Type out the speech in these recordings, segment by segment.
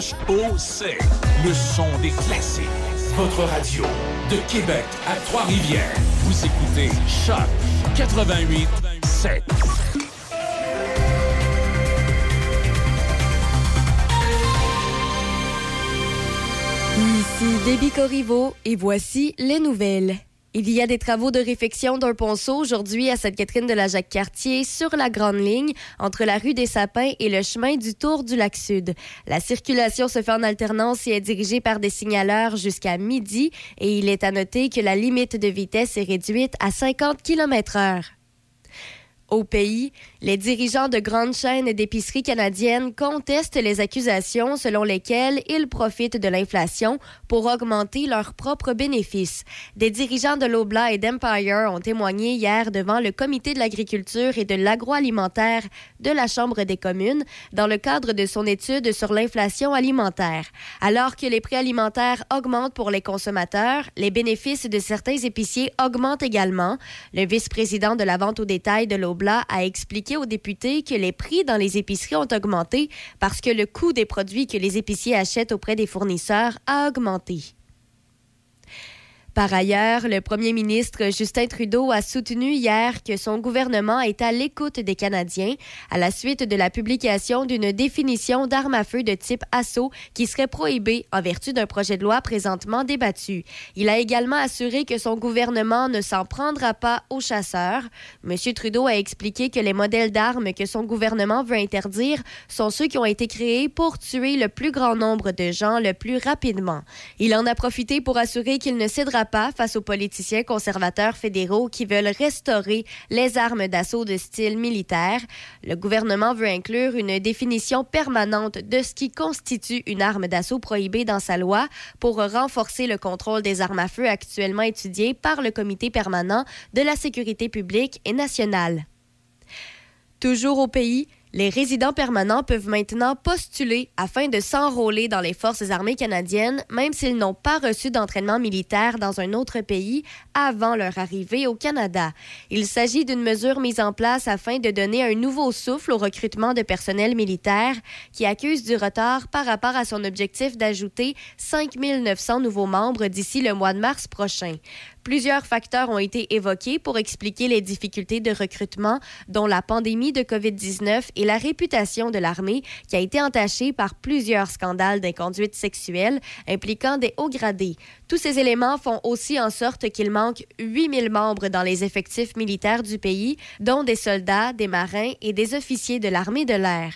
C-H-O-C. Le son des classiques. Votre radio de Québec à Trois-Rivières. Vous écoutez Choc 88 7. Ici Déby Corriveau et voici les nouvelles. Il y a des travaux de réfection d'un ponceau aujourd'hui à Sainte-Catherine de la Jacques-Cartier sur la Grande Ligne entre la rue des Sapins et le chemin du Tour du Lac Sud. La circulation se fait en alternance et est dirigée par des signaleurs jusqu'à midi et il est à noter que la limite de vitesse est réduite à 50 km heure. Au pays, les dirigeants de grandes chaînes d'épicerie canadiennes contestent les accusations selon lesquelles ils profitent de l'inflation pour augmenter leurs propres bénéfices. Des dirigeants de Lobla et d'Empire ont témoigné hier devant le comité de l'agriculture et de l'agroalimentaire de la Chambre des communes dans le cadre de son étude sur l'inflation alimentaire. Alors que les prix alimentaires augmentent pour les consommateurs, les bénéfices de certains épiciers augmentent également. Le vice-président de la vente au détail de Lobla a expliqué aux députés que les prix dans les épiceries ont augmenté parce que le coût des produits que les épiciers achètent auprès des fournisseurs a augmenté. Par ailleurs, le premier ministre Justin Trudeau a soutenu hier que son gouvernement est à l'écoute des Canadiens à la suite de la publication d'une définition d'arme à feu de type assaut qui serait prohibée en vertu d'un projet de loi présentement débattu. Il a également assuré que son gouvernement ne s'en prendra pas aux chasseurs. M. Trudeau a expliqué que les modèles d'armes que son gouvernement veut interdire sont ceux qui ont été créés pour tuer le plus grand nombre de gens le plus rapidement. Il en a profité pour assurer qu'il ne cédera pas face aux politiciens conservateurs fédéraux qui veulent restaurer les armes d'assaut de style militaire. Le gouvernement veut inclure une définition permanente de ce qui constitue une arme d'assaut prohibée dans sa loi pour renforcer le contrôle des armes à feu actuellement étudiées par le Comité permanent de la sécurité publique et nationale. Toujours au pays, les résidents permanents peuvent maintenant postuler afin de s'enrôler dans les forces armées canadiennes, même s'ils n'ont pas reçu d'entraînement militaire dans un autre pays avant leur arrivée au Canada. Il s'agit d'une mesure mise en place afin de donner un nouveau souffle au recrutement de personnel militaire qui accuse du retard par rapport à son objectif d'ajouter 5 900 nouveaux membres d'ici le mois de mars prochain. Plusieurs facteurs ont été évoqués pour expliquer les difficultés de recrutement, dont la pandémie de COVID-19 et la réputation de l'armée, qui a été entachée par plusieurs scandales d'inconduite sexuelle impliquant des hauts gradés. Tous ces éléments font aussi en sorte qu'il manque 8000 membres dans les effectifs militaires du pays, dont des soldats, des marins et des officiers de l'armée de l'air.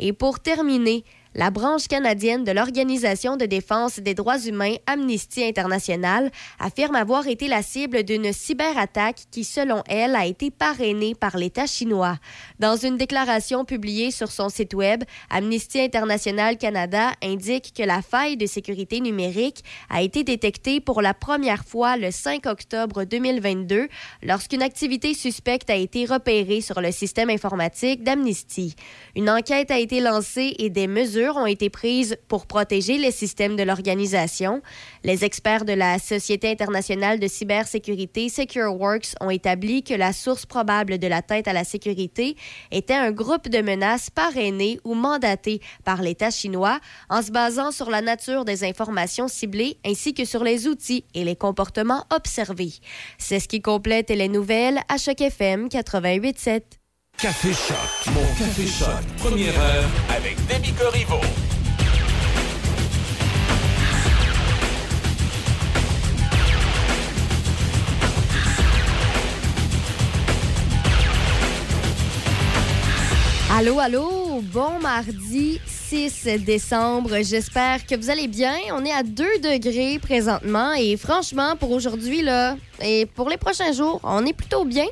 Et pour terminer, la branche canadienne de l'Organisation de défense des droits humains Amnesty International affirme avoir été la cible d'une cyberattaque qui, selon elle, a été parrainée par l'État chinois. Dans une déclaration publiée sur son site web, Amnesty International Canada indique que la faille de sécurité numérique a été détectée pour la première fois le 5 octobre 2022 lorsqu'une activité suspecte a été repérée sur le système informatique d'Amnesty. Une enquête a été lancée et des mesures ont été prises pour protéger les systèmes de l'organisation. Les experts de la Société internationale de cybersécurité SecureWorks ont établi que la source probable de l'atteinte à la sécurité était un groupe de menaces parrainé ou mandaté par l'État chinois en se basant sur la nature des informations ciblées ainsi que sur les outils et les comportements observés. C'est ce qui complète les nouvelles à Choc FM 88.7. Café Choc, mon Café Choc, première heure avec Demi Corriveau. Allô, allô, bon mardi 6 décembre. J'espère que vous allez bien. On est à 2 degrés présentement et franchement, pour aujourd'hui, là, et pour les prochains jours, on est plutôt bien.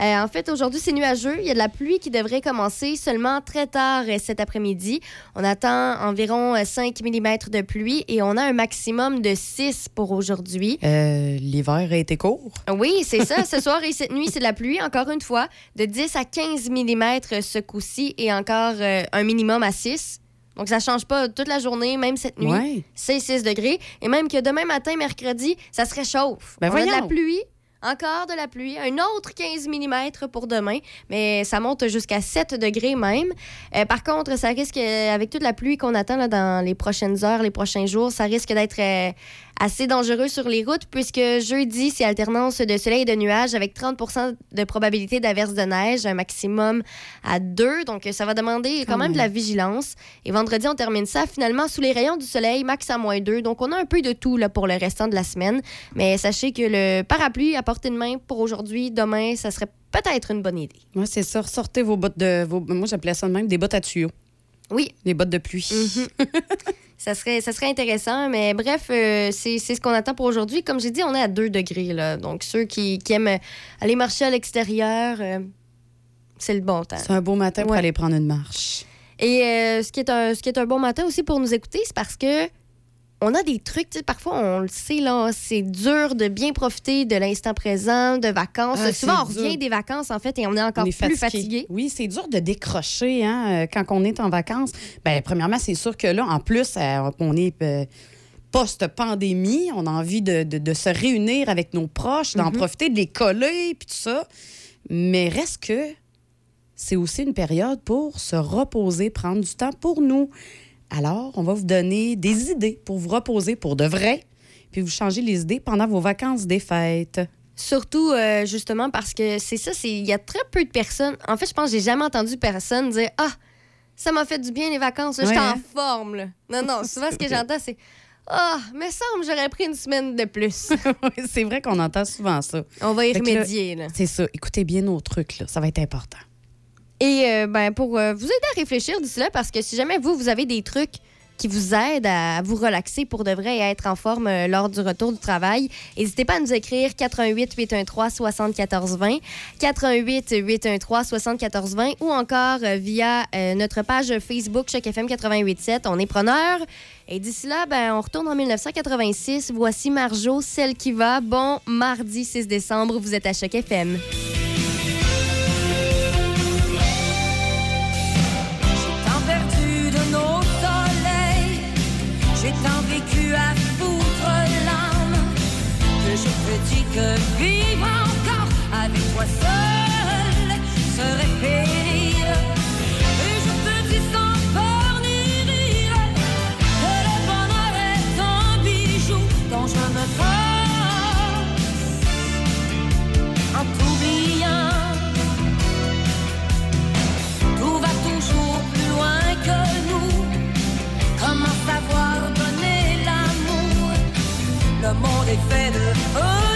Euh, en fait, aujourd'hui, c'est nuageux. Il y a de la pluie qui devrait commencer seulement très tard euh, cet après-midi. On attend environ 5 euh, mm de pluie et on a un maximum de 6 pour aujourd'hui. L'hiver a été court. Oui, c'est ça. Ce soir et cette nuit, c'est de la pluie, encore une fois, de 10 à 15 mm ce coup-ci et encore un minimum à 6. Donc, ça change pas toute la journée, même cette nuit. C'est 6 degrés. Et même que demain matin, mercredi, ça se réchauffe. Ben on a de la pluie, Encore de la pluie, un autre 15 mm pour demain, mais ça monte jusqu'à 7 degrés même. Euh, par contre, ça risque, avec toute la pluie qu'on attend dans les prochaines heures, les prochains jours, ça risque d'être euh, assez dangereux sur les routes puisque jeudi, c'est alternance de soleil et de nuages avec 30 de probabilité d'averse de neige, un maximum à 2. Donc, ça va demander quand, même de la vigilance. Et vendredi, on termine ça finalement sous les rayons du soleil, max à moins 2. Donc, on a un peu de tout là, pour le restant de la semaine. Mais sachez que le parapluie à portée de main pour aujourd'hui, demain, ça serait peut-être une bonne idée. Moi, c'est ça. Sortez vos bottes de. Vos... Moi, j'appelais ça même des bottes à tuyaux. Oui. Des bottes de pluie. Mhm. ça, serait, ça serait intéressant. Mais bref, euh, c'est ce qu'on attend pour aujourd'hui. Comme j'ai dit, on est à 2 degrés. Là. Donc, ceux qui, qui aiment aller marcher à l'extérieur, euh, c'est le bon temps. C'est un beau matin pour aller prendre une marche. Et euh, ce, qui est un, ce qui est un bon matin aussi pour nous écouter, c'est parce que on a des trucs, parfois on le sait, là, c'est dur de bien profiter de l'instant présent, de vacances. Ah, Souvent, on revient des vacances, en fait, et on est encore plus fatigué. Oui, c'est dur de décrocher hein, euh, quand on est en vacances. Bien, premièrement, c'est sûr que là, en plus, euh, on est euh, post-pandémie, on a envie de, se réunir avec nos proches, d'en mm-hmm. profiter, de les coller, puis tout ça. Mais reste que c'est aussi une période pour se reposer, prendre du temps pour nous. Alors, on va vous donner des idées pour vous reposer pour de vrai, puis vous changer les idées pendant vos vacances des fêtes. Surtout, euh, justement, parce que c'est ça, il y a très peu de personnes. En fait, je pense que j'ai jamais entendu personne dire Ah, ça m'a fait du bien les vacances, je suis en hein? forme. Non, non, souvent ce que j'entends, c'est Ah, oh, mais semble j'aurais pris une semaine de plus. c'est vrai qu'on entend souvent ça. On va y remédier. C'est ça. Écoutez bien nos trucs, là. ça va être important. Et euh, ben, pour euh, vous aider à réfléchir d'ici là, parce que si jamais vous, vous avez des trucs qui vous aident à vous relaxer pour de vrai et à être en forme euh, lors du retour du travail. N'hésitez pas à nous écrire 88 813 74 20, 88 813 74 20 ou encore via notre page Facebook Choc FM 887. On est preneur. Et d'ici là, ben, on retourne en 1986. Voici Marjo, celle qui va. Bon mardi 6 décembre, vous êtes à Choc FM. Que vivre encore avec toi seul serait périr. Et je te dis sans peur ni rire que le bonheur est un bijou dont je me Le monde est fait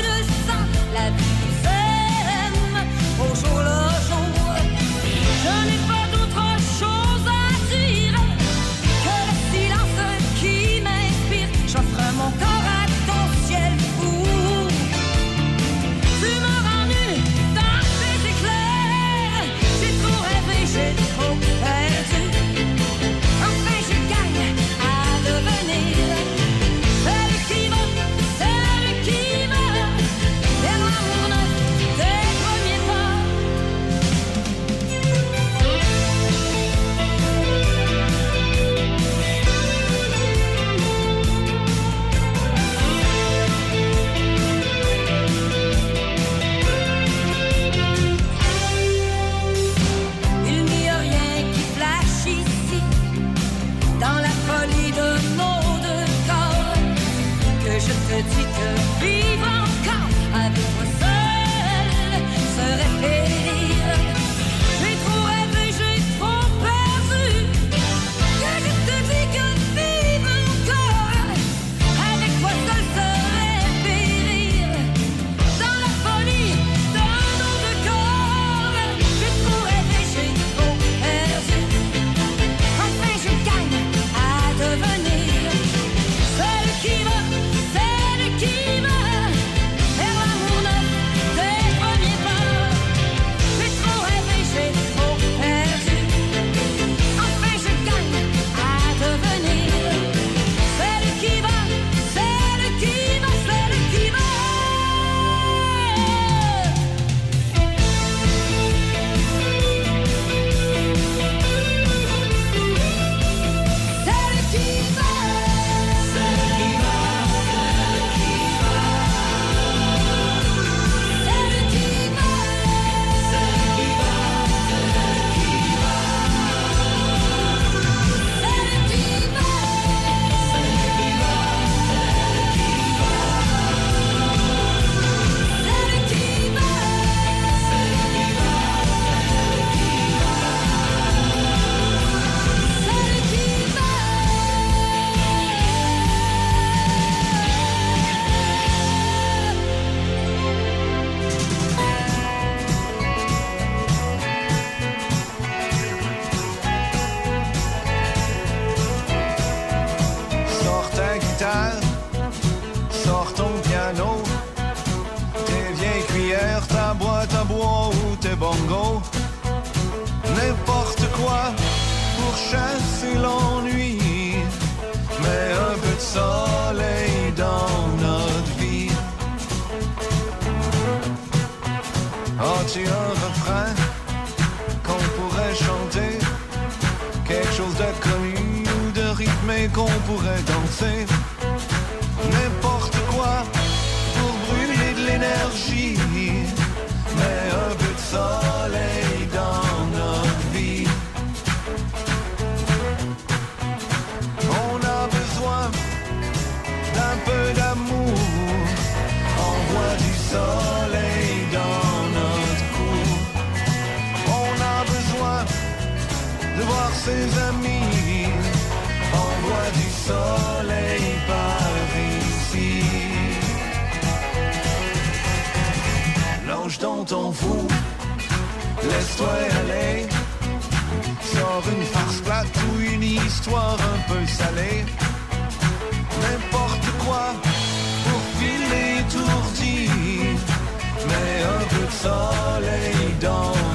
chasser l'ennui. Mais un peu de soleil dans notre vie. Oh, tu as un refrain qu'on pourrait chanter, quelque chose de connu ou de rythmé qu'on pourrait danser. N'importe quoi pour brûler de l'énergie, mais un peu de soleil ses amis, envoie du soleil par ici. Lâche dans ton fou, laisse-toi aller. Sors une farce plate ou une histoire un peu salée. N'importe quoi pour filer étourdi. Mais un peu de soleil dans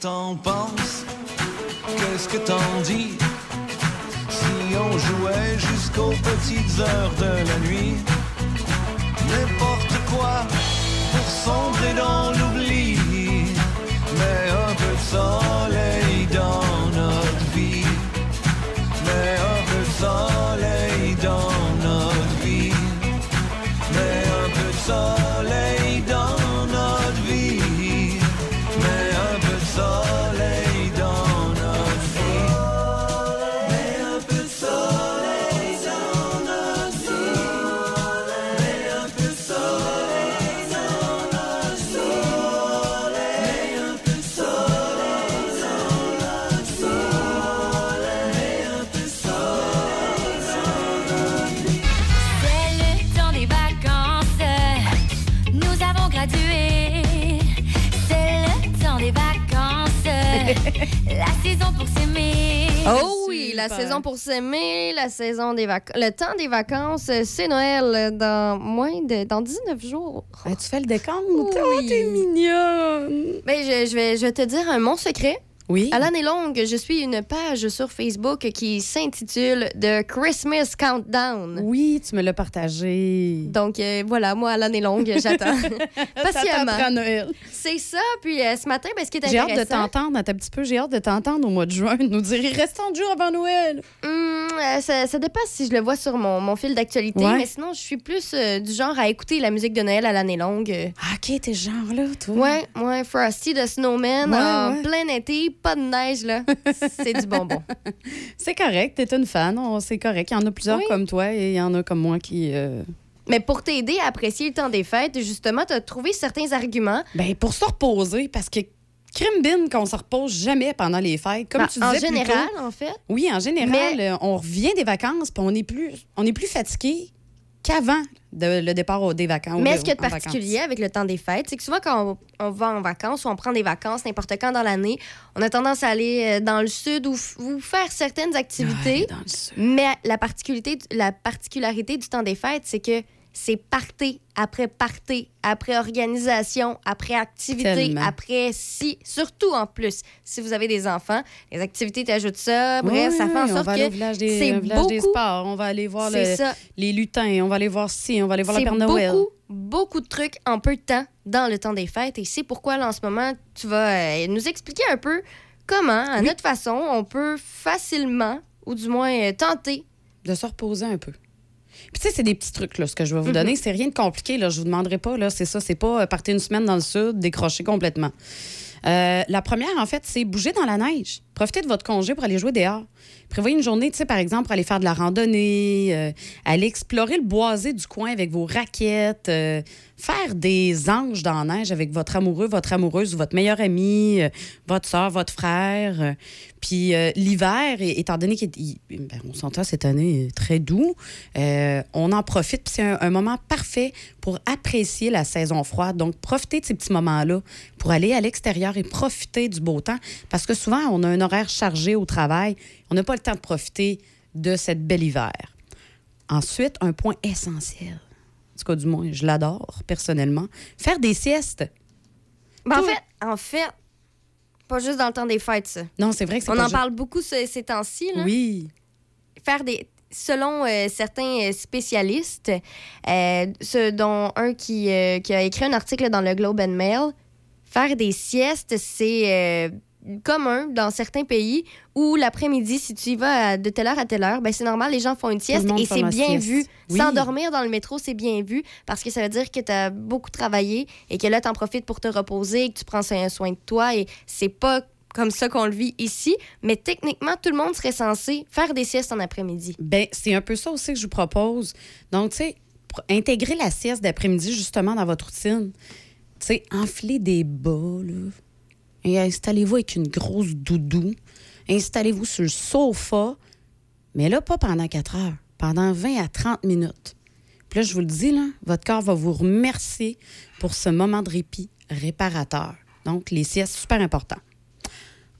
t'en penses? Qu'est-ce que t'en dis? Si on jouait jusqu'aux petites heures de la nuit, n'importe quoi pour sombrer dans l'oubli, mais un peu de soleil dans la saison pour s'aimer, la saison des vacances. Le temps des vacances, euh, c'est Noël dans moins de. dans 19 jours. Ben, tu fais le décompte. Oui. Oh, t'es mignonne. Ben, je, je vais, je vais te dire un mon secret. Oui. À l'année longue, je suis une page sur Facebook qui s'intitule The Christmas Countdown. Oui, tu me l'as partagé. Donc euh, voilà, moi à l'année longue, j'attends patiemment. Noël. C'est ça. Puis euh, ce matin, ben, ce qui est J'ai hâte intéressant, de t'entendre, un petit peu, j'ai hâte de t'entendre au mois de juin, nous dire il reste 30 jours avant Noël. Euh, ça, ça dépend si je le vois sur mon, mon fil d'actualité, Ouais. mais sinon, je suis plus du genre à écouter la musique de Noël à l'année longue. Ah, OK, t'es ce genre-là, toi. Ouais, ouais, Frosty the Snowman Ouais, en ouais. plein été, pas de neige, là. C'est du bonbon. C'est correct, t'es une fan, on- c'est correct. Il y en a plusieurs Oui. comme toi et il y en a comme moi qui. euh, Mais pour t'aider à apprécier le temps des fêtes, justement, tu as trouvé certains arguments. Ben, pour se reposer, parce que crime bin qu'on se repose jamais pendant les fêtes. Comme Ben, tu en disais plus général, tôt. en fait. Oui, en général, Mais- euh, on revient des vacances puis on est plus, on est plus fatigué qu'avant de- le départ au- des vacances. Mais ce qu'il y a de particulier vacances. avec le temps des fêtes, c'est que souvent quand on, on va en vacances ou on prend des vacances n'importe quand dans l'année, on a tendance à aller euh, dans le sud ou, faire certaines activités. Ouais, dans le sud. Mais la particularité, du- la particularité du temps des fêtes, c'est que c'est party après party, après organisation, après activité, Tellement. après si, surtout en plus, si vous avez des enfants, les activités t'ajoutent ça, bref, Oui, ça fait en sorte va aller au que c'est au village des beaucoup- sports, on va aller voir le- les lutins, on va aller voir ci, on va aller voir C'est Père Noël. beaucoup, beaucoup de trucs en peu de temps dans le temps des fêtes. Et c'est pourquoi, là, en ce moment, tu vas euh, nous expliquer un peu comment, à notre façon, on peut facilement, ou du moins euh, tenter, De se reposer un peu. Puis tu sais, c'est des petits trucs, là, ce que je vais vous donner. C'est rien de compliqué, là. Je vous demanderai pas, là. C'est ça, c'est pas euh, partir une semaine dans le sud, décrocher complètement. Euh, la première, en fait, c'est bouger dans la neige. Profitez de votre congé pour aller jouer dehors. Prévoyez une journée, tu sais, par exemple, pour aller faire de la randonnée, euh, aller explorer le boisé du coin avec vos raquettes, euh, faire des anges dans la neige avec votre amoureux, votre amoureuse ou votre meilleur ami, euh, votre soeur, votre frère. Puis l'hiver, étant donné qu'on ben, s'entend cette année très doux, on en profite. Puis c'est un, un moment parfait pour apprécier la saison froide. Donc, profitez de ces petits moments-là pour aller à l'extérieur et profiter du beau temps. Parce que souvent, on a un horaire chargé au travail. On n'a pas le temps de profiter de cette belle hiver. Ensuite, un point essentiel. En tout cas, du moins, je l'adore personnellement. Faire des siestes. Ben, en fait, en fait, pas juste dans le temps des fêtes, ça. Non, c'est vrai que c'est On pas en parle beaucoup ce- ces temps-ci. là. Oui. Faire des. Selon euh, certains euh, spécialistes, euh, ce dont un qui, euh, qui a écrit un article dans le Globe and Mail, faire des siestes, c'est commun dans certains pays où l'après-midi, si tu y vas de telle heure à telle heure, ben c'est normal, les gens font une sieste et c'est bien sieste. vu. Oui. S'endormir dans le métro, c'est bien vu parce que ça veut dire que tu as beaucoup travaillé et que là, tu en profites pour te reposer et que tu prends soin soin de toi et c'est pas comme ça qu'on le vit ici, mais techniquement, tout le monde serait censé faire des siestes en après-midi. Ben, c'est un peu ça aussi que je vous propose. Donc, tu sais, intégrer la sieste d'après-midi justement dans votre routine. Tu sais, enflez des bas, là. Et installez-vous avec une grosse doudou. Installez-vous sur le sofa. Mais là, pas pendant 4 heures. Pendant 20 à 30 minutes. Puis là, je vous le dis, là, votre corps va vous remercier pour ce moment de répit réparateur. Donc, les siestes, super important.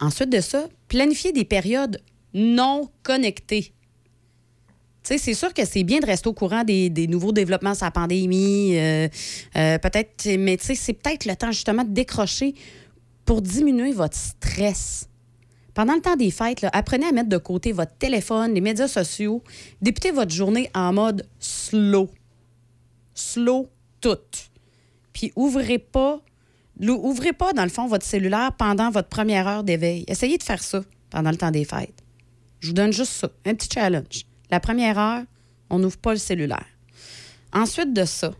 Ensuite de ça, planifiez des périodes non connectées. Tu sais, c'est sûr que c'est bien de rester au courant des, nouveaux développements sur la pandémie. euh, euh, peut-être, mais tu sais, c'est peut-être le temps justement de décrocher pour diminuer votre stress. Pendant le temps des fêtes, apprenez à mettre de côté votre téléphone, les médias sociaux. Débutez votre journée en mode slow. Slow tout. Puis ouvrez pas, ouvrez pas, dans le fond, votre cellulaire pendant votre première heure d'éveil. Essayez de faire ça pendant le temps des fêtes. Je vous donne juste ça, un petit challenge. La première heure, on n'ouvre pas le cellulaire. Ensuite de ça,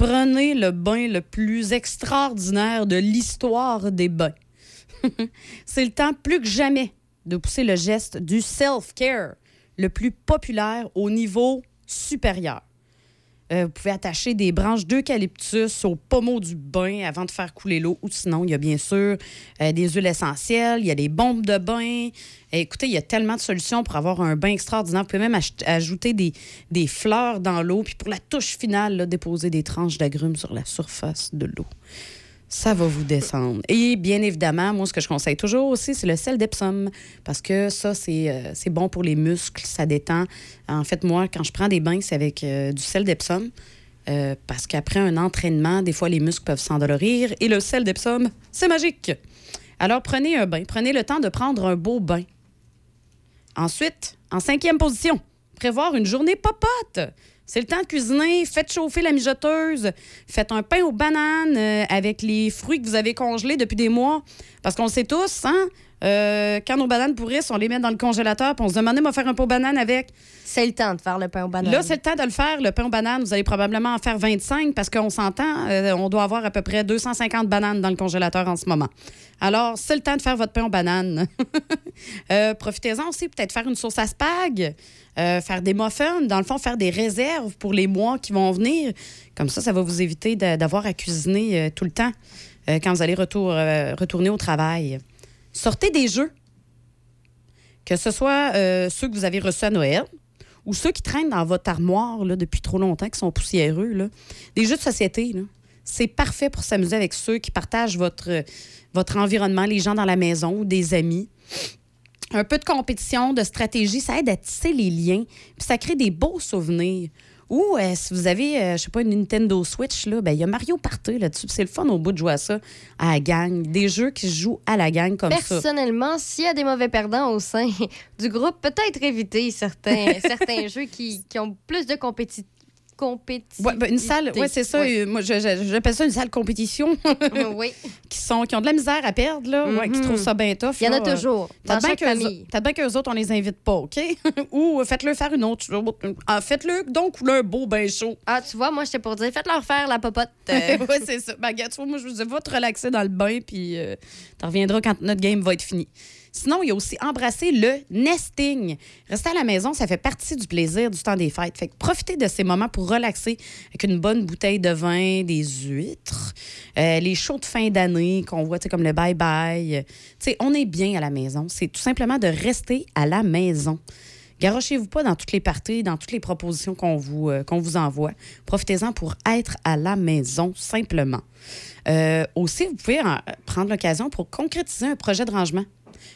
prenez le bain le plus extraordinaire de l'histoire des bains. C'est le temps plus que jamais de pousser le geste du self-care, le plus populaire au niveau supérieur. Euh, vous pouvez attacher des branches d'eucalyptus au pommeau du bain avant de faire couler l'eau. Ou sinon, il y a bien sûr euh, des huiles essentielles, il y a des bombes de bain. Euh, écoutez, il y a tellement de solutions pour avoir un bain extraordinaire. Vous pouvez même ajouter des, des fleurs dans l'eau. Puis pour la touche finale, déposer des tranches d'agrumes sur la surface de l'eau. Ça va vous descendre. Et bien évidemment, moi, ce que je conseille toujours aussi, c'est le sel d'Epsom. Parce que ça, c'est euh, bon pour les muscles, ça détend. En fait, moi, quand je prends des bains, c'est avec euh, du sel d'Epsom. Euh, parce qu'après un entraînement, des fois, les muscles peuvent s'endolorir. Et le sel d'Epsom, c'est magique. Alors, prenez un bain. Prenez le temps de prendre un beau bain. Ensuite, en cinquième position, prévoir une journée popote. C'est le temps de cuisiner. Faites chauffer la mijoteuse. Faites un pain aux bananes euh, avec les fruits que vous avez congelés depuis des mois. Parce qu'on sait tous, hein? Euh, quand nos bananes pourrissent, on les met dans le congélateur puis on se demande, moi, faire un pot aux bananes avec. C'est le temps de faire le pain au bananes. Là, c'est le temps de le faire. Le pain aux bananes, vous allez probablement en faire 25 parce qu'on s'entend, euh, on doit avoir à peu près 250 bananes dans le congélateur en ce moment. Alors, c'est le temps de faire votre pain aux bananes. Euh, Profitez-en aussi, peut-être faire une sauce à spag, euh, faire des muffins, dans le fond, faire des réserves pour les mois qui vont venir. Comme ça, ça va vous éviter d'avoir à cuisiner euh, tout le temps euh, quand vous allez retour- euh, retourner au travail. Sortez des jeux que ce soit euh, ceux que vous avez reçus à Noël ou ceux qui traînent dans votre armoire depuis trop longtemps, qui sont poussiéreux. Là. Des jeux de société, c'est parfait pour s'amuser avec ceux qui partagent votre, euh, votre environnement, les gens dans la maison ou des amis. Un peu de compétition, de stratégie, ça aide à tisser les liens, puis ça crée des beaux souvenirs. Ou euh, si vous avez, euh, je sais pas, une Nintendo Switch, là, ben, il y a Mario Party là-dessus. C'est le fun au bout de jouer à ça à la gang. Des jeux qui se jouent à la gang comme ça. Personnellement, s'il y a des mauvais perdants au sein du groupe, peut-être éviter certains, certains jeux qui, qui ont plus de compéti- compétition. Ouais, ben, une salle, ouais, c'est ça. euh, Moi, j'appelle ça une salle compétition oui. qui, sont, qui ont de la misère à perdre, là, ouais, qui Mhm. trouvent ça bien tough. Il y en a là, euh, toujours. Peut-être bien qu'eux qu'eux autres, on les invite pas, OK? Ou euh, faites-le faire une autre. Ah, faites-le donc un beau bain chaud. Ah, tu vois, moi, j'étais pour dire, faites-leur faire la popote. euh, oui, c'est ça. Ben, regarde, tu vois, moi, je vous dis, va te relaxer dans le bain, puis euh, tu reviendras quand notre game va être fini. Sinon, il y a aussi embrasser le nesting. Rester à la maison, ça fait partie du plaisir du temps des fêtes. Fait que profitez de ces moments pour relaxer avec une bonne bouteille de vin, des huîtres, euh, les shows de fin d'année qu'on voit, comme le bye-bye. Sais, on est bien à la maison. C'est tout simplement de rester à la maison. Garochez-vous pas dans toutes les parties, dans toutes les propositions qu'on vous, euh, vous envoie. Profitez-en pour être à la maison, simplement. Euh, aussi, vous pouvez en- prendre l'occasion pour concrétiser un projet de rangement.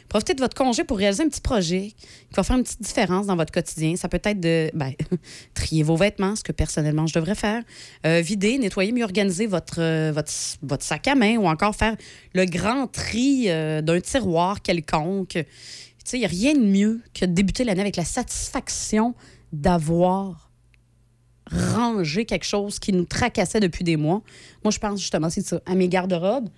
Profitez de votre congé pour réaliser un petit projet qui va faire une petite différence dans votre quotidien. Ça peut être de ben, trier vos vêtements, ce que personnellement je devrais faire, euh, vider, nettoyer, mieux organiser votre, euh, votre, votre sac à main ou encore faire le grand tri euh, d'un tiroir quelconque. Il n'y a rien de mieux que de débuter l'année avec la satisfaction d'avoir rangé quelque chose qui nous tracassait depuis des mois. Moi, je pense justement, c'est ça, à mes garde-robes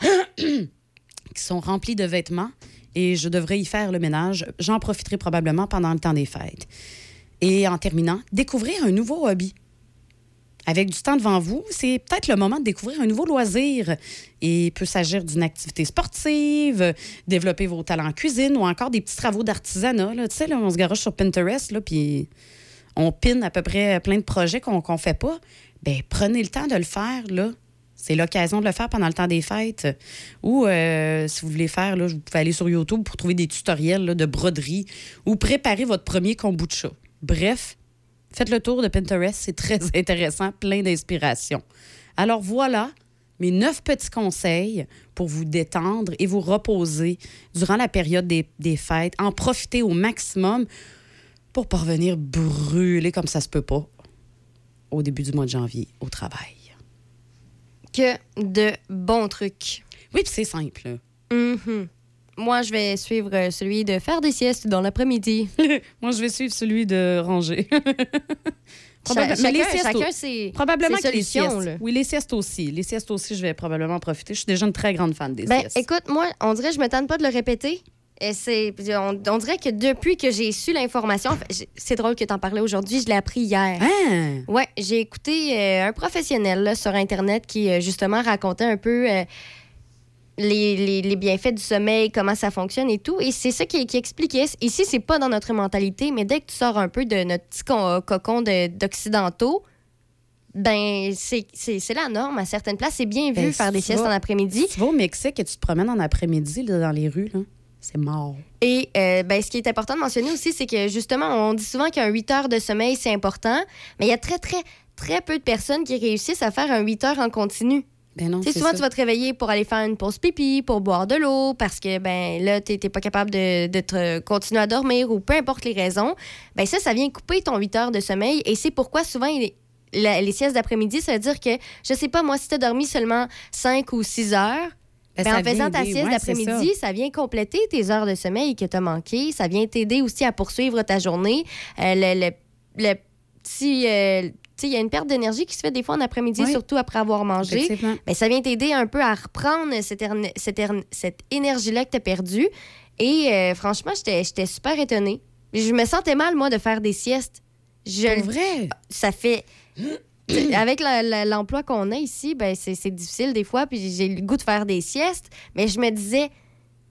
qui sont remplis de vêtements et je devrais y faire le ménage. J'en profiterai probablement pendant le temps des fêtes. Et en terminant, découvrir un nouveau hobby. Avec du temps devant vous, c'est peut-être le moment de découvrir un nouveau loisir. Et il peut s'agir d'une activité sportive, développer vos talents en cuisine ou encore des petits travaux d'artisanat. Tu sais, on se garoche sur Pinterest, là, puis on pine à peu près plein de projets qu'on ne fait pas. Bien, prenez le temps de le faire, là. C'est l'occasion de le faire pendant le temps des fêtes. Ou euh, si vous voulez faire, là, vous pouvez aller sur YouTube pour trouver des tutoriels de broderie ou préparer votre premier kombucha. Bref, faites le tour de Pinterest, c'est très intéressant, plein d'inspiration. Alors voilà mes neuf petits conseils pour vous détendre et vous reposer durant la période des, des fêtes. En profiter au maximum pour parvenir brûler comme ça se peut pas au début du mois de janvier au travail. Que de bons trucs. Oui, puis c'est simple. là. Mhm. Moi, je vais suivre euh, celui de faire des siestes dans l'après-midi. Moi, je vais suivre celui de ranger. Cha- Probable- mais les chacun, siestes chacun au- Probablement que les siestes. là. Oui, les siestes aussi. Les siestes aussi, je vais probablement en profiter. Je suis déjà une très grande fan des Ben, siestes. écoute, moi, on dirait, je me tente pas de le répéter. C'est, on, on dirait que depuis que j'ai su l'information, c'est drôle que tu en parlais aujourd'hui, je l'ai appris hier. Hein? Ouais, j'ai écouté euh, un professionnel là, sur Internet qui, euh, justement, racontait un peu euh, les, les- les bienfaits du sommeil, comment ça fonctionne et tout. Et c'est ça qui, qui expliquait. Ici, c'est pas dans notre mentalité, mais dès que tu sors un peu de notre petit co- cocon de- d'occidentaux, ben, c'est la norme à certaines places. C'est bien vu Ben, faire des siestes vas- en après-midi. Tu vas au Mexique et tu te promènes en après-midi dans les rues, là. C'est mort. Et euh, ben, ce qui est important de mentionner aussi, c'est que justement, on dit souvent qu'un 8 heures de sommeil, c'est important, mais il y a très, très, très peu de personnes qui réussissent à faire un 8 heures en continu. Ben non, souvent, ça. tu vas te réveiller pour aller faire une pause pipi, pour boire de l'eau, parce que ben là, tu n'es pas capable de, de te continuer à dormir ou peu importe les raisons. Ben ça, ça vient couper ton 8 heures de sommeil. Et c'est pourquoi souvent, il- la- les siestes d'après-midi, ça veut dire que, je sais pas, moi, si tu as dormi seulement 5 ou 6 heures, Ben, en faisant ta sieste c'est d'après-midi, ça. vient compléter tes heures de sommeil que tu as manquées. Ça vient t'aider aussi à poursuivre ta journée. Euh, le, le- le petit. euh, il y a une perte d'énergie qui se fait des fois en après-midi, Oui. surtout après avoir mangé. Effectivement. Ben, ça vient t'aider un peu à reprendre cette, erne- cette, erne- cette énergie-là que tu as perdue. Et euh, franchement, j'étais j'étais super étonnée. Je me sentais mal, moi, de faire des siestes. Je, Pour vrai? ça fait. Avec l'emploi qu'on a ici, ben c'est difficile des fois, puis j'ai le goût de faire des siestes, mais je me disais,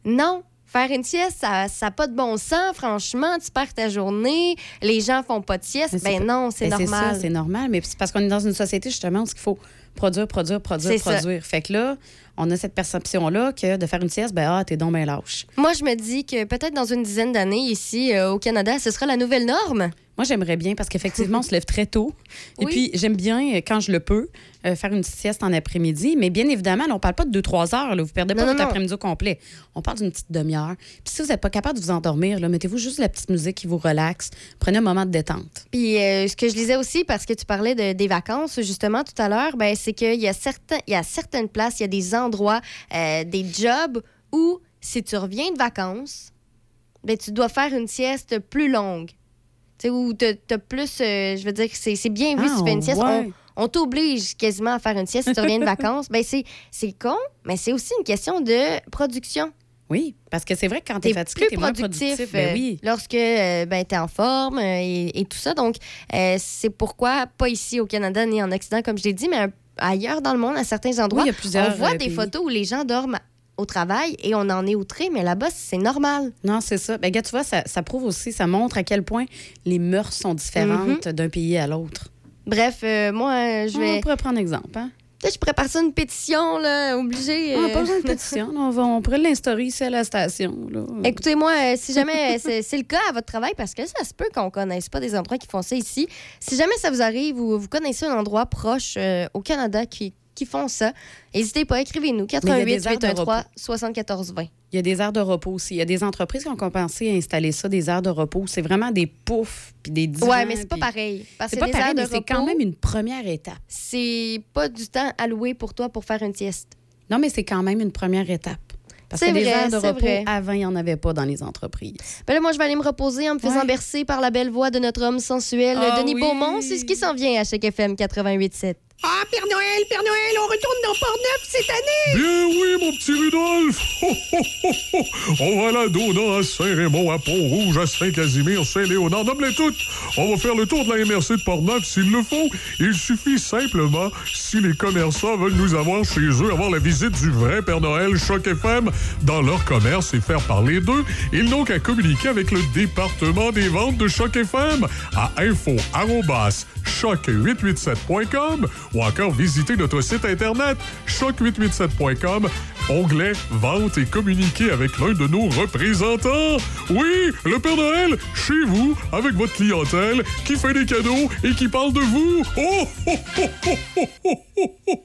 non, faire une sieste, ça n'a pas de bon sens, franchement, tu perds ta journée, les gens font pas de sieste, ben non, c'est normal. c'est normal. Mais c'est parce qu'on est dans une société, justement, où il faut produire, produire, produire, ça. produire. Fait que là, on a cette perception-là que de faire une sieste, ben ah, t'es donc bien lâche. Moi, je me dis que peut-être dans une dizaine d'années, ici, euh, au Canada, ce sera la nouvelle norme. Moi, j'aimerais bien parce qu'effectivement, on se lève très tôt. Et Oui. puis, j'aime bien, euh, quand je le peux, euh, faire une sieste en après-midi. Mais bien évidemment, là, on parle pas de 2-3 heures. Là. Vous perdez pas Non, votre après-midi au complet. On parle d'une petite demi-heure. Puis si vous n'êtes pas capable de vous endormir, là, mettez-vous juste la petite musique qui vous relaxe. Prenez un moment de détente. Puis euh, ce que je lisais aussi, parce que tu parlais de- des vacances justement tout à l'heure, ben, c'est qu'il y, a certains- y a certaines places, il y a des endroits, euh, des jobs où si tu reviens de vacances, ben, tu dois faire une sieste plus longue. Tu sais, où t'as t'as plus. euh, je veux dire, c'est bien vu Ah, si tu fais une sieste. ouais. On, on t'oblige quasiment à faire une sieste si tu reviens de vacances. Ben, c'est con, mais c'est aussi une question de production. Oui, parce que c'est vrai que quand t'es T'es fatigué, plus t'es moins productif, productif. Ben euh, oui. lorsque euh, ben, t'es en forme euh, et, et tout ça. Donc, euh, c'est pourquoi, pas ici au Canada ni en Occident, comme je l'ai dit, mais ailleurs dans le monde, à certains endroits, Oui, il y a plusieurs, on voit des pays. photos où les gens dorment au travail et on en est outré, mais là-bas, c'est normal. Non, c'est ça. Ben, gars, tu vois, ça, ça prouve aussi, ça montre à quel point les mœurs sont différentes d'un pays à l'autre. Bref, euh, moi, euh, je On vais. pourrait prendre exemple, hein? Peut-être que je prépare ça une pétition, là, obligée. On euh, pas besoin de pétition. On, va, on pourrait l'instaurer ici à la station. Là. Écoutez-moi, euh, si jamais c'est le cas à votre travail, parce que ça se peut qu'on connaisse pas des endroits qui font ça ici, si jamais ça vous arrive ou vous connaissez un endroit proche au Canada qui, qui font ça, n'hésitez pas, écrivez-nous. Mais il y a 88 des aires de 813 repos. 74 20. Il y a des aires de repos aussi. Il y a des entreprises qui ont compensé à installer ça, des aires de repos. C'est vraiment des poufs puis des divans. Ouais, mais c'est pas pareil. Parce C'est que pas pareil, mais c'est quand même une première étape. c'est pas du temps alloué pour toi pour faire une sieste. Non, mais c'est quand même une première étape. Parce C'est que des vrai, aires de c'est repos, vrai. avant, il n'y en avait pas dans les entreprises. Ben là, moi, je vais aller me reposer en me faisant Ouais. bercer par la belle voix de notre homme sensuel, Ah Denis oui. Beaumont. C'est ce qui s'en vient à chaque FM 88.7. Ah, Père Noël, Père Noël, on retourne dans Port-Neuf cette année! Bien oui, mon petit Rudolph! Ho, ho, ho. On va la Dona, à Saint-Raymond, à Pont-Rouge, à Saint-Casimir, Saint-Léonard, nomme-les toutes! On va faire le tour de la MRC de Portneuf s'il le faut. Il suffit simplement, si les commerçants veulent nous avoir chez eux, avoir la visite du vrai Père Noël Choc FM dans leur commerce et faire parler d'eux, ils n'ont qu'à communiquer avec le département des ventes de Choc FM à info choc887.com ou encore visiter notre site internet choc887.com, onglet Vente et communiquer avec l'un de nos représentants. Oui, le Père Noël, chez vous, avec votre clientèle, qui fait des cadeaux et qui parle de vous. Oh, oh, oh,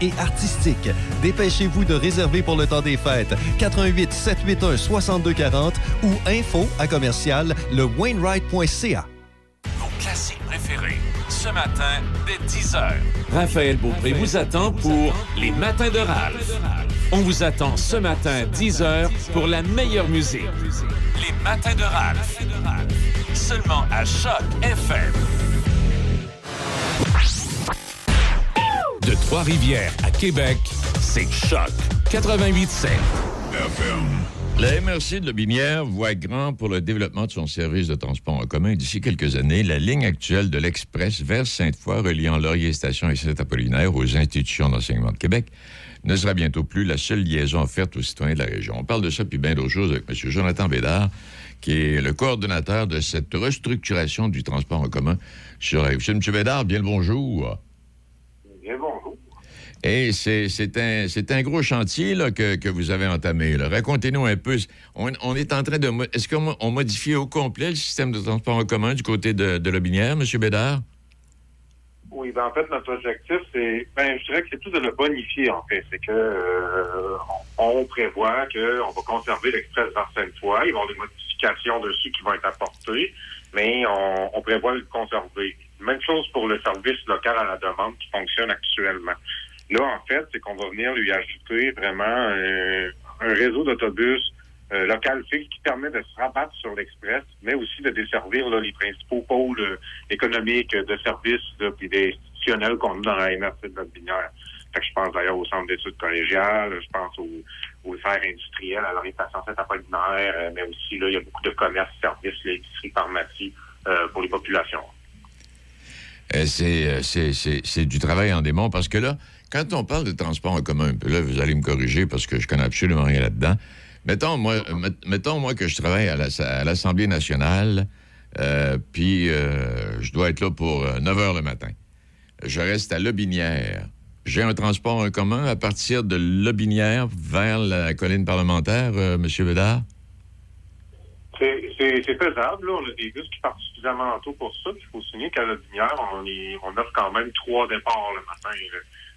et artistiques. Dépêchez-vous de réserver pour le temps des fêtes. 88 781 6240 ou info à commercial le Wainwright.ca. Vos classiques préférés. Ce matin, dès 10h. Raphaël Beaupré vous attend pour Les Matins de Ralph. On vous attend ce matin, 10h, pour la meilleure musique. Les Matins de Ralph. Seulement à Choc FM. De Trois-Rivières à Québec, c'est Choc 88.7. La MRC de Lobinière voit grand pour le développement de son service de transport en commun. D'ici quelques années, la ligne actuelle de l'Express vers Sainte-Foy, reliant Laurier Station et Saint-Apollinaire aux institutions d'enseignement de Québec, ne sera bientôt plus la seule liaison offerte aux citoyens de la région. On parle de ça puis bien d'autres choses avec M. Jonathan Bédard, qui est le coordonnateur de cette restructuration du transport en commun sur. M. Bédard, bien le bonjour. Et c'est un, un gros chantier là, que, que vous avez entamé. Racontez-nous un peu. On, est en train de. Est-ce qu'on mo- on modifie au complet le système de transport en commun du côté de, de Lobinière, M. Bédard? Oui, ben en fait, notre objectif, c'est, ben, je dirais que c'est tout de le bonifier, en fait. C'est que euh, on, prévoit qu'on va conserver l'Express Sainte-Foy. Il va y avoir des modifications dessus qui vont être apportées, mais on, on prévoit le conserver. Même chose pour le service local à la demande qui fonctionne actuellement. Là, en fait, c'est qu'on va venir lui ajouter vraiment euh, un réseau d'autobus euh, local qui permet de se rabattre sur l'Express, mais aussi de desservir les principaux pôles euh, économiques de services puis des institutionnels qu'on a dans la MRC de notre que je pense d'ailleurs au centre d'études collégiales, je pense aux, aux serres industrielles à l'orientation Saint-Apollinaire, euh, mais aussi là, il y a beaucoup de commerces, services, l'épicerie, pharmacie pour les populations. C'est du travail en démon parce que là, quand on parle de transport en commun, là, vous allez me corriger parce que je connais absolument rien là-dedans. Mettons, moi, euh, met- mettons, moi que je travaille à, la- à l'Assemblée nationale, euh, puis euh, je dois être là pour 9 h le matin. Je reste à Lobinière. J'ai un transport en commun à partir de Lobinière vers la colline parlementaire, euh, M. Bédard? C'est faisable. Là. On a des bus qui partent suffisamment tôt pour ça. Il faut souligner qu'à la Binière, on, offre quand même trois départs le matin.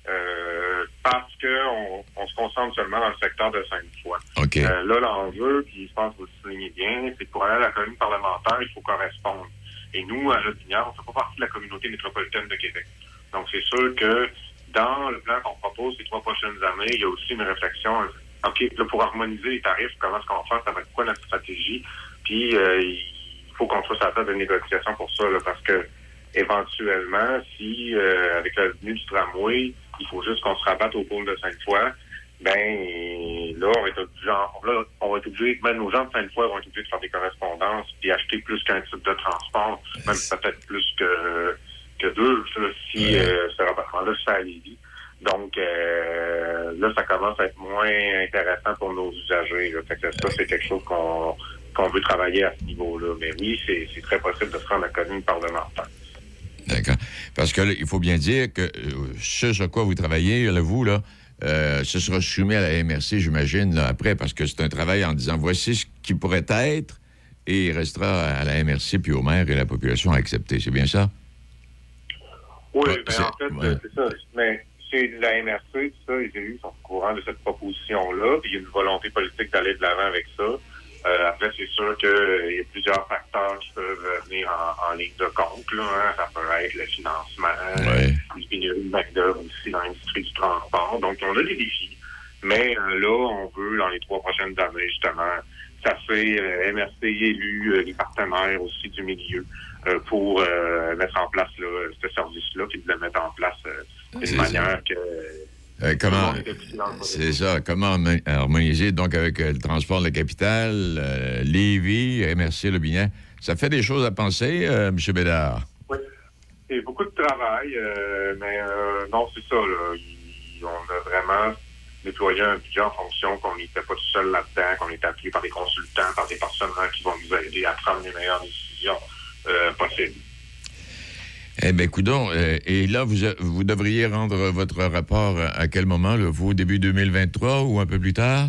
Euh, parce qu'on on se concentre seulement dans le secteur de Sainte-Foy. OK. Euh, là, l'enjeu, puis je pense que vous le soulignez bien, c'est que pour aller à la commune parlementaire, il faut correspondre. Et nous, à la Binière, on ne fait pas partie de la communauté métropolitaine de Québec. Donc, c'est sûr que dans le plan qu'on propose ces trois prochaines années, il y a aussi une réflexion. OK, là, pour harmoniser les tarifs, comment est-ce qu'on fait? Ça va être quoi notre stratégie? Puis, euh, il faut qu'on soit sur la table de négociation pour ça, là, parce que éventuellement, si euh, avec la venue du tramway, il faut juste qu'on se rabatte au pôle de Sainte-Foy, ben là, on va être obligé, là, on va être obligé, même nos gens de Sainte-Foy vont être obligés de faire des correspondances puis acheter plus qu'un type de transport, même peut-être plus que, que deux, si euh, ce rabattement-là se fait à Lévis. Donc euh, là, ça commence à être moins intéressant pour nos usagers. Là. Fait que ça, c'est quelque chose qu'on qu'on veut travailler à ce niveau-là. Mais oui, c'est c'est très possible de se rendre à la commune parlementaire. D'accord. Parce que là, il faut bien dire que euh, ce sur quoi vous travaillez, là, vous, là, euh, ce sera soumis à la MRC, j'imagine, là, après, parce que c'est un travail en disant voici ce qui pourrait être et il restera à la MRC puis au maire et la population à accepter. C'est bien ça? Oui, Ouais, ben, en fait, ouais. c'est ça. Mais c'est la MRC, tout ça, les élus sont au courant de cette proposition-là, puis il y a une volonté politique d'aller de l'avant avec ça. Euh, après, c'est sûr qu'il y a plusieurs facteurs qui peuvent euh, venir en, en ligne de compte. Là, hein. Ça peut être le financement, Ouais. les pénuries de aussi dans l'industrie du transport. Donc, on a des défis. Mais euh, là, on veut, dans les trois prochaines années, justement, ça fait euh, MRC élu, euh, les partenaires aussi du milieu euh, pour euh, mettre en place là, ce service-là, puis de le mettre en place euh, d'une manière que Euh, comment, est c'est ça, comment harmo- harmoniser donc avec euh, le transport de la capitale, euh, Lévis, MRC, Le Binet. Ça fait des choses à penser, euh, M. Bédard? Oui. C'est beaucoup de travail, euh, mais euh, non, c'est ça. Là. Il- on a vraiment déployé un budget en fonction qu'on n'était pas tout seul là-dedans, qu'on était appuyé par des consultants, par des personnes qui vont nous aider à prendre les meilleures décisions euh, possibles. Eh bien, coudon, euh, et là, vous, vous devriez rendre votre rapport à, quel moment, là, vous, début 2023 ou un peu plus tard?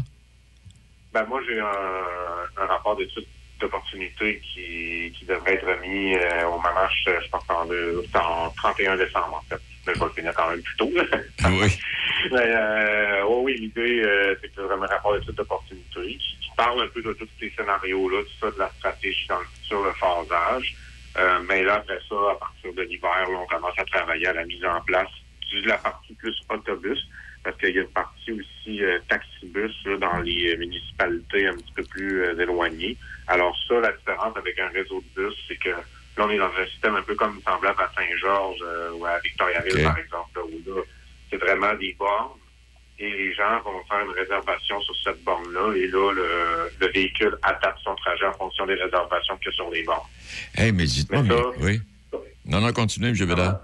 Ben, moi, j'ai un, un rapport d'étude d'opportunité qui, qui devrait être remis euh, au moment, je, je pense, en, deux- en 31 décembre, en fait. Mais je vais le finir quand même plus tôt. là. oui. Mais, euh, oh oui, l'idée, euh, c'est que vraiment un rapport d'étude d'opportunité qui, qui parle un peu de tous ces scénarios-là, tout ça, de la stratégie dans le futur, le phasage. Euh, mais là, après ça, à partir de l'hiver, on commence à travailler à la mise en place de la partie plus autobus, parce qu'il y a une partie aussi euh, taxibus là, dans les euh, municipalités un petit peu plus euh, éloignées. Alors ça, la différence avec un réseau de bus, c'est que là, on est dans un système un peu comme semblable à Saint-Georges euh, ou à Victoriaville, par exemple, là, où là, c'est vraiment des bornes et les gens vont faire une réservation sur cette borne-là et là, le, le véhicule adapte son trajet en fonction des réservations qu'il y a sur les bornes. Eh, mais dites-moi, oui. Non, non, continuez, M. Bédard.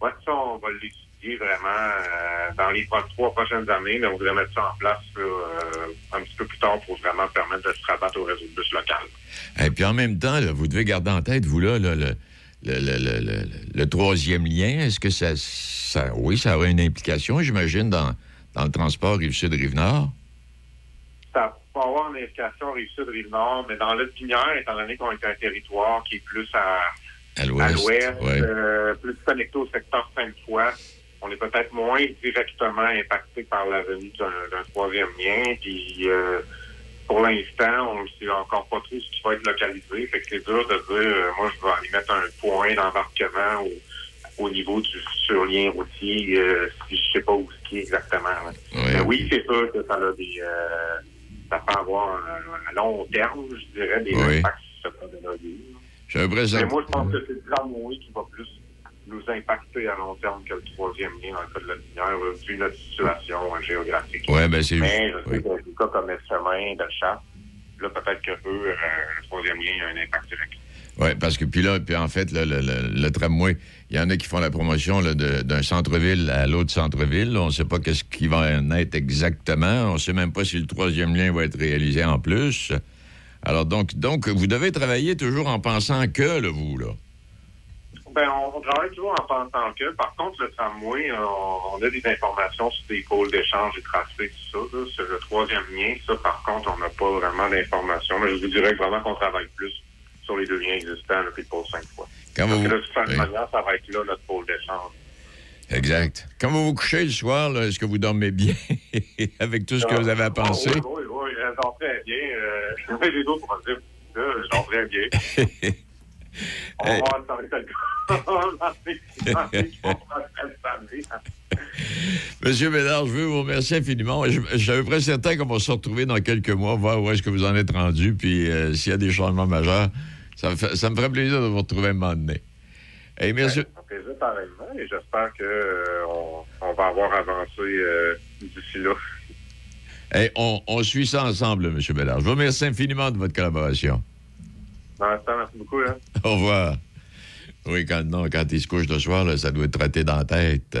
Ouais, ça, on va l'étudier vraiment euh, dans les trois prochaines années, mais on voudrait mettre ça en place là, euh, un petit peu plus tard pour vraiment permettre de se rabattre au réseau de bus local. Et puis en même temps, là, vous devez garder en tête, vous, là, là, le, le, troisième lien. Est-ce que ça, ça. Oui, ça aurait une implication, j'imagine, dans, dans le transport Rive-Sud, Rive-Nord? Ça peut avoir une implication Rive-Sud, Rive-Nord, mais dans l'autre pinière, étant donné qu'on est un territoire qui est plus à, l'ouest. ouais. euh, plus connecté au secteur Sainte-Foy, on est peut-être moins directement impacté par la venue d'un d'un troisième lien. Puis euh, pour l'instant, on ne sait encore pas trop ce qui va être localisé. Fait que c'est dur de dire, euh, moi, je vais aller mettre un point d'embarquement au, au niveau du futur lien routier, euh, si je sais pas où ce qui est exactement. là. Ouais. Mais oui, c'est sûr que ça a des... euh, ça peut avoir un- à long terme, je dirais, des Oui. impacts sur ce là J'ai l'impression mais moi, je pense que c'est le tramway qui va plus nous impacter à long terme que le troisième lien dans le cas de la lumière, vu notre situation euh, géographique. Ouais, ben, c'est- Mais je sais oui. cas comme le chemin de chasse, là, peut-être que eux, euh, le troisième lien a un impact direct. Oui, parce que puis là, puis en fait, là, le, le- le tramway, il y en a qui font la promotion d'un centre-ville à l'autre centre-ville. On ne sait pas qu'est-ce qui va en être exactement. On ne sait même pas si le troisième lien va être réalisé en plus. Alors donc, donc vous devez travailler toujours en pensant que, là, vous, là. Ben, on, on travaille toujours en pensant que, par contre, le tramway, euh, on, on a des informations sur des pôles d'échange et tracés, tout ça. Là. Sur le troisième lien, ça, par contre, on n'a pas vraiment d'informations. Mais je vous dirais vraiment qu'on travaille plus sur les deux liens existants, là, puis le pôle cinq fois. Quand Parce vous- que de toute oui. manière, ça va être là, notre pôle d'échange. Exact. Quand vous vous couchez le soir, est-ce que vous dormez bien avec tout ce que vous avez à penser? Ah, oui, oui, oui, je dors très bien. Euh, j'ai les autres. Là, je dors très bien. On va Hey. voir ça avec le Monsieur Bédard, je veux vous remercier infiniment. Je, je suis à peu près certain qu'on va se retrouver dans quelques mois, voir où est-ce que vous en êtes rendu, puis euh, s'il y a des changements majeurs, ça me, fait- ça me ferait plaisir de vous retrouver un moment donné. Hey, merci. Ça fait plaisir pareillement et j'espère qu'on on va avoir avancé euh, d'ici là. On suit ça ensemble, M. Bédard. Je vous remercie infiniment de votre collaboration. Merci beaucoup. Au revoir. Oui, quand, non, quand il se couche le soir, là, ça doit être traité dans la tête.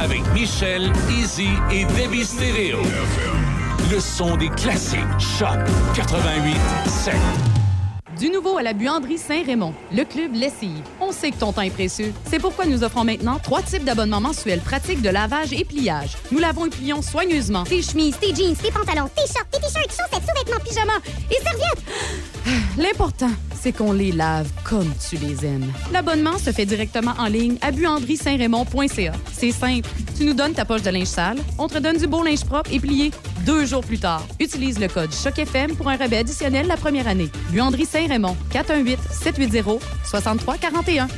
Avec Michel, Easy et Debbie Stereo. Le son des classiques. Choc 88 7. Du nouveau à la buanderie Saint-Raymond, le club Lessive. On sait que ton temps est précieux. C'est pourquoi nous offrons maintenant trois types d'abonnements mensuels pratiques de lavage et pliage. Nous lavons et plions soigneusement Tes chemises, tes jeans, tes pantalons, tes shorts, tes t-shirts, chaussettes, sous-vêtements, pyjamas et serviettes. L'important, c'est qu'on les lave comme tu les aimes. L'abonnement se fait directement en ligne à buanderie-saint-raymond.ca. C'est simple. Tu nous donnes ta poche de linge sale, on te donne du beau linge propre et plié deux jours plus tard. Utilise le code CHOC-FM pour un rabais additionnel la première année. Buanderie Saint-Raymond, 418-780-6341.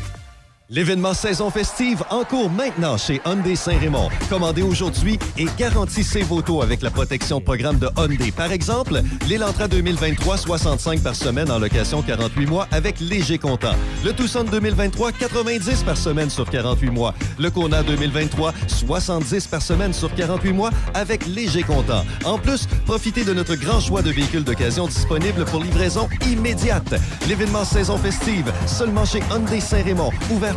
L'événement saison festive en cours maintenant chez Hyundai Saint-Raymond. Commandez aujourd'hui et garantissez vos taux avec la protection programme de Hyundai. Par exemple, l'Elantra 2023, 65 par semaine en location 48 mois avec léger comptant. Le Tucson 2023, 90 par semaine sur 48 mois. Le Kona 2023, 70 par semaine sur 48 mois avec léger comptant. En plus, profitez de notre grand choix de véhicules d'occasion disponibles pour livraison immédiate. L'événement saison festive, seulement chez Hyundai Saint-Raymond, ouvert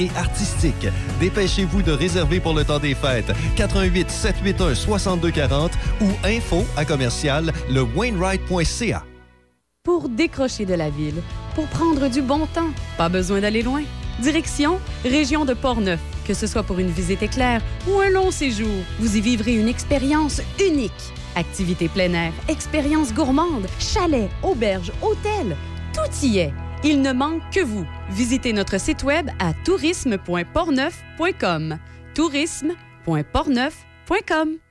artistique. Dépêchez-vous de réserver pour le temps des fêtes. 88 781 6240 ou info à commercial lewainwright.ca. Pour décrocher de la ville, pour prendre du bon temps, pas besoin d'aller loin. Direction, région de Portneuf. Que ce soit pour une visite éclair ou un long séjour, vous y vivrez une expérience unique. Activités plein air, expériences gourmandes, chalets, auberges, hôtels, tout y est. Il ne manque que vous. Visitez notre site web à tourisme.portneuf.com. tourisme.portneuf.com.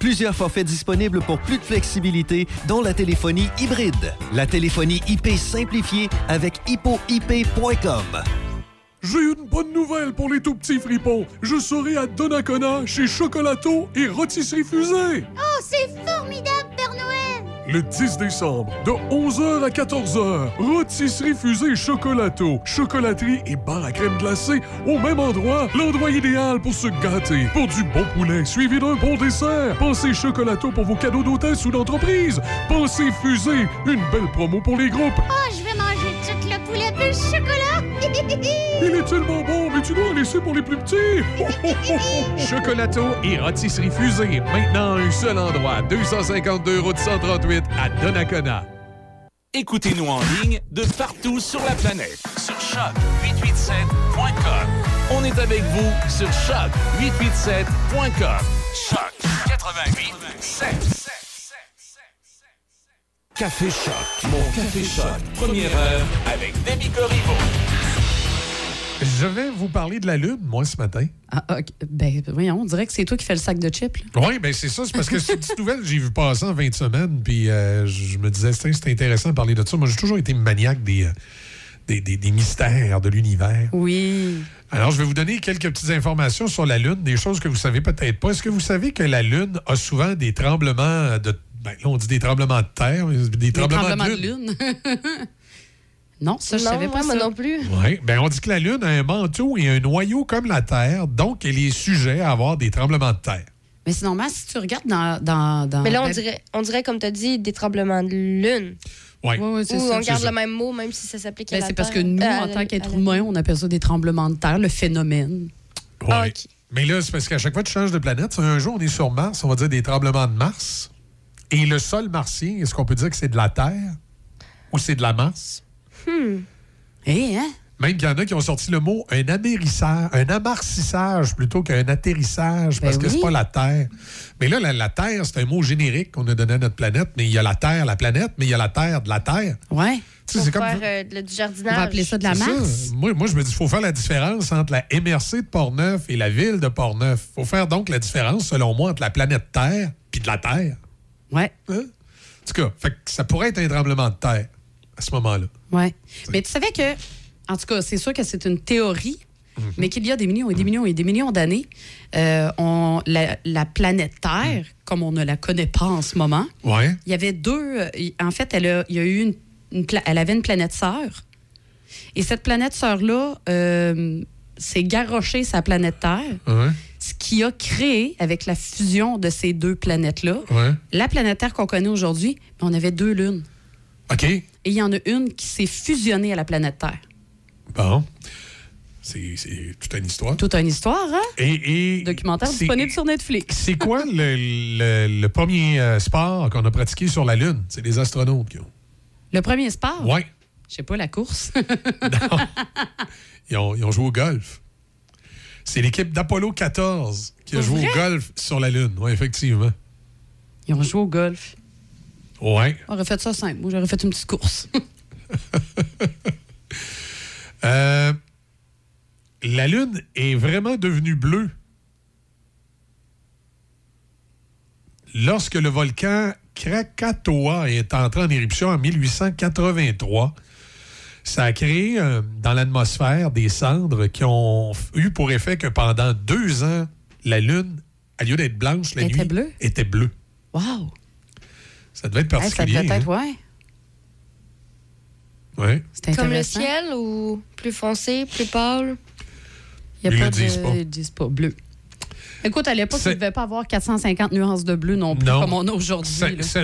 Plusieurs forfaits disponibles pour plus de flexibilité, dont la téléphonie hybride. La téléphonie IP simplifiée avec hippoip.com. J'ai une bonne nouvelle pour les tout petits fripons. Je serai à Donnacona chez Chocolato et Rôtisserie Fusée. Oh, c'est formidable, Père Noël! Le 10 décembre, de 11h à 14h, Rôtisserie Fusée Chocolato, chocolaterie et bar à crème glacée au même endroit, l'endroit idéal pour se gâter, pour du bon poulet suivi d'un bon dessert. Pensez Chocolato pour vos cadeaux d'hôtesse ou d'entreprise. Pensez Fusée, une belle promo pour les groupes. Oh, je vais manger tout le poulet plus chocolat! Il est tellement bon, tu dois en laisser pour les plus petits? Chocolato et rôtisserie fusée. Maintenant, un seul endroit. 252 route 138 à Donnacona. Écoutez-nous en ligne de partout sur la planète. Sur choc887.com. On est avec vous sur choc887.com. Choc 88 Café Choc. Mon Café Choc. Première heure avec Demi Corriveau. Je vais vous parler de la Lune, moi, ce matin. Ah, ok. Ben, voyons, on dirait que c'est toi qui fais le sac de chips. Oui, ben c'est ça. C'est parce que c'est une petite nouvelle que j'ai vu passer en 20 semaines. Puis euh, je me disais, c'est c'est intéressant de parler de ça. Moi, j'ai toujours été maniaque des, euh, des, des- des mystères de l'univers. Oui. Alors, je vais vous donner quelques petites informations sur la Lune, des choses que vous savez peut-être pas. Est-ce que vous savez que la Lune a souvent des tremblements de. Ben, là, on dit des tremblements de terre, mais des Des tremblements, tremblements de de Lune. Non, ça, je Non, savais pas moi ça. non plus. Oui, ben on dit que la Lune a un manteau et un noyau comme la Terre, donc elle est sujet à avoir des tremblements de terre. Mais c'est normal, si tu regardes dans... dans, dans- Mais là, on dirait, on dirait comme tu as dit, des tremblements de lune. Oui, ouais, Ou ça. on garde le même mot, même si ça s'applique à Ben, la c'est parce que nous, Euh, en à tant la- qu'être à la- humain, on appelle ça des tremblements de terre, le phénomène. Ah, Ouais. Mais là, c'est parce qu'à chaque fois que tu changes de planète, un jour, on est sur Mars, on va dire des tremblements de Mars. Et le sol martien, est-ce qu'on peut dire que c'est de la Terre ou c'est de la Mars? Hmm. Eh, hein? Même qu'il y en a qui ont sorti le mot un amérissage, un amarcissage plutôt qu'un atterrissage, parce Ben que c'est oui. pas la Terre. Mais là, la, la Terre, c'est un mot générique qu'on a donné à notre planète, mais il y a la Terre, la planète, mais il y a la Terre de la Terre. Ouais. Tu sais, Pour c'est comme. faire euh, du jardinage. On va appeler ça de la. Mars. Moi, moi, je me dis, il faut faire la différence entre la MRC de Portneuf et la ville de Portneuf. Il faut faire donc la différence, selon moi, entre la planète Terre puis de la Terre. Ouais. Hein? En tout cas, fait que ça pourrait être un tremblement de terre à ce moment-là. Ouais. Mais tu savais que, en tout cas, c'est sûr que c'est une théorie, Mhm. mais qu'il y a des millions et des millions et des millions d'années, euh, on- la, la planète Terre, comme on ne la connaît pas en ce moment, Ouais. il y avait deux. euh, en fait, elle, a, il y a eu une, elle avait une planète sœur. Et cette planète sœur-là euh, s'est garochée sa planète Terre, Ouais. ce qui a créé, avec la fusion de ces deux planètes-là, Ouais. la planète Terre qu'on connaît aujourd'hui. On avait deux lunes. OK. Et il y en a une qui s'est fusionnée à la planète Terre. Bon. C'est toute une histoire. Toute une histoire, hein? Et, et Documentaire disponible sur Netflix. C'est quoi le, le- le premier euh, sport qu'on a pratiqué sur la Lune? C'est les astronautes qui ont. Le premier sport? Ouais. Je sais pas, la course. Ils ont, ils ont joué au golf. C'est l'équipe d'Apollo 14 qui a joué au golf sur la Lune. Oui, effectivement. Ils ont joué au golf. Ouais. On aurait fait ça simple. Moi, j'aurais fait une petite course. Euh, la Lune est vraiment devenue bleue lorsque le volcan Krakatoa est entré en éruption en 1883. Ça a créé euh, dans l'atmosphère des cendres qui ont eu pour effet que pendant deux ans, la Lune, au lieu d'être blanche, la Était nuit bleue? était bleue. Wow! Ça devait être Hey, ça particulier. devait être, hein? ouais. Ouais. C'est Comme le ciel ou plus foncé, plus pâle? Il y Ils a le pas disent de... pas. Ils disent pas bleu. Écoute, à l'époque, il ne devait pas avoir 450 nuances de bleu non plus, Non. comme on a aujourd'hui.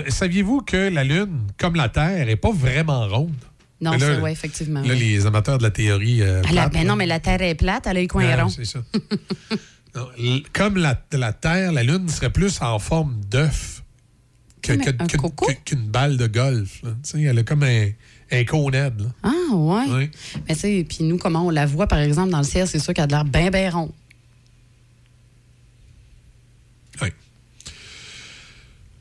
Saviez-vous que la Lune, comme la Terre, n'est pas vraiment ronde? Non, c'est ouais, effectivement. Là, oui. les amateurs de la théorie. euh, plate, ben non, mais la Terre est plate, elle a les coins ronds. C'est ça. Non, comme la, la Terre, la Lune serait plus en forme d'œuf que- Comme que- un qu'une balle de golf. là. Elle a comme un, un conède. là. Ah, ouais. Oui. Mais tu sais, puis nous, comment on la voit, par exemple, dans le ciel, c'est sûr qu'elle a de l'air bien, bien rond.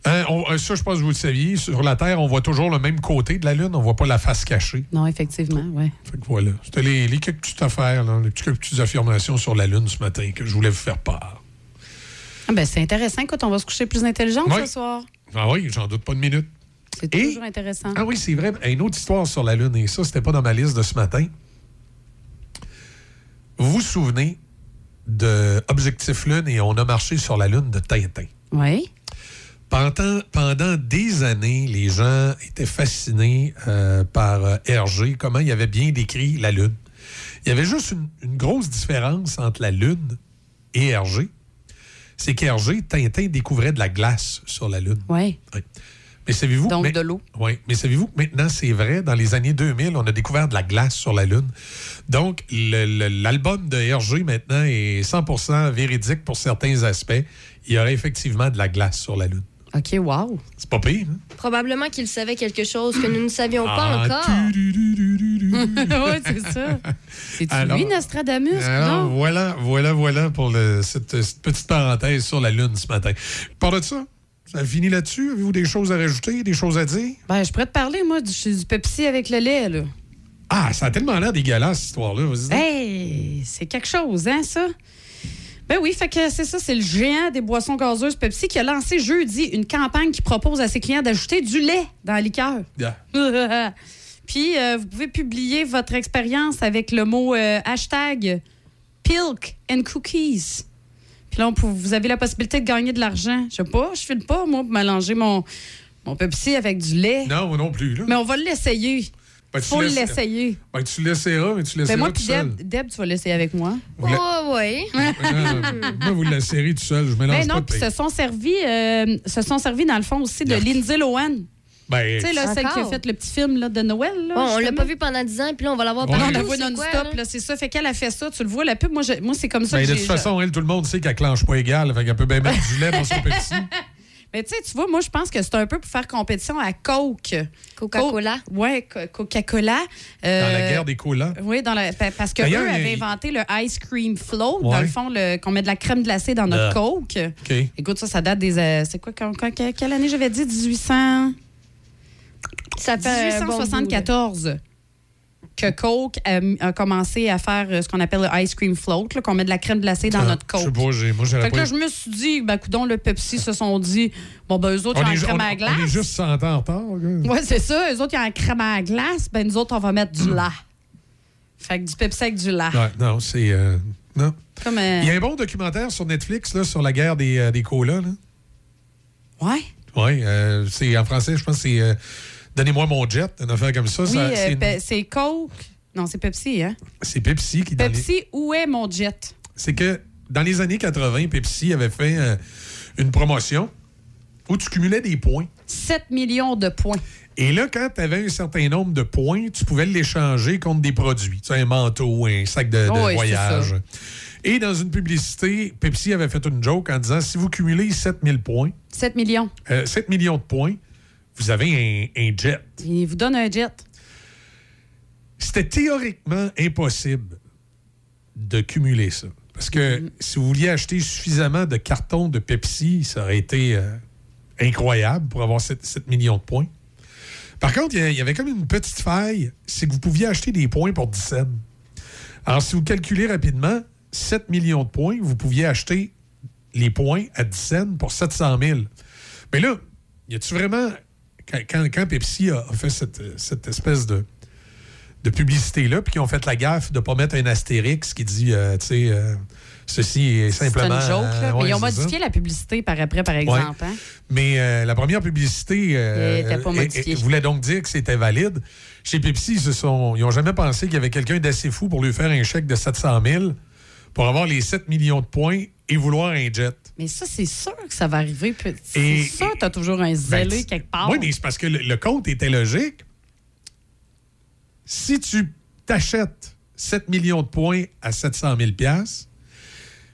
Hein, on- euh, ça, je pense que vous le saviez. Sur la Terre, on voit toujours le même côté de la Lune. On voit pas la face cachée. Non, effectivement, oui. Fait que voilà. C'était les, les quelques petites affaires, là, les quelques petites affirmations sur la Lune ce matin que je voulais vous faire part. Ah, ben, c'est intéressant. Écoute, on va se coucher plus intelligent Oui. ce soir. Ah oui, j'en doute pas une minute. C'est Et- toujours intéressant. Ah oui, c'est vrai. Une autre histoire sur la Lune, et ça, c'était pas dans ma liste de ce matin. Vous vous souvenez de Objectif Lune et On a marché sur la Lune de Tintin? Oui. Pendant, pendant des années, les gens étaient fascinés euh, par euh, Hergé, comment il avait bien décrit la Lune. Il y avait juste une, une grosse différence entre la Lune et Hergé. C'est qu'Hergé, Tintin découvrait de la glace sur la Lune. Oui. Oui. Mais savez-vous... Donc, mais- de l'eau. Oui, mais savez-vous que maintenant, c'est vrai, dans les années 2000, on a découvert de la glace sur la Lune. Donc, l'album de Hergé, maintenant, est 100% véridique pour certains aspects. Il y aurait effectivement de la glace sur la Lune. OK, wow. C'est pas pire, hein? Probablement qu'il savait quelque chose que nous ne savions pas Ah, encore. oui, c'est ça. C'est-tu Alors- lui, Nostradamus? Alors, non? voilà, voilà, voilà pour le- cette, cette petite parenthèse sur la Lune ce matin. Par de ça, ça finit là-dessus? Avez-vous des choses à rajouter, des choses à dire? Ben, je pourrais te parler, moi, du, du Pepsi avec le lait, là. Ah, ça a tellement l'air dégueulasse, cette histoire-là. Vas-y. Hey, c'est quelque chose, hein, ça? Ben oui, fait que c'est ça, c'est le géant des boissons gazeuses Pepsi qui a lancé jeudi une campagne qui propose à ses clients d'ajouter du lait dans la liqueur. Yeah. Puis, euh, vous pouvez publier votre expérience avec le mot euh, hashtag Pilk and Cookies. Puis là, on peut- vous avez la possibilité de gagner de l'argent. Je sais pas, je file pas, moi, pour mélanger mon, mon Pepsi avec du lait. Non, moi non plus. Là. Mais on va l'essayer. Ben, tu Faut laisses- l'essayer. Ben, tu l'essaieras, mais tu Ben, l'essaieras moi, tout puis. Deb, Deb, tu vas l'essayer avec moi. La- Oh, oui. Moi, vous l'essayerez tout seul. Je mélange Mais pas non, puis se sont servis, euh, se sont servis dans le fond aussi de Lindsay Lohan. Ben, Tu sais, là, celle qui a fait le petit film là, de Noël. Là, Bon, on l'a pas vu pendant 10 ans, puis là, on va l'avoir Ouais. Non, partout. on la voit non-stop, là? là, c'est ça. Fait qu'elle a fait ça, tu le vois, la pub. Moi, je- moi c'est comme ça ben, que de toute façon, elle, tout le monde sait qu'elle clenche pas égal. Fait qu'elle peut bien mettre du lait dans son Pepsi. Mais tu sais, tu vois, moi, je pense que c'est un peu pour faire compétition à Coke. Coca-Cola. Co- Co- Coca-Cola. Euh, Dans la guerre des colas. Oui, dans la, pa- parce que D'ailleurs, eux il y a- avaient inventé le ice cream float, dans le fond, le- qu'on met de la crème glacée dans notre Ah. Coke. OK. Écoute, ça, ça date des. euh, c'est quoi, quand- quand- quelle année j'avais dit? 1800. Ça fait un bon bout, là. 1874 que Coke a, a commencé à faire euh, ce qu'on appelle le ice cream float, qu'on met de la crème glacée dans Ah, notre Je sais Coke. pas, j'ai- moi, Fait que là, je me suis dit, ben, coudon, le Pepsi se sont dit, bon, ben, eux autres, on, ils ont crème on- à on glace. est juste 100 ans en retard. Ouais, c'est ça. Eux autres, ils ont crème à glace. Ben, nous autres, on va mettre du lait. Fait que du Pepsi avec du lait. Ouais, non, c'est. euh, non. Comme, euh, Il y a un bon documentaire sur Netflix là, sur la guerre des, euh, des colas. Là. Ouais. Oui, euh, c'est en français, je pense que c'est euh, Donnez-moi mon jet, une affaire comme ça. Oui, ça- euh, c'est Coke. Non, c'est Pepsi, hein? c'est Pepsi qui les- Pepsi, où est mon jet? C'est que dans les années 80, Pepsi avait fait euh, une promotion où tu cumulais des points. 7 millions de points. Et là, quand tu avais un certain nombre de points, tu pouvais l'échanger contre des produits. Tu sais, un manteau, un sac de, de Oui, c'est voyage. Et dans une publicité, Pepsi avait fait une joke en disant si vous cumulez 7000 points, 7 millions. euh, 7 millions de points, vous avez un, un jet. Il vous donne un jet. C'était théoriquement impossible de cumuler ça. Parce que si vous vouliez acheter suffisamment de cartons de Pepsi, ça aurait été euh, incroyable pour avoir 7, 7 millions de points. Par contre, il y a- il y avait comme une petite faille, c'est que vous pouviez acheter des points pour 10 cents. Alors, si vous calculez rapidement, 7 millions de points, vous pouviez acheter les points à 10 cents pour 700 000. Mais là, y a-tu vraiment. Quand, Pepsi a, fait cette, cette espèce de, de publicité-là, puis qu'ils ont fait la gaffe de ne pas mettre un astérix qui dit, euh, tu sais, euh, ceci est C'est une simplement. joke, là. euh, Mais ouais, ils ont ça. modifié la publicité par après, par exemple. hein? Mais euh, la première publicité euh, pas euh, modifiée. euh, voulait donc dire que c'était valide. Chez Pepsi, ils n'ont jamais pensé qu'il y avait quelqu'un d'assez fou pour lui faire un chèque de 700 000 pour avoir les 7 millions de points et vouloir un jet. Mais ça, c'est sûr que ça va arriver. C'est sûr que tu as toujours un Ben, zélé quelque part. Oui, mais c'est parce que le, le compte était logique. Si tu t'achètes 7 millions de points à 700 000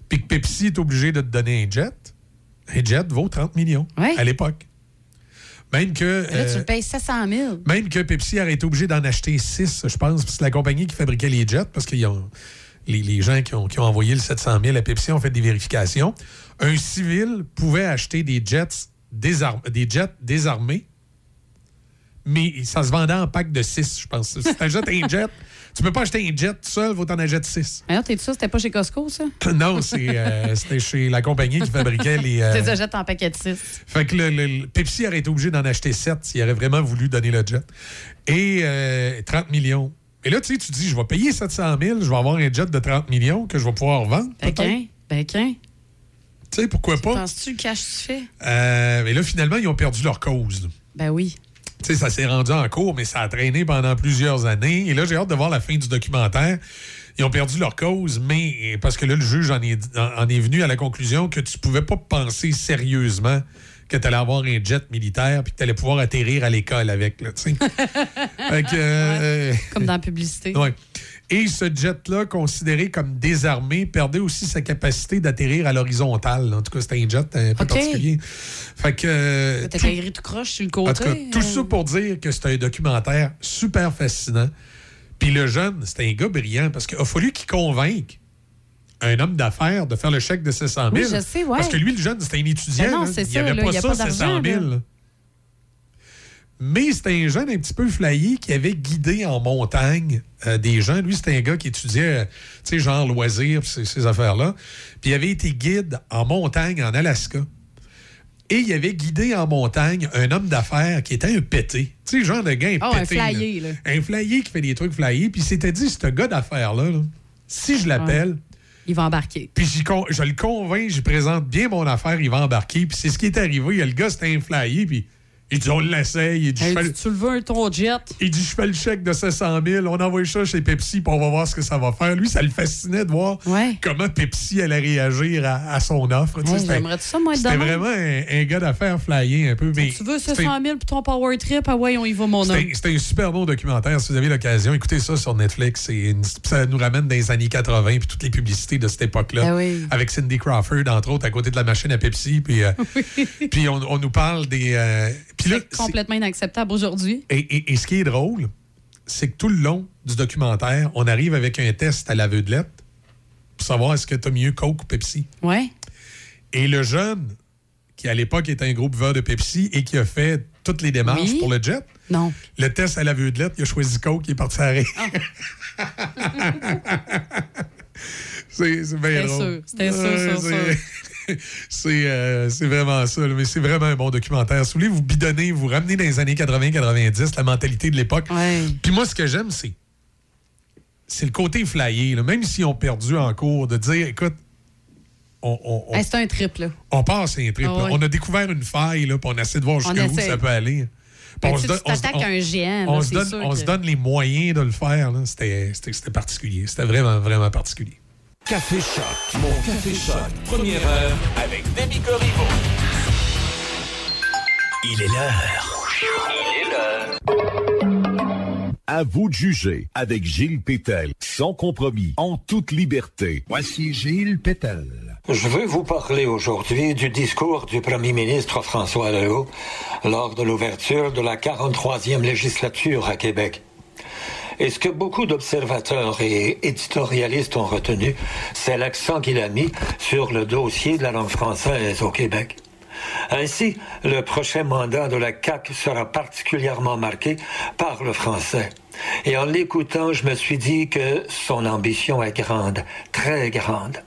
puis que Pepsi est obligé de te donner un jet, un jet vaut 30 millions à l'époque. Même que... Mais Là, tu euh, le payes 700 000. même que Pepsi aurait été obligé d'en acheter 6, je pense. C'est la compagnie qui fabriquait les jets, parce que les, les gens qui ont, qui ont envoyé le 700 000 à Pepsi ont fait des vérifications. Un civil pouvait acheter des jets, désarm- des jets désarmés, mais ça se vendait en pack de 6, je pense. Si tu achètes un jet, tu peux pas acheter un jet tout seul, faut t'en acheter 6. Alors, t'es sûr, c'était pas chez Costco, ça? non, euh, c'était chez la compagnie qui fabriquait les... euh, Tu les en paquet de 6. fait que le, le- le Pepsi aurait été obligé d'en acheter 7 s'il aurait vraiment voulu donner le jet. Et euh, 30 millions. Et là, tu sais, tu dis, je vais payer 700 000, je vais avoir un jet de 30 millions que je vais pouvoir vendre. Ben, qu'un. Ben, qu'un. Tu sais, pourquoi pas? Penses-tu le cash tu fais? Euh, mais là, finalement, ils ont perdu leur cause. Ben oui. Tu sais, ça s'est rendu en cours, mais ça a traîné pendant plusieurs années. Et là, j'ai hâte de voir la fin du documentaire. Ils ont perdu leur cause, mais parce que là, le juge en est, en est venu à la conclusion que tu pouvais pas penser sérieusement que tu allais avoir un jet militaire puis que tu allais pouvoir atterrir à l'école avec. Là, tu sais. Fait que, euh, Comme dans la publicité. Ouais. Et ce jet-là, considéré comme désarmé, perdait aussi sa capacité d'atterrir à l'horizontale. En tout cas, c'était un jet un peu OK. particulier. Fait que. euh, T'as tout- croche sur le côté. en tout cas, tout euh, ça pour dire que c'est un documentaire super fascinant. Puis le jeune, c'est un gars brillant parce qu'il a fallu qu'il convainque un homme d'affaires de faire le chèque de 700 000. Oui, je sais, ouais. Parce que lui, le jeune, c'était un étudiant. Ben non, c'est il n'y avait là, pas il y a ça, pas 700 d'argent, 000. là. là. Mais c'était un jeune un petit peu flyé qui avait guidé en montagne euh, des gens. Lui, c'était un gars qui étudiait, euh, tu sais, genre loisirs, ces, ces affaires-là. Puis il avait été guide en montagne en Alaska. Et il avait guidé en montagne un homme d'affaires qui était un pété. Tu sais, genre de gars un Oh, un flyé, là. Un flyé qui fait des trucs flyés. Puis il s'était dit, ce gars d'affaires-là, là, si je l'appelle, Il va embarquer. puis je le convainc, j'y présente bien mon affaire, il va embarquer. Puis c'est ce qui est arrivé. Le gars, un flyé, puis Il dit, on l'essaye. Il dit, Hey, je fais- tu le veux, ton jet? il dit, je fais le chèque de 700 000, on envoie ça chez Pepsi, puis on va voir ce que ça va faire. Lui, ça le fascinait de voir comment Pepsi allait réagir à, à son offre. Ouais, J'aimerais ça, moi, C'était vraiment un, un gars d'affaires flyé un peu. Mais Tu veux c'était- 700 000 pour ton power trip? Ah ouais, on y va, mon homme. c'était un super bon documentaire. Si vous avez l'occasion, écoutez ça sur Netflix. Une- ça nous ramène dans les années 80 puis toutes les publicités de cette époque-là. Ah oui. Avec Cindy Crawford, entre autres, à côté de la machine à Pepsi. Puis, euh, puis on, on nous parle des. euh, C'est complètement inacceptable aujourd'hui. et, et- et ce qui est drôle, c'est que tout le long du documentaire, on arrive avec un test à l'aveuglette pour savoir est-ce que tu as mieux Coke ou Pepsi. Ouais. Et le jeune, qui à l'époque était un groupe vert de Pepsi et qui a fait toutes les démarches Oui. pour le jet, Non. le test à l'aveuglette, il a choisi Coke, il est parti à rire. c'est bien C'était sûr, c'était sûr, sûr, c'est- euh, c'est vraiment ça, là, mais c'est vraiment un bon documentaire. Si vous voulez vous bidonner, vous ramener dans les années 80-90, la mentalité de l'époque. Puis moi, ce que j'aime, c'est c'est le côté flyé. là. Même si on perdu en cours, de dire, écoute, on, on- c'est un trip, là. on passe un trip. Là. ouais. On a découvert une faille, là, puis on essaie de voir jusqu'où ça peut aller. On se donne- on se- géant, On, là, donne, sûr on que- se donne les moyens de le faire. c'était particulier. C'était vraiment, vraiment particulier. Café Choc. Mon Café Choc. Première heure avec Demi Corriveau. Il est l'heure. Il est l'heure. À vous de juger avec Gilles Pétel, sans compromis, en toute liberté. Voici Gilles Pétel. Je veux vous parler aujourd'hui du discours du premier ministre François Legault lors de l'ouverture de la 43e législature à Québec. Et ce que beaucoup d'observateurs et éditorialistes ont retenu, c'est l'accent qu'il a mis sur le dossier de la langue française au Québec? Ainsi, le prochain mandat de la CAQ sera particulièrement marqué par le français. Et en l'écoutant, je me suis dit que son ambition est grande, très grande.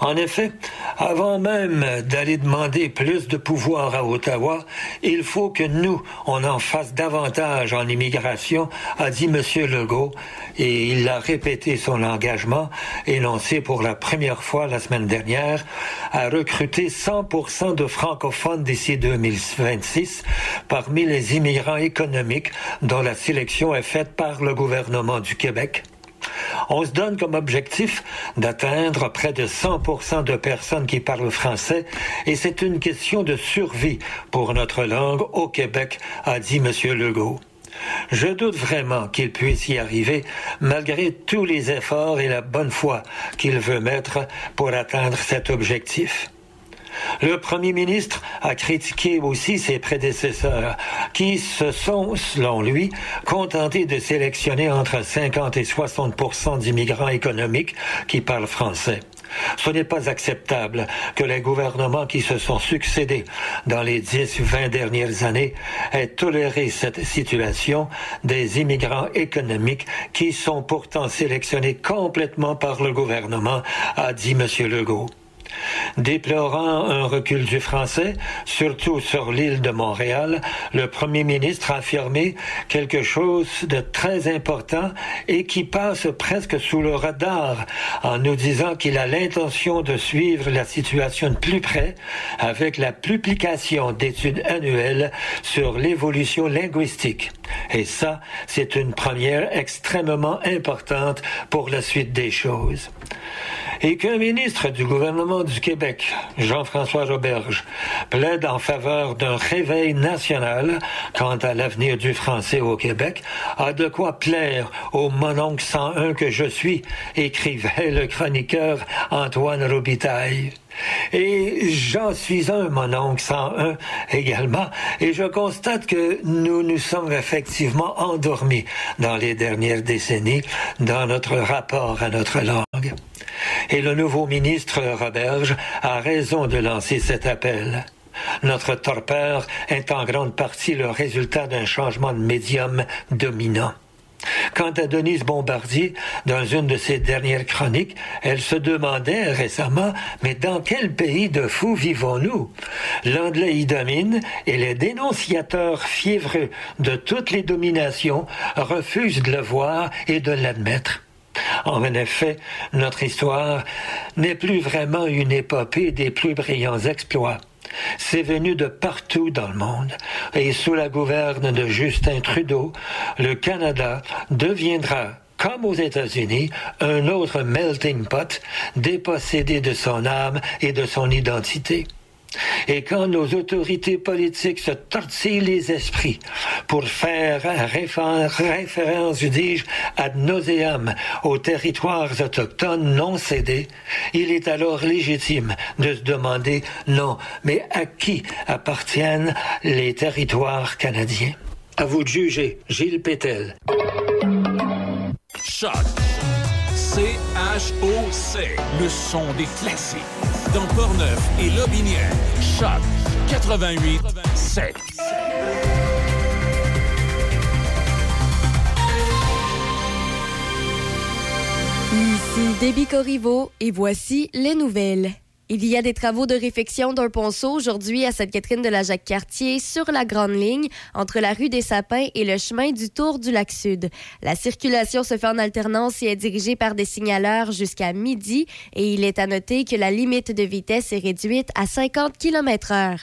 En effet, avant même d'aller demander plus de pouvoir à Ottawa, il faut que nous, on en fasse davantage en immigration, a dit M. Legault, et il a répété son engagement, énoncé pour la première fois la semaine dernière, à recruter 100% de francophones d'ici 2026 parmi les immigrants économiques dont la sélection est faite par le gouvernement du Québec. On se donne comme objectif d'atteindre près de 100% de personnes qui parlent français et c'est une question de survie pour notre langue au Québec, a dit M. Legault. Je doute vraiment qu'il puisse y arriver malgré tous les efforts et la bonne foi qu'il veut mettre pour atteindre cet objectif. Le premier ministre a critiqué aussi ses prédécesseurs, qui se sont, selon lui, contentés de sélectionner entre 50 et 60% d'immigrants économiques qui parlent français. Ce n'est pas acceptable que les gouvernements qui se sont succédés dans les 10 ou 20 dernières années aient toléré cette situation des immigrants économiques qui sont pourtant sélectionnés complètement par le gouvernement, a dit M. Legault. Déplorant un recul du français, surtout sur l'île de Montréal, le premier ministre a affirmé quelque chose de très important et qui passe presque sous le radar en nous disant qu'il a l'intention de suivre la situation de plus près avec la publication d'études annuelles sur l'évolution linguistique. Et ça, c'est une première extrêmement importante pour la suite des choses et qu'un ministre du gouvernement du Québec, Jean-François Roberge, plaide en faveur d'un réveil national quant à l'avenir du français au Québec, a de quoi plaire au mononcle 101 que je suis, écrivait le chroniqueur Antoine Robitaille. Et j'en suis un, mon oncle 101 également, et je constate que nous nous sommes effectivement endormis dans les dernières décennies dans notre rapport à notre langue. Et le nouveau ministre Roberge a raison de lancer cet appel. Notre torpeur est en grande partie le résultat d'un changement de médium dominant. Quant à Denise Bombardier, dans une de ses dernières chroniques, elle se demandait récemment, mais dans quel pays de fous vivons-nous? L'anglais y domine et les dénonciateurs fiévreux de toutes les dominations refusent de le voir et de l'admettre. En effet, notre histoire n'est plus vraiment une épopée des plus brillants exploits. C'est venu de partout dans le monde. Et sous la gouverne de Justin Trudeau, le Canada deviendra, comme aux États-Unis, un autre melting pot dépossédé de son âme et de son identité. Et quand nos autorités politiques se tortillent les esprits pour faire réfé- référence, je dis, ad nauseam aux territoires autochtones non cédés, il est alors légitime de se demander, non, mais à qui appartiennent les territoires canadiens? À vous de juger, Gilles Pétel. Choc. C-H-O-C. Le son des classiques. Dans Portneuf et Lobinière. Choc 88 7. Ici Déby Corriveau et voici les nouvelles. Il y a des travaux de réfection d'un ponceau aujourd'hui à Sainte-Catherine de la Jacques-Cartier sur la Grande Ligne entre la rue des Sapins et le chemin du Tour du Lac Sud. La circulation se fait en alternance et est dirigée par des signaleurs jusqu'à midi et il est à noter que la limite de vitesse est réduite à 50 km heure.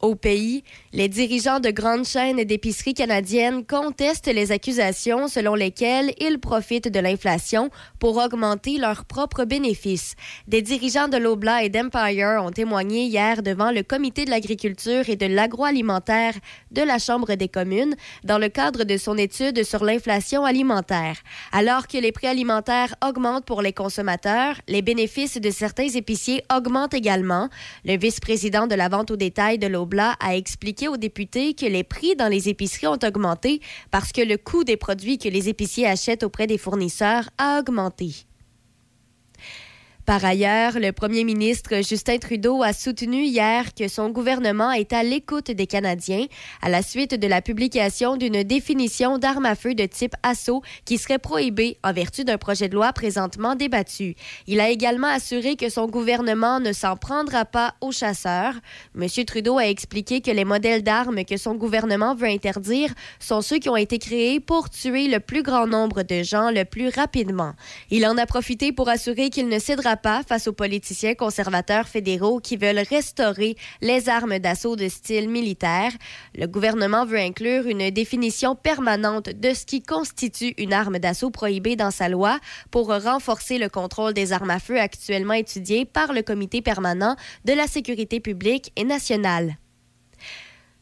Au pays, les dirigeants de grandes chaînes d'épiceries canadiennes contestent les accusations selon lesquelles ils profitent de l'inflation pour augmenter leurs propres bénéfices. Des dirigeants de Lobla et d'Empire ont témoigné hier devant le Comité de l'agriculture et de l'agroalimentaire de la Chambre des communes dans le cadre de son étude sur l'inflation alimentaire. Alors que les prix alimentaires augmentent pour les consommateurs, les bénéfices de certains épiciers augmentent également. Le vice-président de la vente au détail de Lobla a expliqué aux députés que les prix dans les épiceries ont augmenté parce que le coût des produits que les épiciers achètent auprès des fournisseurs a augmenté. Par ailleurs, le premier ministre Justin Trudeau a soutenu hier que son gouvernement est à l'écoute des Canadiens à la suite de la publication d'une définition d'arme à feu de type assaut qui serait prohibée en vertu d'un projet de loi présentement débattu. Il a également assuré que son gouvernement ne s'en prendra pas aux chasseurs. M. Trudeau a expliqué que les modèles d'armes que son gouvernement veut interdire sont ceux qui ont été créés pour tuer le plus grand nombre de gens le plus rapidement. Il en a profité pour assurer qu'il ne cédera pas face aux politiciens conservateurs fédéraux qui veulent restaurer les armes d'assaut de style militaire. Le gouvernement veut inclure une définition permanente de ce qui constitue une arme d'assaut prohibée dans sa loi pour renforcer le contrôle des armes à feu actuellement étudié par le Comité permanent de la sécurité publique et nationale.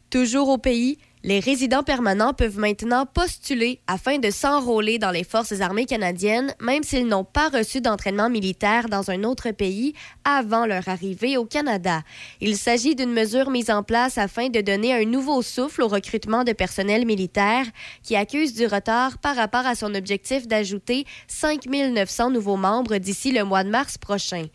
Toujours au pays, les résidents permanents peuvent maintenant postuler afin de s'enrôler dans les forces armées canadiennes, même s'ils n'ont pas reçu d'entraînement militaire dans un autre pays avant leur arrivée au Canada. Il s'agit d'une mesure mise en place afin de donner un nouveau souffle au recrutement de personnel militaire qui accuse du retard par rapport à son objectif d'ajouter 5 900 nouveaux membres d'ici le mois de mars prochain.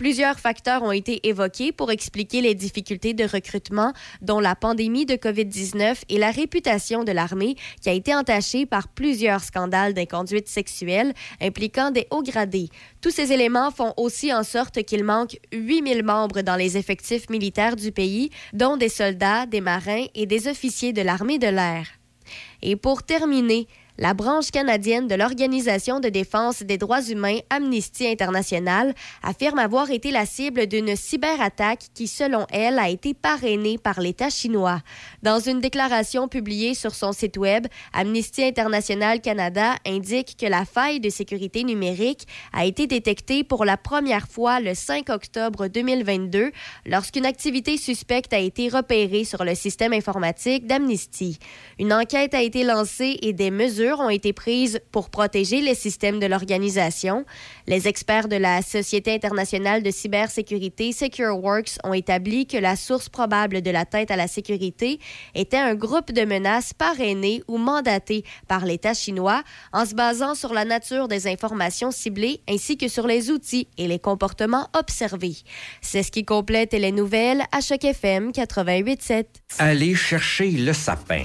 Plusieurs facteurs ont été évoqués pour expliquer les difficultés de recrutement, dont la pandémie de COVID-19 et la réputation de l'armée qui a été entachée par plusieurs scandales d'inconduite sexuelle impliquant des hauts gradés. Tous ces éléments font aussi en sorte qu'il manque 8000 membres dans les effectifs militaires du pays, dont des soldats, des marins et des officiers de l'armée de l'air. Et pour terminer, la branche canadienne de l'Organisation de défense des droits humains Amnesty International affirme avoir été la cible d'une cyberattaque qui, selon elle, a été parrainée par l'État chinois. Dans une déclaration publiée sur son site web, Amnesty International Canada indique que la faille de sécurité numérique a été détectée pour la première fois le 5 octobre 2022 lorsqu'une activité suspecte a été repérée sur le système informatique d'Amnesty. Une enquête a été lancée et des mesures ont été prises pour protéger les systèmes de l'organisation. Les experts de la Société internationale de cybersécurité SecureWorks ont établi que la source probable de l'atteinte à la sécurité était un groupe de menaces parrainé ou mandaté par l'État chinois en se basant sur la nature des informations ciblées ainsi que sur les outils et les comportements observés. C'est ce qui complète les nouvelles à Choc FM 88.7. Aller chercher le sapin.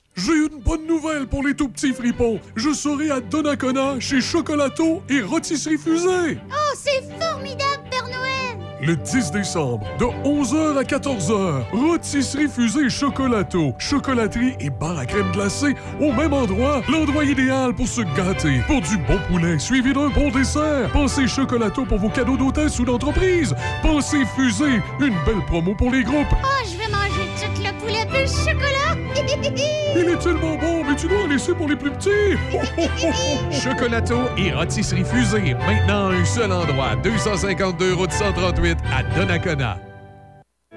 J'ai une bonne nouvelle pour les tout petits fripons. Je serai à Donnacona chez Chocolato et Rôtisserie Fusée. Oh, c'est formidable, Père Noël! Le 10 décembre, de 11h à 14h, Rôtisserie Fusée Chocolato, chocolaterie et bar à crème glacée au même endroit, l'endroit idéal pour se gâter. Pour du bon poulet suivi d'un bon dessert. Pensez Chocolato pour vos cadeaux d'hôtesse ou d'entreprise. Pensez Fusée, une belle promo pour les groupes. Oh, je vais manger chocolat! Il est tellement bon, mais tu dois en laisser pour les plus petits. Chocolato et rôtisserie fusée. Maintenant, un seul endroit. 252 route 138 à Donnacona.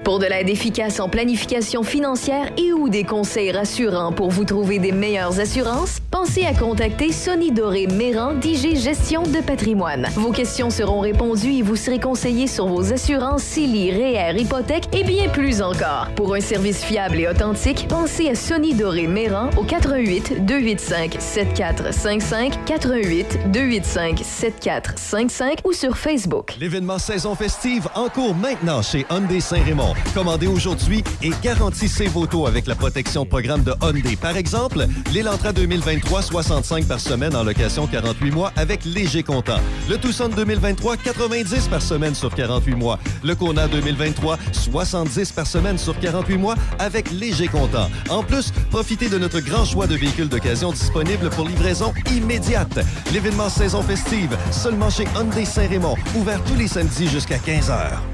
Pour de l'aide efficace en planification financière et ou des conseils rassurants pour vous trouver des meilleures assurances, pensez à contacter Sonny Doré Méran d'IG Gestion de patrimoine. Vos questions seront répondues et vous serez conseillé sur vos assurances CELI, REER, hypothèque et bien plus encore. Pour un service fiable et authentique, pensez à Sonny Doré Méran au 88 285 7455 88 285 7455 ou sur Facebook. L'événement saison festive en cours maintenant chez Saint-Raymond. Commandez aujourd'hui et garantissez vos taux avec la protection programme de Hyundai. Par exemple, l'Elantra 2023, 65 par semaine en location 48 mois avec léger comptant. Le Tucson 2023, 90 par semaine sur 48 mois. Le Kona 2023, 70 par semaine sur 48 mois avec léger comptant. En plus, profitez de notre grand choix de véhicules d'occasion disponibles pour livraison immédiate. L'événement saison festive, seulement chez Hyundai Saint-Raymond, ouvert tous les samedis jusqu'à 15 heures.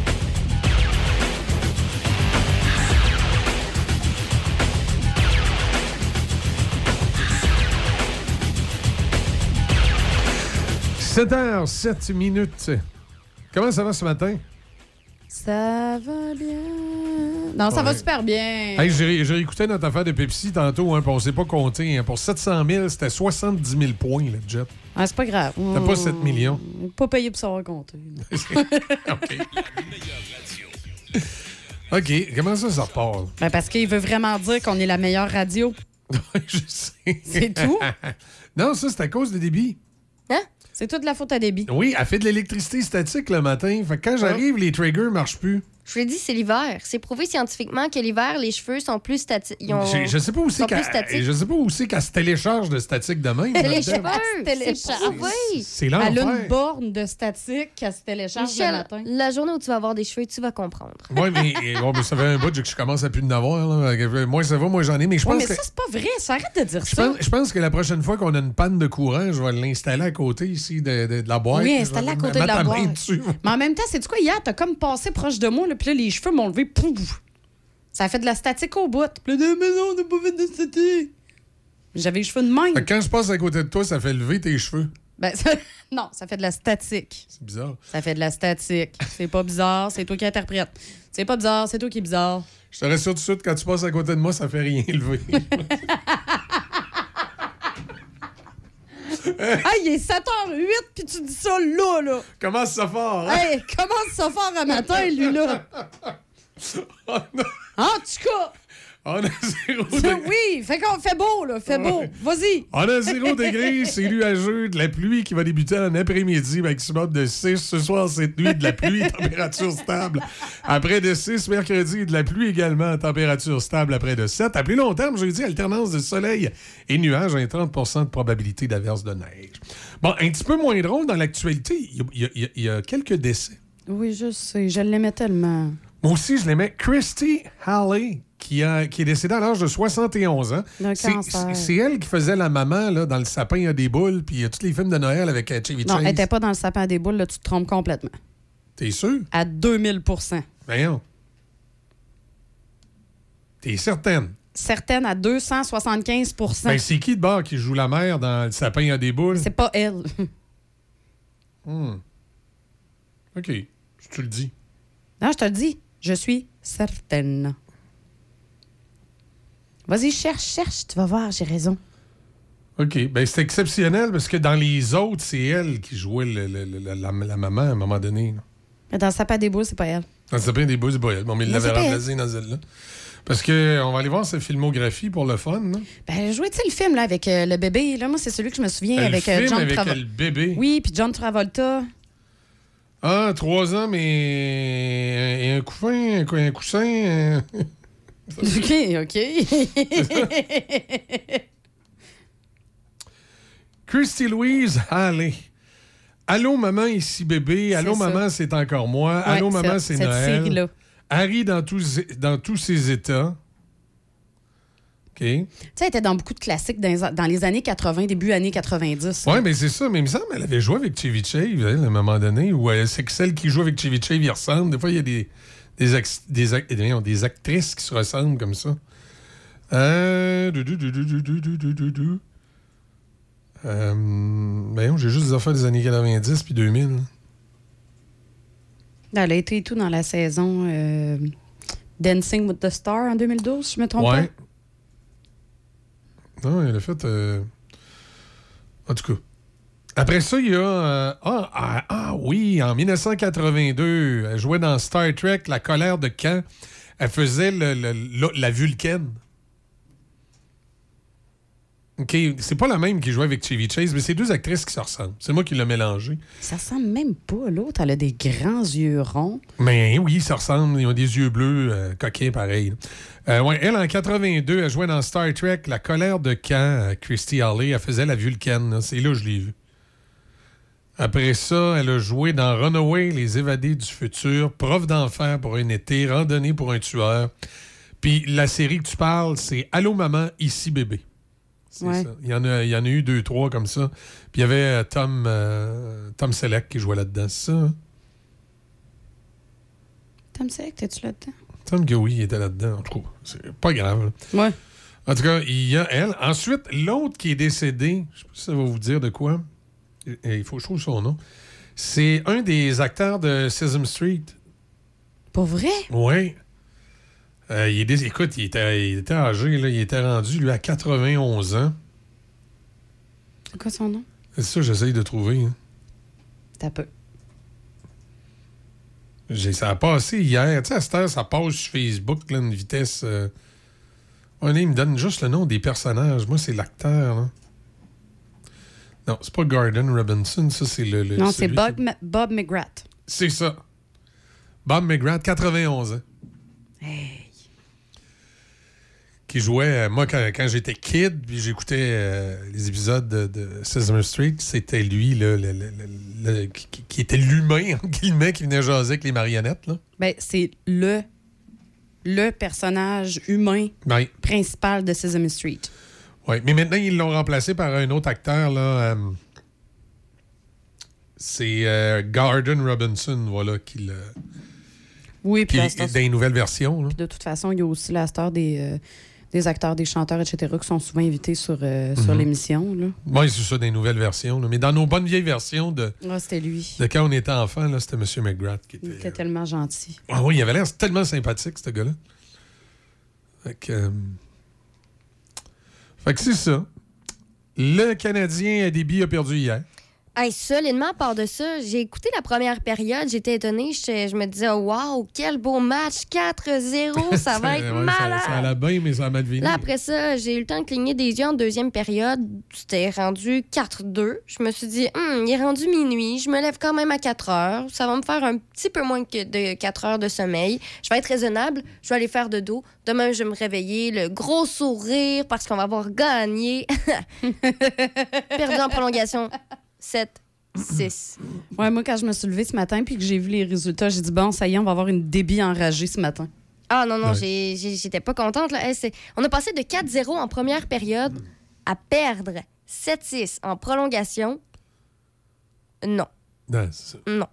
– 7h07 minutes. Comment ça va ce matin? Ça va bien. Non, ça va super bien. Hey, J'ai j'ai écouté notre affaire de Pepsi tantôt, hein, on s'est pas compté. hein. Pour 700 000, c'était 70 000 points, le jet. Ah, c'est pas grave. T'as pas 7 millions. Pas payé pour savoir compter. OK, comment ça, ça repart? Ben, parce qu'il veut vraiment dire qu'on est la meilleure radio. Je sais. C'est tout? non, ça, c'est à cause des débits. C'est toute la faute à débit. Oui, elle fait de l'électricité statique le matin. Fait que quand j'arrive, les triggers marchent plus. Je l'ai dit, c'est l'hiver. C'est prouvé scientifiquement que l'hiver, les cheveux sont plus statiques. Je, je sais pas qu'elle statiques. je sais pas qu'elle se télécharge de statique de même. Les là-dedans. cheveux, c'est Elle a une borne de statique qui se télécharge le Michel, matin. la journée où tu vas avoir des cheveux, tu vas comprendre. Oui, mais, bon, mais ça fait un bout que je commence à plus en avoir. là. Moi, ça va, moi, j'en ai. Mais je Ouais, pense mais que. ça, c'est pas vrai. Ça arrête de dire Je ça. pense, je pense que la prochaine fois qu'on a une panne de courant, je vais l'installer à côté ici de, de- de la boîte. Oui, installé à côté de la boîte. dessus. Mais en même temps, c'est quoi hier? T'as comme passé proche de moi, là, puis là, les cheveux m'ont levé. Pouf! Ça a fait de la statique au bout. Puis là, mais non, on n'a pas fait de statique. J'avais les cheveux de même. Quand je passe à côté de toi, ça fait lever tes cheveux. Ben, ça- non, ça fait de la statique. C'est bizarre. Ça fait de la statique. C'est pas bizarre, c'est toi qui interprète. C'est pas bizarre, c'est toi qui est bizarre. Je te rassure tout de suite, quand tu passes à côté de moi, ça fait rien lever. Ah, il est 7h08, puis tu dis ça là, là. Commence ça fort. hein? Hey, commence ça fort un matin, lui, là? En tout cas. On a zéro degré. Oui, fait qu'on fait beau, là. Fait beau. Vas-y. On a zéro degré, c'est nuageux, de la pluie qui va débuter en après-midi, maximum de 6. Ce soir, cette nuit, de la pluie, température stable. Après de 6, mercredi, de la pluie également, température stable après de 7. À plus long terme, jeudi, alternance de soleil et nuages, et 30% de probabilité d'averse de neige. Bon, un petit peu moins drôle dans l'actualité, y y, y il y a quelques décès. Oui, je sais. Je l'aimais tellement. Moi aussi, je l'aimais. Christy Halley, qui, a, qui est décédée à l'âge de 71 ans. C'est- elle qui faisait la maman là, dans Le sapin a des boules, puis euh, tous les films de Noël avec euh, Chevy Non, Chase. elle était pas dans le sapin à des boules, là, tu te trompes complètement. T'es sûr? À 2000% Voyons. T'es certaine? Certaines à 275% Ben, c'est qui de bord qui joue la mère dans Le sapin a des boules? C'est pas elle. Hmm. OK. Tu le dis. Non, je te le dis. Je suis certaine. Vas-y, cherche, cherche. Tu vas voir, j'ai raison. OK. Ben, c'est exceptionnel parce que dans les autres, c'est elle qui jouait le- le- le- la, la- maman à un moment donné. là. Mais Dans sapin des boules, c'est pas elle. Dans sapin des boules, c'est pas elle. Bon, mais il l'avait c'est pas elle. remplacé dans celle-là. Parce que on va aller voir sa filmographie pour le fun. là. Ben, jouez-tu le film là, avec euh, le bébé? Là, moi, c'est celui que je me souviens avec euh, film John avec Travolta. le bébé? Oui, puis John Travolta. Ah, trois ans, mais et un couffin, un, cou- un coussin. OK, OK. Christy Louise Allez. Allô, maman, ici bébé. Allô, maman, c'est encore moi. Ouais, Allô, maman, c'est- Noël. Harry dans tous, dans tous ses états. OK. Tu sais, elle était dans beaucoup de classiques dans les, dans les années 80, début années 90. Oui, mais c'est ça. Mais il me semble qu'elle avait joué avec Chevy Chase, elle, à un moment donné, ou c'est que celle qui joue avec Chevy Chase, il ressemble. Des fois, il y a des, des, act des, eh des, actrices qui se ressemblent comme ça. J'ai juste des affaires des années 90 puis 2000. Elle a été tout dans la saison euh, Dancing with the Star en 2012, si je me trompe pas? Non, elle a fait. Euh... En tout cas, après ça, il y a. euh, Ah, ah, ah oui, en 1982, elle jouait dans Star Trek La colère de Khan. Elle faisait le- le- le- la Vulcaine. OK, c'est pas la même qui jouait avec Chevy Chase, mais c'est deux actrices qui se ressemblent. C'est moi qui l'ai mélangé. Ça ressemble même pas à l'autre. Elle a des grands yeux ronds. Mais oui, ça ressemble. Ils ont des yeux bleus, euh, coquins, pareil. Euh, ouais, elle, en 82, elle jouait dans Star Trek La colère de Khan, Christy Alley. Elle faisait la Vulcaine. C'est là que je l'ai vue. Après ça, elle a joué dans Runaway, Les évadés du futur, Prof d'enfer pour un été, Randonnée pour un tueur. Puis la série que tu parles, c'est Allô maman, ici bébé. C'est Ouais. ça. Il y, en a, il y en a eu deux, trois comme ça. Puis il y avait euh, Tom, euh, Tom Selleck qui jouait là-dedans. C'est ça, hein? Tom Selleck, t'es-tu là-dedans? Oui, il était là-dedans. En tout cas, c'est pas grave. là. Ouais. En tout cas, il y a elle. Ensuite, l'autre qui est décédé, je sais pas si ça va vous dire de quoi. Et- Il faut que je trouve son nom. C'est un des acteurs de Sesame Street. Pour vrai? Oui. Euh, il est Écoute, il était, il était âgé, là. il était rendu, lui, à 91 ans. C'est quoi son nom? C'est ça que j'essaye de trouver. hein. T'as peu. J'ai- Ça a passé hier. Tu sais, à cette heure, ça passe sur Facebook, là, une vitesse. euh, là, il me donne juste le nom des personnages. Moi, c'est l'acteur. là. Non, c'est pas Gordon Robinson, ça, c'est le. le- non, c'est Bob, qui- Ma- Bob McGrath. C'est ça. Bob McGrath, 91 ans. Qui jouait, euh, moi, quand, quand j'étais kid, puis j'écoutais euh, les épisodes de, de Sesame Street, c'était lui, là, le- le- le- le- qui, qui- qui était l'humain, entre guillemets, qui venait jaser avec les marionnettes. Là. Ben, c'est le, le personnage humain Ben, principal de Sesame Street. Mais maintenant, ils l'ont remplacé par un autre acteur, là. euh, c'est euh, Gordon Robinson, voilà, qui le. Oui, puis qui- dans les nouvelles versions. là. De toute façon, il y a aussi la star des, euh, des acteurs, des chanteurs, etc., qui sont souvent invités sur, euh, sur Mhm. l'émission. Oui, c'est ça, des nouvelles versions. là. Mais dans nos bonnes vieilles versions de, Ah, c'était lui. de quand on était enfant, là, c'était M. McGrath qui était. Il était tellement gentil. Ah oui, il avait l'air tellement sympathique, ce gars-là. Fait que. euh, Fait que c'est ça. Le Canadien à débit a perdu hier. Hey, solidement, à part de ça, j'ai écouté la première période, j'étais étonnée, je me disais, waouh, quel beau match, 4-0, ça va être Ouais, malade. Ça, ça allait bien, mais ça. Là, après ça, j'ai eu le temps de cligner des yeux en deuxième période. C'était rendu 4-2. Je me suis dit, Hum, il est rendu minuit. Je me lève quand même à 4 heures. Ça va me faire un petit peu moins que de 4 heures de sommeil. Je vais être raisonnable. Je vais aller faire de dos. Demain, je vais me réveiller, le gros sourire parce qu'on va avoir gagné. Perdu en prolongation. 7, 6. Ouais, moi, quand je me suis levée ce matin puis que j'ai vu les résultats, j'ai dit, bon, ça y est, on va avoir une débit enragée ce matin. Ah non, non, Ouais. j'étais pas contente. Là. Hey, c'est- on a passé de 4-0 en première période à perdre 7-6 en prolongation. Non, Non, c'est ça. non.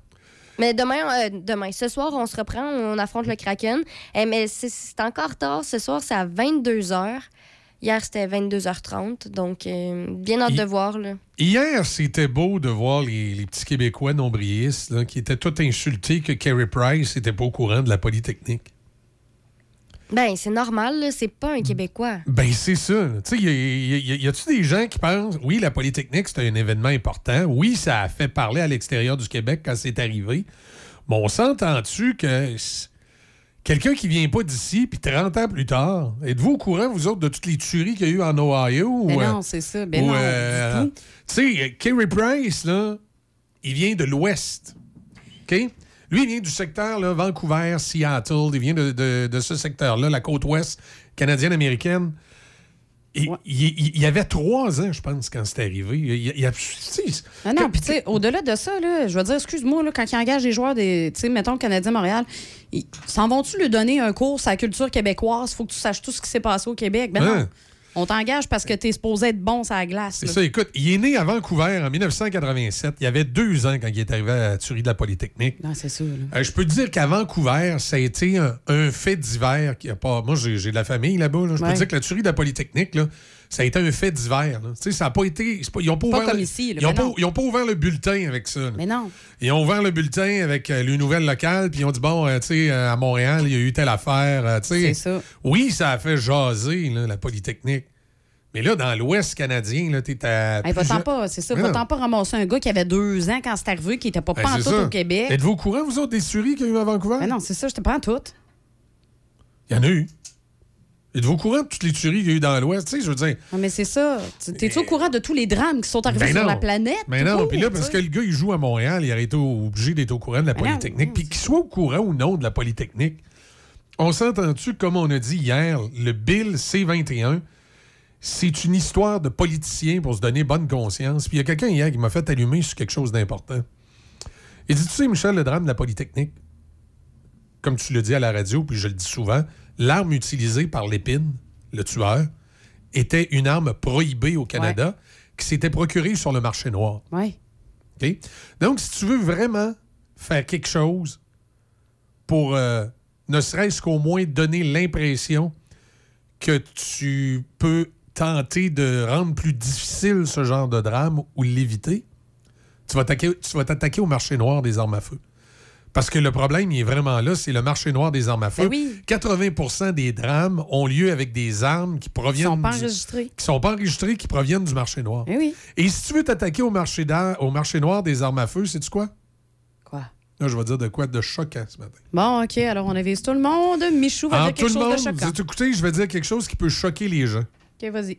Mais demain, euh, demain, ce soir, on se reprend, on affronte le Kraken. Mais c'est- c'est encore tard. Ce soir, c'est à 22h. Hier, c'était 22h30. Donc, euh, bien hâte Il- de voir. Là. Hier, c'était beau de voir les, les petits Québécois nombrilistes là, qui étaient tous insultés que Kerry Price n'était pas au courant de la Polytechnique. Ben, c'est normal, c'est pas un Québécois. Ben, c'est ça. Tu sais, y, a-tu des gens qui pensent, oui, la Polytechnique, c'est un événement important. Oui, ça a fait parler à l'extérieur du Québec quand c'est arrivé. Mais on s'entend-tu que quelqu'un qui vient pas d'ici, puis 30 ans plus tard, êtes-vous au courant, vous autres, de toutes les tueries qu'il y a eu en Ohio? Ben ou, non, euh, c'est ça. Ben ou, non, euh, du tout. Tu sais, Kerry Price, là, il vient de l'Ouest. OK? Lui, il vient du secteur là, Vancouver, Seattle. Il vient de, de- de ce secteur-là, la côte ouest canadienne-américaine. Il, il- il avait trois ans, je pense, quand c'est arrivé. Il, il- il a- Ah non, puis tu sais, au-delà de ça, là, je veux dire, excuse-moi, là, quand ils engagent des joueurs des, tu sais, mettons, le Canadien Montréal, ils s'en vont-tu lui donner un cours sur la culture québécoise? Faut que tu saches tout ce qui s'est passé au Québec. Ben non. Hein? On t'engage parce que t'es supposé être bon sur la glace. C'est ça, écoute, il est né à Vancouver en 1987. Il avait deux ans quand il est arrivé à la tuerie de la Polytechnique. Non, c'est ça. là. Euh, je peux te dire qu'à Vancouver, ça a été un, un fait divers. Qui a pas... Moi, j'ai de la famille là-bas. là. Je peux Ouais. te dire que la tuerie de la Polytechnique, là, ça a été un fait divers. là. Tu sais, ça n'a pas été. pas- ils n'ont pas, Pas ouvert comme le- ici, là, Ils pas, ont pas ouvert le bulletin avec ça. là. Mais non. Ils ont ouvert le bulletin avec euh, les nouvelles locales, puis ils ont dit bon, euh, tu sais, euh, à Montréal, il y a eu telle affaire. euh, tu sais. C'est ça. Oui, ça a fait jaser, la Polytechnique. Mais là, dans l'Ouest canadien, là, t'es à. Hey, plusieurs- va-t'en pas, c'est ça. Non. pas ramasser un gars qui avait deux ans quand c'est arrivé, qui était pas Ben, pantoute au Québec. Êtes-vous au courant, vous autres, des tueries qu'il y a eu à Vancouver? Mais non, c'est ça, je te prends tout. Il y en a eu. Êtes-vous au courant de toutes les tueries qu'il y a eu dans l'Ouest? Tu sais, je veux dire. Non, mais c'est ça. Tu- T'es-tu au courant de tous les drames qui sont arrivés Ben sur la planète? Mais tout non, puis là, parce que le gars, il joue à Montréal, il aurait été obligé d'être au courant de la Ben Polytechnique. Puis qu'il soit au courant ou non de la Polytechnique, on s'entend-tu, comme on a dit hier, le Bill C-21, c'est une histoire de politicien pour se donner bonne conscience. Puis il y a quelqu'un hier qui m'a fait allumer sur quelque chose d'important. Il dit, tu sais, Michel, le drame de la Polytechnique, comme tu le dis à la radio, puis je le dis souvent, l'arme utilisée par l'épine, le tueur, était une arme prohibée au Canada qui s'était procurée sur le marché noir. Donc, si tu veux vraiment faire quelque chose pour euh, ne serait-ce qu'au moins donner l'impression que tu peux tenter de rendre plus difficile ce genre de drame ou l'éviter, tu vas t'attaquer au marché noir des armes à feu. Parce que le problème, il est vraiment là, c'est le marché noir des armes à feu. Ben oui. 80% des drames ont lieu avec des armes qui proviennent... sont pas du- enregistrés. Qui sont pas enregistrées, qui proviennent du marché noir. Eh oui. Et si tu veux t'attaquer au marché, au marché noir des armes à feu, sais-tu quoi? Quoi? Là, je vais dire de quoi de choquant ce matin. Bon, OK, alors on avise tout le monde. Michou va En dire quelque chose monde, de choquant. écoutés, je vais dire quelque chose qui peut choquer les gens. OK, vas-y.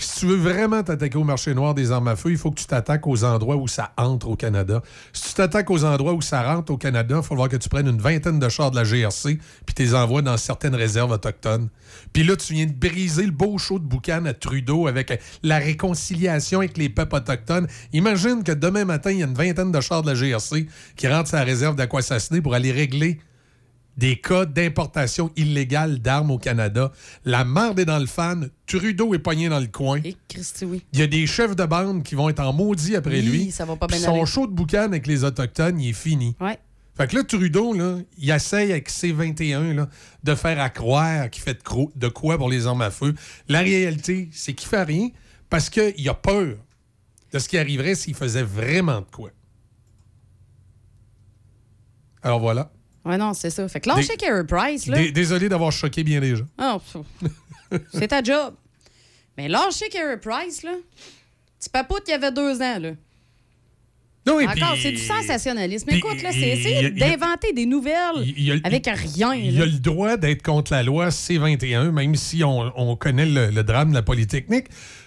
Si tu veux vraiment t'attaquer au marché noir des armes à feu, il faut que tu t'attaques aux endroits où ça entre au Canada. Si tu t'attaques aux endroits où ça rentre au Canada, il faut voir que tu prennes une vingtaine de chars de la GRC puis tu les envoies dans certaines réserves autochtones. Puis là, tu viens de briser le beau show de boucan à Trudeau avec la réconciliation avec les peuples autochtones. Imagine que demain matin, il y a une vingtaine de chars de la GRC qui rentrent sur la réserve d'Aquassassiné pour aller régler des cas d'importation illégale d'armes au Canada. La merde est dans le fan. Trudeau est pogné dans le coin. Et Christy, oui. Il y a des chefs de bande qui vont être en maudit après Oui, lui. ça va pas bien son show de boucan avec les Autochtones, il est fini. Ouais. Fait que là, Trudeau, là, il essaye avec C-21 là, de faire à croire qu'il fait de, de quoi pour les armes à feu. La réalité, c'est qu'il fait rien parce qu'il a peur de ce qui arriverait s'il faisait vraiment de quoi. Alors voilà. Ouais, non, c'est ça. Fait que lâchez Carey Price, là. Dé- Désolé d'avoir choqué bien les gens. Pff. c'est ta job. Mais lâchez Carey Price, là. Tu papoutes qu'il y avait deux ans, là. Non, et Encore, c'est du sensationnalisme. Écoute, là, c'est essayer y d'inventer des nouvelles y a avec rien. Il là. a le droit d'être contre la loi C-21, même si on, on connaît le, le drame de la Polytechnique.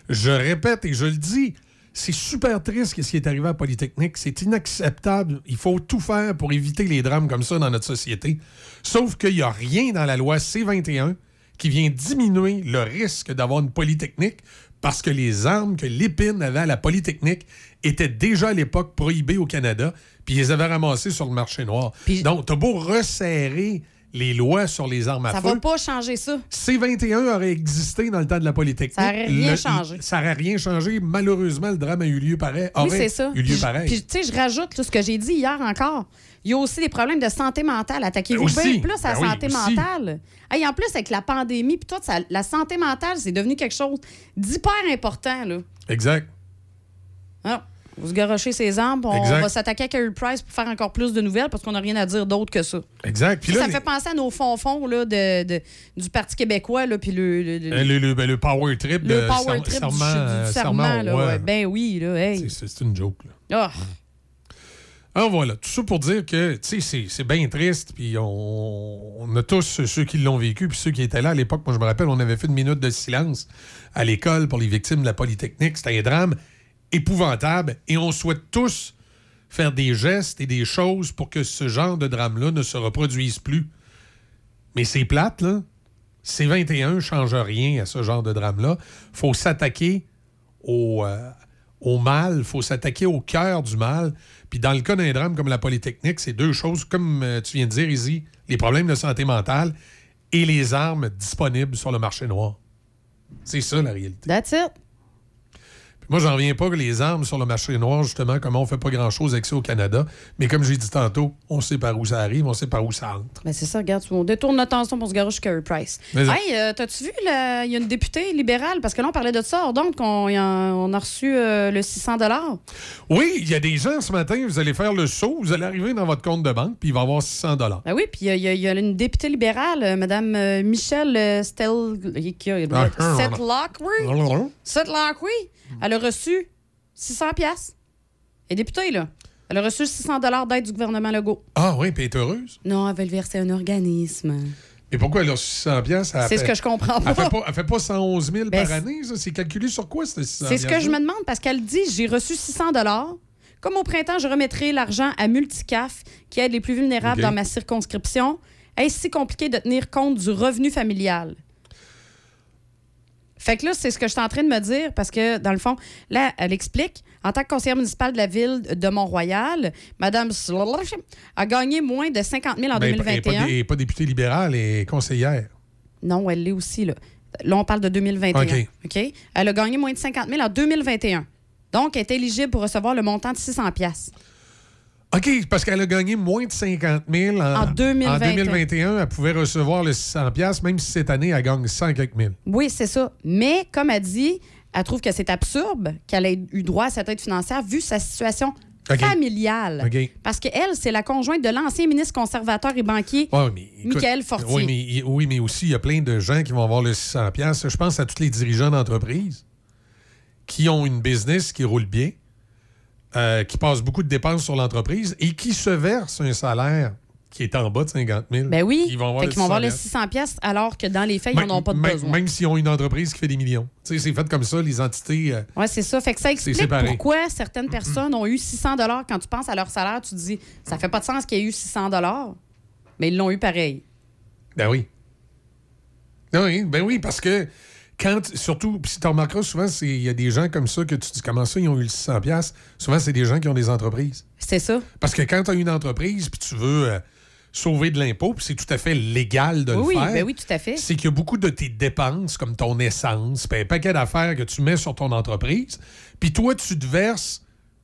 Je répète et je le dis, c'est super triste ce qui est arrivé à Polytechnique. C'est inacceptable. Il faut tout faire pour éviter les drames comme ça dans notre société. Sauf qu'il n'y a rien dans la loi C-21 qui vient diminuer le risque d'avoir une Polytechnique parce que les armes que l'épine avait à la Polytechnique étaient déjà à l'époque prohibées au Canada, puis ils les avaient ramassées sur le marché noir. Donc, t'as beau resserrer les lois sur les armes à Ça feu. va pas changer ça. C-21 aurait existé dans le temps de la Polytechnique. Ça aurait rien Le- changé. Ça aurait rien changé. Malheureusement, le drame a eu lieu pareil. Oui, c'est ça. eu lieu Puis- pareil. Puis, tu sais, je rajoute là, ce que j'ai dit hier encore. Il y a aussi des problèmes de santé mentale. Attaquez-vous bien plus à la Ben santé mentale. Hey, en plus, avec la pandémie, puis tout, ça- la santé mentale, c'est devenu quelque chose d'hyper important. Là. Exact. Vous se garochez ses armes, on Exact. va s'attaquer à Carey Price pour faire encore plus de nouvelles parce qu'on n'a rien à dire d'autre que ça. Exact. Puis ça les- fait penser à nos fonds-fonds là, de, de- du Parti québécois, là, puis le, le, le- euh, le, le- ben, le power trip le power trip du- serment, du, euh, serment. là, ouais. ouais. Ben oui, là, hey. C'est- une joke. Là. Ah. Alors voilà, tout ça pour dire que, tu sais, c'est- c'est bien triste, puis on, on a tous ceux qui l'ont vécu, puis ceux qui étaient là à l'époque. Moi, je me rappelle, on avait fait une minute de silence à l'école pour les victimes de la Polytechnique. C'était un drame épouvantable, et on souhaite tous faire des gestes et des choses pour que ce genre de drame-là ne se reproduise plus. Mais c'est plate, là. C21 ne change rien à ce genre de drame-là. faut s'attaquer au, euh, au mal, faut s'attaquer au cœur du mal. Puis dans le cas d'un drame comme la Polytechnique, c'est deux choses, comme euh, tu viens de dire, Izzy, les problèmes de santé mentale et les armes disponibles sur le marché noir. C'est ça la réalité. That's it. Moi, j'en reviens pas que les armes sur le marché noir, justement, comment on fait pas grand-chose avec ça au Canada. Mais comme j'ai dit tantôt, on sait par où ça arrive, on sait par où ça entre. Ben c'est ça, regarde, on détourne notre attention pour se garocher Carey Price. Mais- Hey, euh, t'as-tu vu, il y a une députée libérale, parce que là, on parlait de ça, donc on, on a reçu euh, le 600 Oui, il y a des gens ce matin, vous allez faire le saut, vous allez arriver dans votre compte de banque, puis il va y avoir 600 dollars. Ben oui, puis il y a- il y, a- il y a une députée libérale, euh, Mme euh, Michelle euh, Stel... qui a- Ah, ah, Setlock, oui. Elle a reçu 600 pièces. Elle est députée, là. Elle a reçu 600 d'aide du gouvernement Legault. Ah oui, puis elle est heureuse. Non, elle veut le verser à un organisme. Mais pourquoi elle a reçu 600 piastres? Elle C'est ce que je comprends Elle pas. fait pas, elle fait pas 111 000 Ben, par année, ça? C'est calculé sur quoi, ce 600 C'est ce que je me demande parce qu'elle dit j'ai reçu 600 Comme au printemps, je remettrai l'argent à Multicaf qui aide les plus vulnérables dans ma circonscription. Est-ce si compliqué de tenir compte du revenu familial? Fait que là, c'est ce que je suis en train de me dire parce que, dans le fond, là, elle explique en tant que conseillère municipale de la ville de Mont-Royal, Mme a gagné moins de 50 000 en Ben, elle est 2021. pas, elle est pas députée libérale, elle est conseillère. Non, elle l'est aussi. Là. là, on parle de 2021. OK. OK? Elle a gagné moins de 50 000 en 2021. Donc, elle est éligible pour recevoir le montant de 600 pièces. OK, parce qu'elle a gagné moins de 50 000 en, En 2021. en 2021. Elle pouvait recevoir le 600 piastres, même si cette année, elle gagne 100 quelques mille. Oui, c'est ça. Mais, comme elle dit, elle trouve que c'est absurde qu'elle ait eu droit à cette aide financière vu sa situation familiale. OK. Parce qu'elle, c'est la conjointe de l'ancien ministre conservateur et banquier Ouais, mais, écoute, Michael Fortier. Oui mais, oui, mais aussi, il y a plein de gens qui vont avoir le 600 piastres. Je pense à tous les dirigeants d'entreprise qui ont une business qui roule bien, euh, qui passent beaucoup de dépenses sur l'entreprise et qui se versent un salaire qui est en bas de 50 000. Ben oui. Ils vont avoir les 600 600 pièces alors que dans les faits, ils n'en ont pas de même- besoin. Même s'ils ont une entreprise qui fait des millions. Tu sais, c'est fait comme ça, les entités. euh, Oui, c'est ça. Fait que ça explique pourquoi certaines personnes ont eu 600 Quand tu penses à leur salaire, tu te dis, ça fait pas de sens qu'il y ait eu 600 mais ils l'ont eu pareil. Ben oui. Ben oui, ben oui, parce que quand, surtout, si tu remarqueras, souvent, il y a des gens comme ça que tu dis comment ça, ils ont eu le 600$. piastres? Souvent, c'est des gens qui ont des entreprises. C'est ça. Parce que quand tu as une entreprise puis tu veux euh, sauver de l'impôt, puis c'est tout à fait légal de Oui, le oui, faire. ben oui, tout à fait. C'est qu'il y a beaucoup de tes dépenses, comme ton essence, puis un paquet d'affaires que tu mets sur ton entreprise, puis toi, tu te verses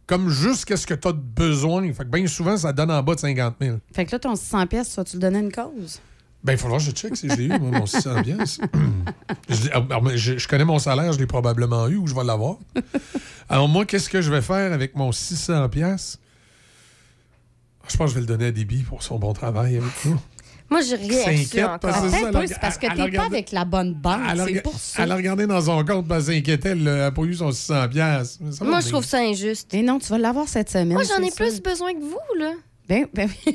comme juste ce que tu as besoin. Fait que bien souvent, ça donne en bas de 50 000. Fait que là, ton 600 pièces, tu le donner à une cause? Ben, il faudra que je check si je l'ai eu, moi, mon 600 pièces. je, ah, mais je- je connais mon salaire, je l'ai probablement eu ou je vais l'avoir. Alors, moi, qu'est-ce que je vais faire avec mon 600 pièces? Je pense que je vais le donner à Déby pour son bon travail avec nous. Moi, j'ai rien inquiète encore. parce que ça, elle c'est parce que elle t'es pas avec la bonne banque. Elle a, C'est pour ça. elle a regardé dans son compte, parce qu'elle s'inquiétait, elle n'a pas eu son 600 pièces. Moi, je trouve ça injuste. Et non, tu vas l'avoir cette semaine. Moi, j'en ai plus besoin que vous, là. Ben, ben.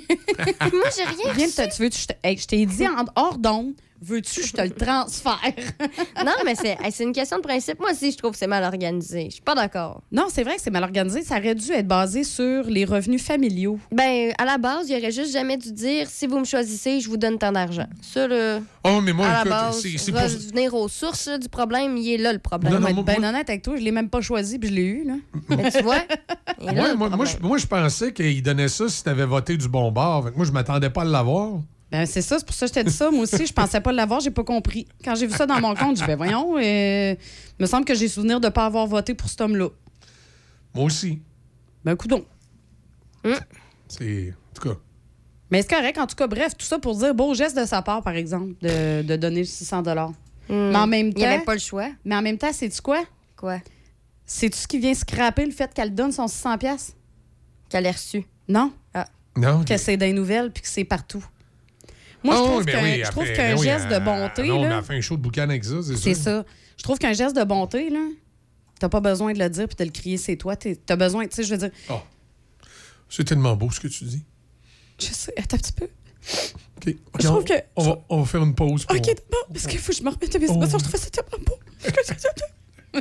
Moi, j'ai rien Viens, tu veux, hey, je t'ai dit en hors d'onde, veux-tu que je te le transfère? Non, mais c'est hey, une question de principe. Moi aussi, je trouve que c'est mal organisé. Je suis pas d'accord. non, c'est vrai que c'est mal organisé. Ça aurait dû être basé sur les revenus familiaux. Ben, à la base, il aurait juste jamais dû dire si vous me choisissez, je vous donne tant d'argent. Ça, là, Oh, mais moi, à la écoute, base, c'est pour ça. revenir aux sources là, du problème, il est là le problème. Non, non, moi- moi- honnête avec toi, je l'ai même pas choisi puis je l'ai eu. Là. Mais tu vois, là, le moi, moi, je, problème. moi, je pensais qu'il donnait ça si tu avais voté du bon bord. Fait que moi, je m'attendais pas à l'avoir. Ben, c'est ça, c'est pour ça que je t'ai dit ça. Moi aussi, je pensais pas l'avoir, j'ai pas compris. Quand j'ai vu ça dans mon compte, je vais voyons, euh, me semble que j'ai souvenir de pas avoir voté pour cet homme-là. Moi aussi. Ben, coudon. C'est. En tout cas. Mais c'est correct, en tout cas, bref, tout ça pour dire beau geste de sa part, par exemple, de, de donner le 600 Mais en même Il temps. n'y avait pas le choix. Mais en même temps, c'est-tu quoi? Quoi? C'est-tu ce qui vient scraper le fait qu'elle donne son 600$? piastres? Qu'elle ait reçu. Non. Non. Que c'est des nouvelles puis que c'est partout. Moi, je Ah, trouve oui, ben qu'un oui, trouve ben oui, geste euh, de bonté, non, on là, a fait un show de boucan avec ça, c'est c'est ça. ça. Je trouve qu'un geste de bonté, là, t'as pas besoin de le dire puis de le crier, c'est toi. T'as besoin, tu sais, je veux dire, C'est tellement beau ce que tu dis. je sais, attends un petit peu. OK. Je trouve on, que- on va, on va faire une pause. Pour... OK, d'abord, parce qu'il faut que je me remette de mes émotions. Je trouvais ça tellement beau.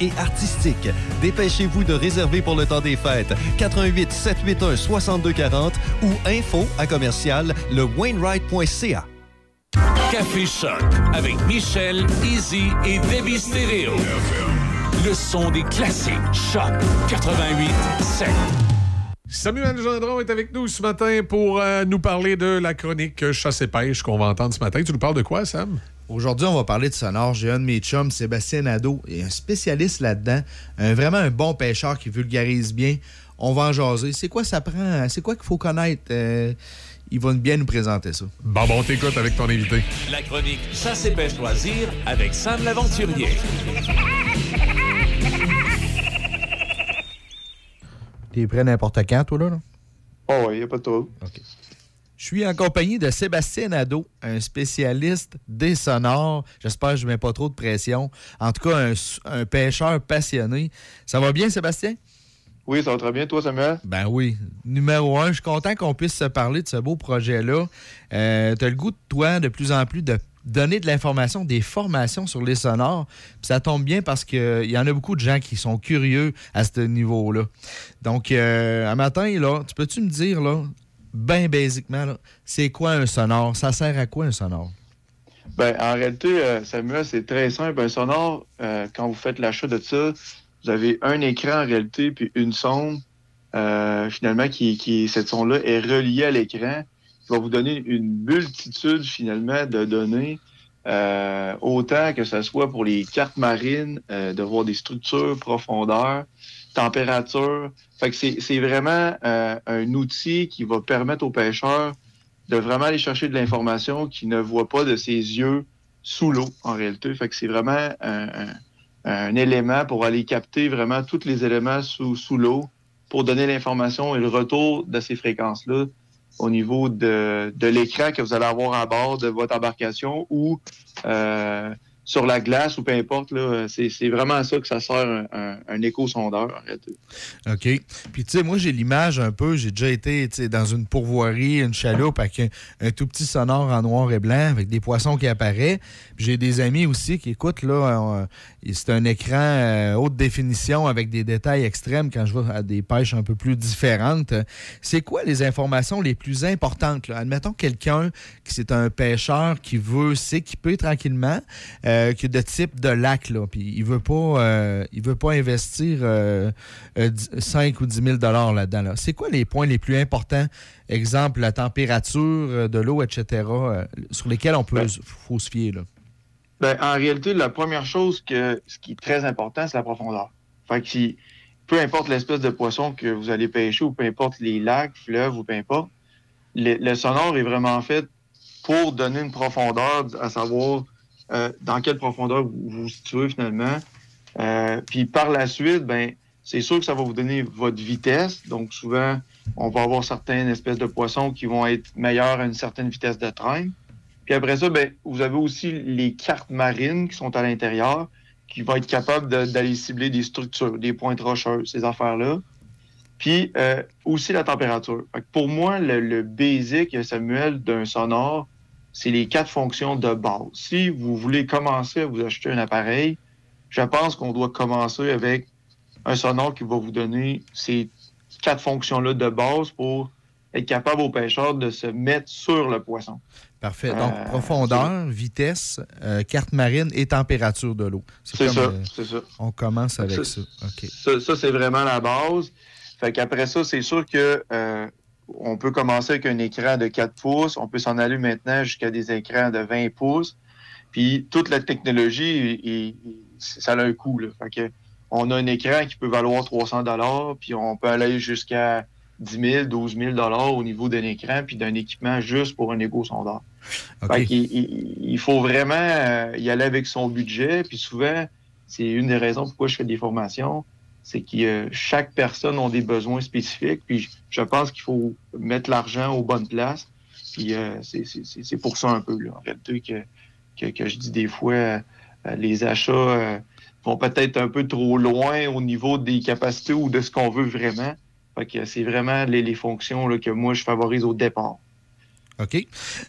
et artistiques. Dépêchez-vous de réserver pour le temps des fêtes. 88 781 6240 ou info à commercial le Wainwright.ca. Café Choc avec Michel, Easy et Debbie Stereo. Le son des classiques. Choc 88 7. Samuel Gendron est avec nous ce matin pour euh, nous parler de la chronique chasse et pêche qu'on va entendre ce matin. Tu nous parles de quoi, Sam? Aujourd'hui, on va parler de sonore. J'ai un de mes chums, Sébastien Nadeau, et un spécialiste là-dedans, un, vraiment un bon pêcheur qui vulgarise bien. On va en jaser. C'est quoi ça prend? C'est quoi qu'il faut connaître? Euh, il va bien nous présenter ça. Bon, bon, t'écoutes avec ton invité. La chronique Chasse et pêche loisirs avec Sam l'aventurier. T'es prêt n'importe quand, toi, là? Oh, oui, il n'y a pas de trouble. Je suis en compagnie de Sébastien Nadeau, un spécialiste des sonores. J'espère que je ne mets pas trop de pression. En tout cas, un, un pêcheur passionné. Ça va bien, Sébastien? Oui, ça va très bien. Toi, Samuel? Ben oui. Numéro un, je suis content qu'on puisse se parler de ce beau projet-là. Euh, tu as le goût de toi, de plus en plus, de donner de l'information, des formations sur les sonores. Puis ça tombe bien parce qu'il y en a beaucoup de gens qui sont curieux à ce niveau-là. Donc, euh, un matin, là, tu peux-tu me dire, là, bien basiquement, c'est quoi un sonore? Ça sert à quoi un sonore? Ben, en réalité, euh, Samuel, c'est très simple. Un sonore, euh, quand vous faites l'achat de ça, vous avez un écran en réalité, puis une sonde, euh, finalement, qui, qui cette sonde-là est reliée à l'écran, qui va vous donner une multitude, finalement, de données, autant que ce soit pour les cartes marines, de voir des structures, profondeur, température. Fait que c'est vraiment euh, un outil qui va permettre aux pêcheurs de vraiment aller chercher de l'information qu'ils ne voient pas de ses yeux sous l'eau, en réalité. Fait que c'est vraiment un, un- un élément pour aller capter vraiment tous les éléments sous, sous l'eau pour donner l'information et le retour de ces fréquences-là au niveau de, de l'écran que vous allez avoir à bord de votre embarcation ou euh, sur la glace ou peu importe. là. C'est vraiment à ça que ça sert un, un, en réalité. OK. Puis, tu sais, moi, j'ai l'image un peu. J'ai déjà été dans une pourvoirie, une chaloupe avec un, tout petit sonore en noir et blanc avec des poissons qui apparaissent. J'ai des amis aussi qui écoutent, là. euh, c'est un écran euh, haute définition avec des détails extrêmes quand je vais à des pêches un peu plus différentes. C'est quoi les informations les plus importantes? Là? Admettons quelqu'un qui c'est un pêcheur qui veut s'équiper tranquillement, euh, qui est de type de lac, là, puis il veut pas, euh, il veut pas investir euh, euh, 5 ou 10 000 là-dedans. Là. C'est quoi les points les plus importants? Exemple, la température euh, de l'eau, etc., euh, sur lesquels on peut faut se fier. Là. Ben, en réalité, la première chose que ce qui est très important, c'est la profondeur. Fait que si, peu importe l'espèce de poisson que vous allez pêcher, ou peu importe les lacs, fleuves, ou peu importe, le, le sonore est vraiment fait pour donner une profondeur, à savoir euh, dans quelle profondeur vous vous situez finalement. Euh, puis par la suite, ben, c'est sûr que ça va vous donner votre vitesse. Donc souvent, on va avoir certaines espèces de poissons qui vont être meilleurs à une certaine vitesse de traîne. Puis après ça, ben, vous avez aussi les cartes marines qui sont à l'intérieur, qui vont être capables d'aller cibler des structures, des pointes rocheuses, ces affaires-là. Puis euh, aussi la température. Pour moi, le, le basic, Samuel, d'un sonore, c'est les quatre fonctions de base. Si vous voulez commencer à vous acheter un appareil, je pense qu'on doit commencer avec un sonore qui va vous donner ces quatre fonctions-là de base pour être capable aux pêcheurs de se mettre sur le poisson. Parfait. Donc, Euh, profondeur, vitesse, euh, carte marine et température de l'eau. C'est ça, euh, c'est ça. On commence avec ça. Ça, OK. Ça, ça, c'est vraiment la base. Fait qu'après ça, c'est sûr que on peut commencer avec un écran de 4 pouces. On peut s'en aller maintenant jusqu'à des écrans de 20 pouces. Puis toute la technologie, il- il- ça a un coût. Là. Fait que on a un écran qui peut valoir 300 dollars, puis on peut aller jusqu'à 10 000, 12 000 dollars au niveau d'un écran, puis d'un équipement juste pour un égo-sondeur. OK. Fait qu'il- il, il faut vraiment euh, y aller avec son budget. Puis souvent, c'est une des raisons pourquoi je fais des formations, c'est que euh, chaque personne a des besoins spécifiques. Puis je, pense qu'il faut mettre l'argent aux bonnes places. Puis euh, c'est- pour ça un peu, en réalité, que, je dis des fois, euh, les achats vont peut-être un peu trop loin au niveau des capacités ou de ce qu'on veut vraiment. Fait que c'est vraiment les, les fonctions que moi, je favorise au départ. OK?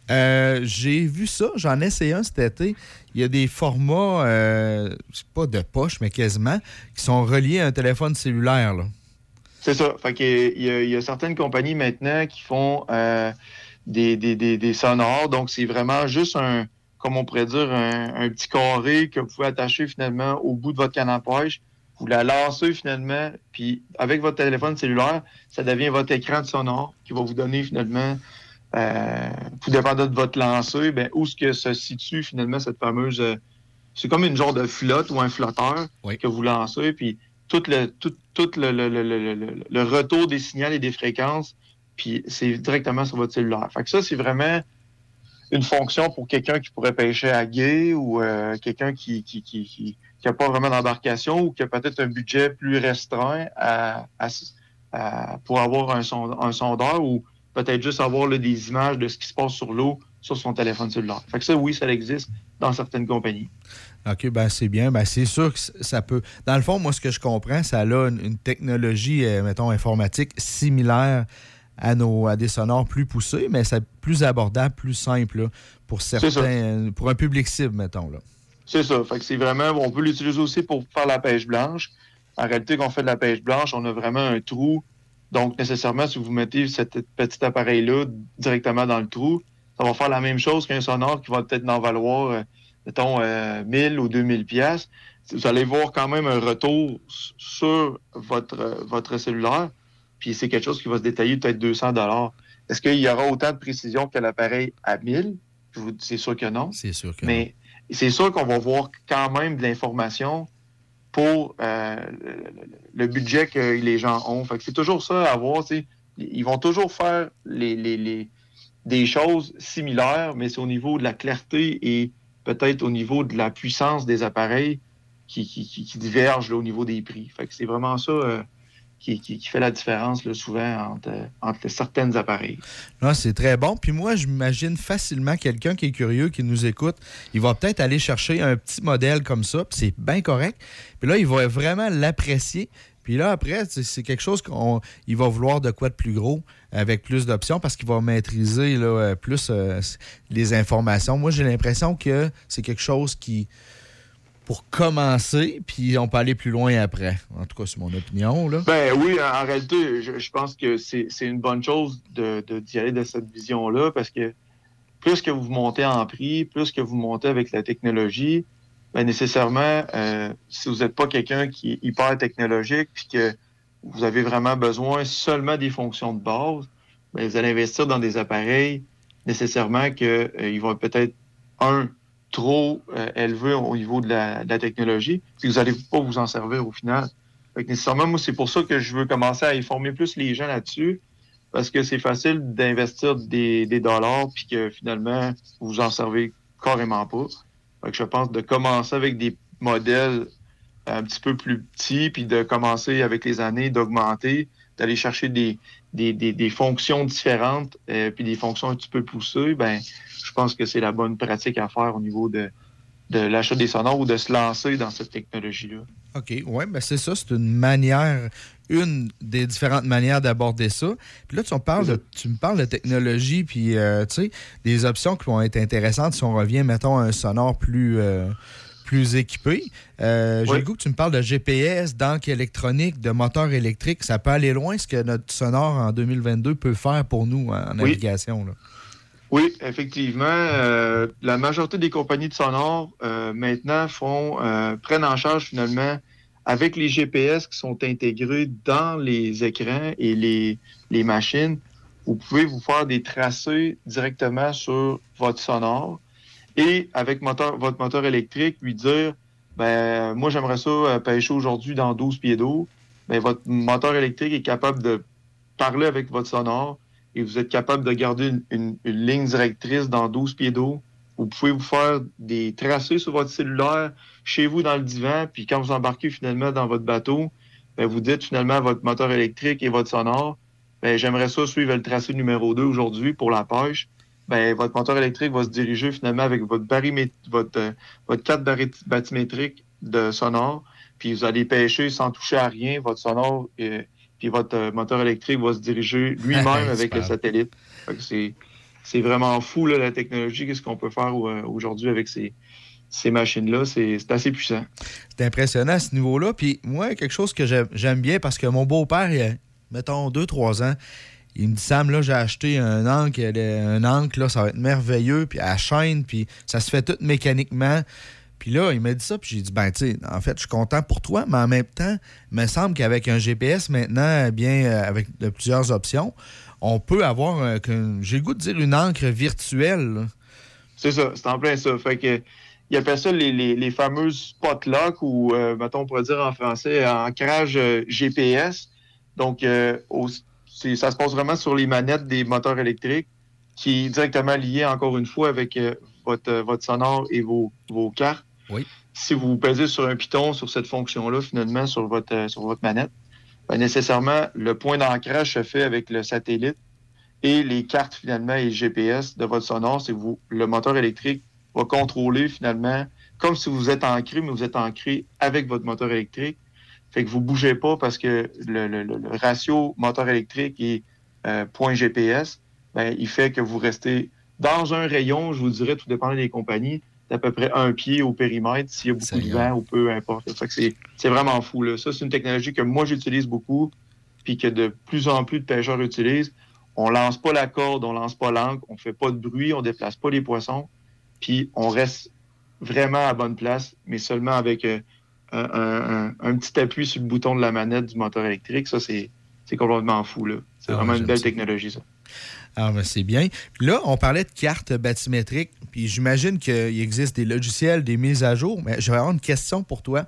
Euh, J'ai vu ça, j'en ai essayé un cet été. Il y a des formats, euh, pas de poche, mais quasiment, qui sont reliés à un téléphone cellulaire. C'est ça. Fait il, y a, il y a certaines compagnies maintenant qui font euh, des, sonores. Donc, c'est vraiment juste un, comme on pourrait dire, un, un petit carré que vous pouvez attacher finalement au bout de votre canne à pêche. Vous la lancez finalement, puis avec votre téléphone cellulaire, ça devient votre écran de sonore qui va vous donner finalement, euh, tout dépendant de votre lancer, ben, où est-ce que se situe finalement cette fameuse... euh, c'est comme une genre de flotte ou un flotteur que vous lancez, puis tout le, tout, tout le, le- le- le- retour des signaux et des fréquences, puis c'est directement sur votre cellulaire. Fait que ça, c'est vraiment une fonction pour quelqu'un qui pourrait pêcher à gué ou euh, quelqu'un qui qui, qui, qui, qui a pas vraiment d'embarcation ou qui a peut-être un budget plus restreint à, à- à- pour avoir un, son- un sondeur ou peut-être juste avoir là, des images de ce qui se passe sur l'eau sur son téléphone cellulaire. Fait que ça, oui, ça existe dans certaines compagnies. OK, ben c'est bien. Ben c'est sûr que ça peut. Dans le fond, moi, ce que je comprends, ça a une, une technologie, euh, mettons, informatique similaire à, nos, à des sonores plus poussés, mais c'est plus abordable, plus simple là, pour certains, pour un public cible, mettons. Là. C'est ça. Fait que c'est vraiment, on peut l'utiliser aussi pour faire la pêche blanche. En réalité, quand on fait de la pêche blanche, on a vraiment un trou. Donc, nécessairement, si vous mettez cet petit appareil-là directement dans le trou, ça va faire la même chose qu'un sonore qui va peut-être en valoir, euh, mettons, euh, 1000 ou 2000 pièces. Vous allez voir quand même un retour sur votre, euh, votre cellulaire. Puis c'est quelque chose qui va se détailler peut-être 200 dollars. Est-ce qu'il y aura autant de précision que l'appareil à 1000? Je vous- C'est sûr que non. C'est sûr que Mais c'est sûr qu'on va voir quand même de l'information pour euh, le, budget que les gens ont. C'est toujours ça à voir. Ils vont toujours faire les, les- les- des choses similaires, mais c'est au niveau de la clarté et peut-être au niveau de la puissance des appareils qui, qui, qui- divergent au niveau des prix. C'est vraiment ça euh, qui, fait la différence souvent entre, entre certains appareils. Non, c'est très bon. Puis moi, je m'imagine facilement quelqu'un qui est curieux, qui nous écoute, il va peut-être aller chercher un petit modèle comme ça, puis c'est bien correct. Puis là, il va vraiment l'apprécier. Puis là, après, c'est quelque chose qu'il va vouloir de quoi de plus gros, avec plus d'options, parce qu'il va maîtriser euh, plus euh, les informations. Moi, j'ai l'impression que c'est quelque chose qui, pour commencer, puis on peut aller plus loin après. En tout cas, c'est mon opinion. Là. Ben oui, en réalité, je, pense que c'est une bonne chose de de- d'y aller de cette vision-là parce que plus que vous montez en prix, plus que vous montez avec la technologie, ben nécessairement, euh, si vous n'êtes pas quelqu'un qui est hyper technologique puis que vous avez vraiment besoin seulement des fonctions de base, ben vous allez investir dans des appareils nécessairement que euh, vont peut-être un trop euh, élevés au niveau de la, de la technologie, puis vous n'allez pas vous en servir au final. Fait que nécessairement, moi, c'est pour ça que je veux commencer à informer plus les gens là-dessus, parce que c'est facile d'investir des, des dollars, puis que finalement, vous vous en servez carrément pas. Fait que je pense de commencer avec des modèles un petit peu plus petits, puis de commencer avec les années, d'augmenter, d'aller chercher des, des, des, des fonctions différentes, euh, puis des fonctions un petit peu poussées, ben, je pense que c'est la bonne pratique à faire au niveau de, de l'achat des sonores ou de se lancer dans cette technologie-là. OK, oui, ben c'est ça, c'est une manière, une des différentes manières d'aborder ça. Puis là, tu me parles de, tu me parles de technologie, puis euh, tu sais, des options qui vont être intéressantes si on revient, mettons, à un sonore plus, euh, plus équipés. Euh, J'ai le goût que tu me parles de GPS, d'encre électronique, de moteur électrique. Ça peut aller loin, ce que notre sonore en 2022 peut faire pour nous en, en Oui. navigation. là. Oui, effectivement. euh, la majorité des compagnies de sonore euh, maintenant font euh, prennent en charge finalement avec les GPS qui sont intégrés dans les écrans et les, les machines. Vous pouvez vous faire des tracés directement sur votre sonore et avec moteur, votre moteur électrique lui dire ben moi j'aimerais ça euh, pêcher aujourd'hui dans 12 pieds d'eau. Ben, votre moteur électrique est capable de parler avec votre sonore et vous êtes capable de garder une, une- une ligne directrice dans 12 pieds d'eau. Vous pouvez vous faire des tracés sur votre cellulaire chez vous dans le divan, puis quand vous embarquez finalement dans votre bateau, ben, vous dites finalement à votre moteur électrique et votre sonore, ben, j'aimerais ça suivre le tracé numéro 2 aujourd'hui pour la pêche. Ben, votre moteur électrique va se diriger finalement avec votre, votre, euh, votre carte bathymétrique de sonore, puis vous allez pêcher sans toucher à rien. Votre sonore euh, puis votre euh, moteur électrique va se diriger lui-même avec le satellite. C'est vraiment fou là, la technologie, qu'est-ce qu'on peut faire euh, aujourd'hui avec ces, ces machines-là. C'est assez puissant. C'est impressionnant à ce niveau-là. Puis moi, quelque chose que j'aime- bien, parce que mon beau-père, il a, mettons, 2-3 ans, il me dit Sam, là, j'ai acheté un ancre, un ancre, là, ça va être merveilleux, puis à chaîne, puis ça se fait tout mécaniquement. Puis là, il m'a dit ça, puis j'ai dit, ben, tu sais, en fait, je suis content pour toi, mais en même temps, il me semble qu'avec un GPS maintenant, eh bien, euh, avec de plusieurs options, on peut avoir, euh, j'ai le goût de dire, une encre virtuelle. C'est ça, c'est en plein ça. Fait que il appelle ça les, les, les fameuses spot lock ou, euh, mettons, on pourrait dire en français, ancrage GPS. Donc, ça se passe vraiment sur les manettes des moteurs électriques qui est directement lié, encore une fois, avec votre, votre sonore et vos, vos cartes. Si vous pesez sur un piton, sur cette fonction-là, finalement, sur votre, euh, sur votre manette, ben, nécessairement, le point d'ancrage se fait avec le satellite et les cartes finalement et le GPS de votre sonore, c'est vous le moteur électrique va contrôler finalement comme si vous êtes ancré, mais vous êtes ancré avec votre moteur électrique. Fait que vous bougez pas parce que le ratio moteur électrique et euh, point GPS, ben, il fait que vous restez dans un rayon, je vous dirais, tout dépendant des compagnies, d'à peu près un pied au périmètre s'il y a beaucoup de vent ou peu importe. C'est, vraiment fou. Là. Ça, c'est une technologie que moi j'utilise beaucoup, puis que de plus en plus de pêcheurs utilisent. On lance pas la corde, on lance pas l'encre, on fait pas de bruit, on déplace pas les poissons, puis on reste vraiment à bonne place, mais seulement avec euh, un, un- un- un petit appui sur le bouton de la manette du moteur électrique. Ça, c'est, complètement fou. C'est Ah, vraiment une belle ça. technologie, ça. Ah, ben c'est bien. Là, on parlait de cartes bathymétriques. Puis j'imagine qu'il existe des logiciels, des mises à jour. Mais j'aurais une question pour toi.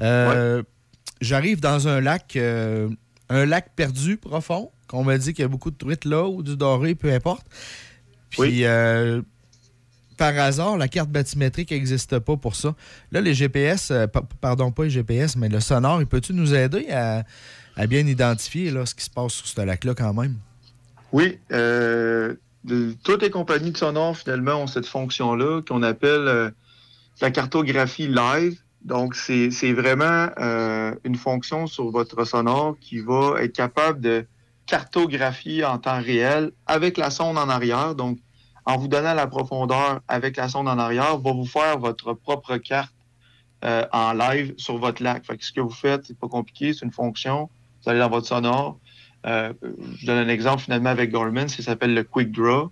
Euh, J'arrive dans un lac, euh, un lac perdu profond, qu'on me dit qu'il y a beaucoup de truites là ou du doré, peu importe. Puis euh, par hasard, la carte bathymétrique n'existe pas pour ça. Là, les GPS, pa- pardon, pas les GPS, mais le sonore, il peut-tu nous aider à, à bien identifier là, ce qui se passe sur ce lac-là quand même? Oui, euh, toutes les compagnies de sonore, finalement, ont cette fonction-là qu'on appelle euh, la cartographie live. Donc, c'est c'est vraiment euh, une fonction sur votre sonore qui va être capable de cartographier en temps réel avec la sonde en arrière. Donc, en vous donnant la profondeur avec la sonde en arrière, va vous faire votre propre carte euh, en live sur votre lac. Fait que ce que vous faites, c'est pas compliqué, c'est une fonction. Vous allez dans votre sonore. Euh, je donne un exemple finalement avec Gorman, ça s'appelle le Quick Draw.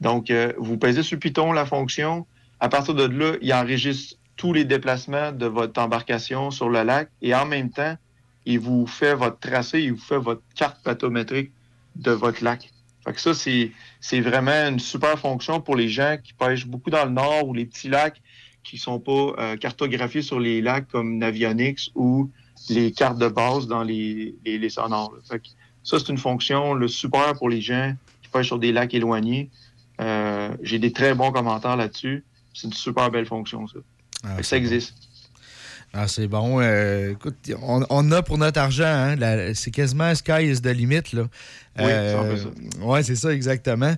Donc, euh, vous pesez sur Python la fonction. À partir de là, il enregistre tous les déplacements de votre embarcation sur le lac et en même temps, il vous fait votre tracé, il vous fait votre carte bathymétrique de votre lac. Fait que ça, c'est, vraiment une super fonction pour les gens qui pêchent beaucoup dans le nord ou les petits lacs qui sont pas euh, cartographiés sur les lacs comme Navionics ou les cartes de base dans les, les, les sonores. Ça, c'est une fonction le super pour les gens qui pêchent sur des lacs éloignés. Euh, j'ai des très bons commentaires là-dessus. C'est une super belle fonction, ça. Que ça existe. Ah, c'est bon. Euh, écoute, on, on a pour notre argent, hein, c'est quasiment sky is the limit. Là. Oui, ça. ouais, c'est ça, exactement.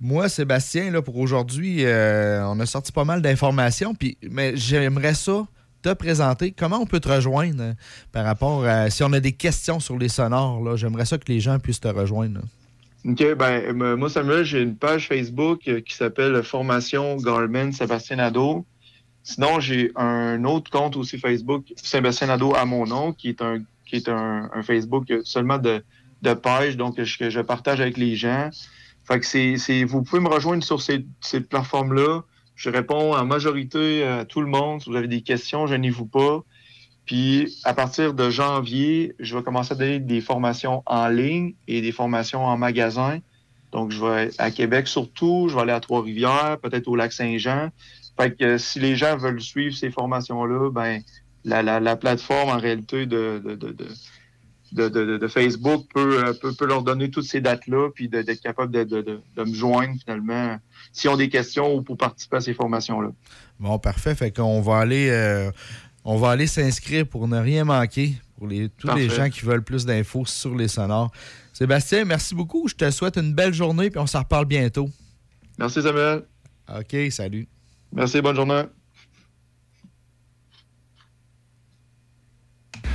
Moi, Sébastien, là, pour aujourd'hui, euh, on a sorti pas mal d'informations, puis, mais j'aimerais ça te présenter. Comment on peut te rejoindre euh, par rapport à si on a des questions sur les sonores? J'aimerais ça que les gens puissent te rejoindre. OK, ben, euh, moi, Samuel, j'ai une page Facebook euh, qui s'appelle Formation Garmin Sébastien Nadeau. Sinon, j'ai un autre compte aussi Facebook, Sébastien Nadeau à mon nom, qui est un, qui est un, Facebook seulement de, de pêche, donc je, que je partage avec les gens. Fait que c'est, c'est- vous pouvez me rejoindre sur ces, ces plateformes-là. Je réponds en majorité à tout le monde. Si vous avez des questions, gênez-vous pas. Puis, à partir de janvier, je vais commencer à donner des formations en ligne et des formations en magasin. Donc, je vais à Québec surtout, je vais aller à Trois-Rivières, peut-être au Lac-Saint-Jean. Fait que si les gens veulent suivre ces formations-là, ben la, la, la plateforme en réalité de, de, de, de, de, Facebook peut, euh, peut, peut leur donner toutes ces dates-là, puis d'être capable de, de me joindre finalement s'ils ont des questions ou pour participer à ces formations-là. Bon, parfait. Fait qu'on va aller, euh, on va aller s'inscrire pour ne rien manquer pour les, tous les gens qui veulent plus d'infos sur les sonores. Sébastien, merci beaucoup. Je te souhaite une belle journée puis on s'en reparle bientôt. Merci Samuel. OK, salut. Merci, bonne journée.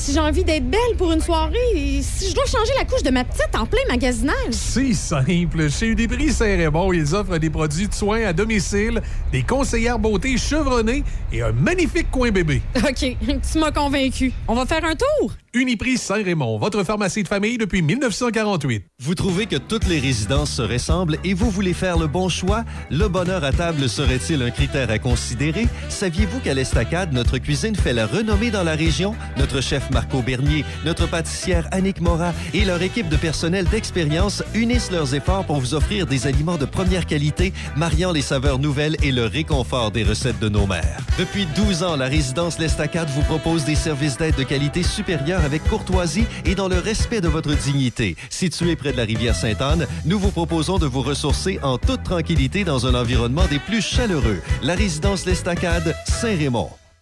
si j'ai envie d'être belle pour une soirée, et si je dois changer la couche de ma petite en plein magasinage. C'est simple. Chez Uniprix Saint-Raymond, ils offrent des produits de soins à domicile, des conseillères beauté chevronnées et un magnifique coin bébé. OK, tu m'as convaincu. On va faire un tour? Uniprix Saint-Raymond, votre pharmacie de famille depuis 1948. Vous trouvez que toutes les résidences se ressemblent et vous voulez faire le bon choix? Le bonheur à table serait-il un critère à considérer? Saviez-vous qu'à l'Estacade, notre cuisine fait la renommée dans la région? Notre chef Marco Bernier, notre pâtissière Annick Morat et leur équipe de personnel d'expérience unissent leurs efforts pour vous offrir des aliments de première qualité, mariant les saveurs nouvelles et le réconfort des recettes de nos mères. Depuis 12 ans, la résidence L'Estacade vous propose des services d'aide de qualité supérieure avec courtoisie et dans le respect de votre dignité. Situé près de la rivière Sainte-Anne, nous vous proposons de vous ressourcer en toute tranquillité dans un environnement des plus chaleureux. La résidence L'Estacade, Saint-Raymond.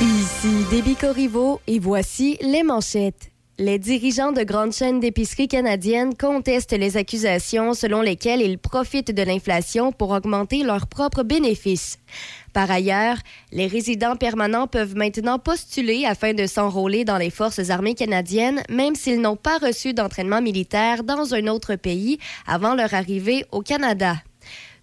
Ici Déby Corriveau et voici les manchettes. Les dirigeants de grandes chaînes d'épicerie canadiennes contestent les accusations selon lesquelles ils profitent de l'inflation pour augmenter leurs propres bénéfices. Par ailleurs, les résidents permanents peuvent maintenant postuler afin de s'enrôler dans les forces armées canadiennes, même s'ils n'ont pas reçu d'entraînement militaire dans un autre pays avant leur arrivée au Canada.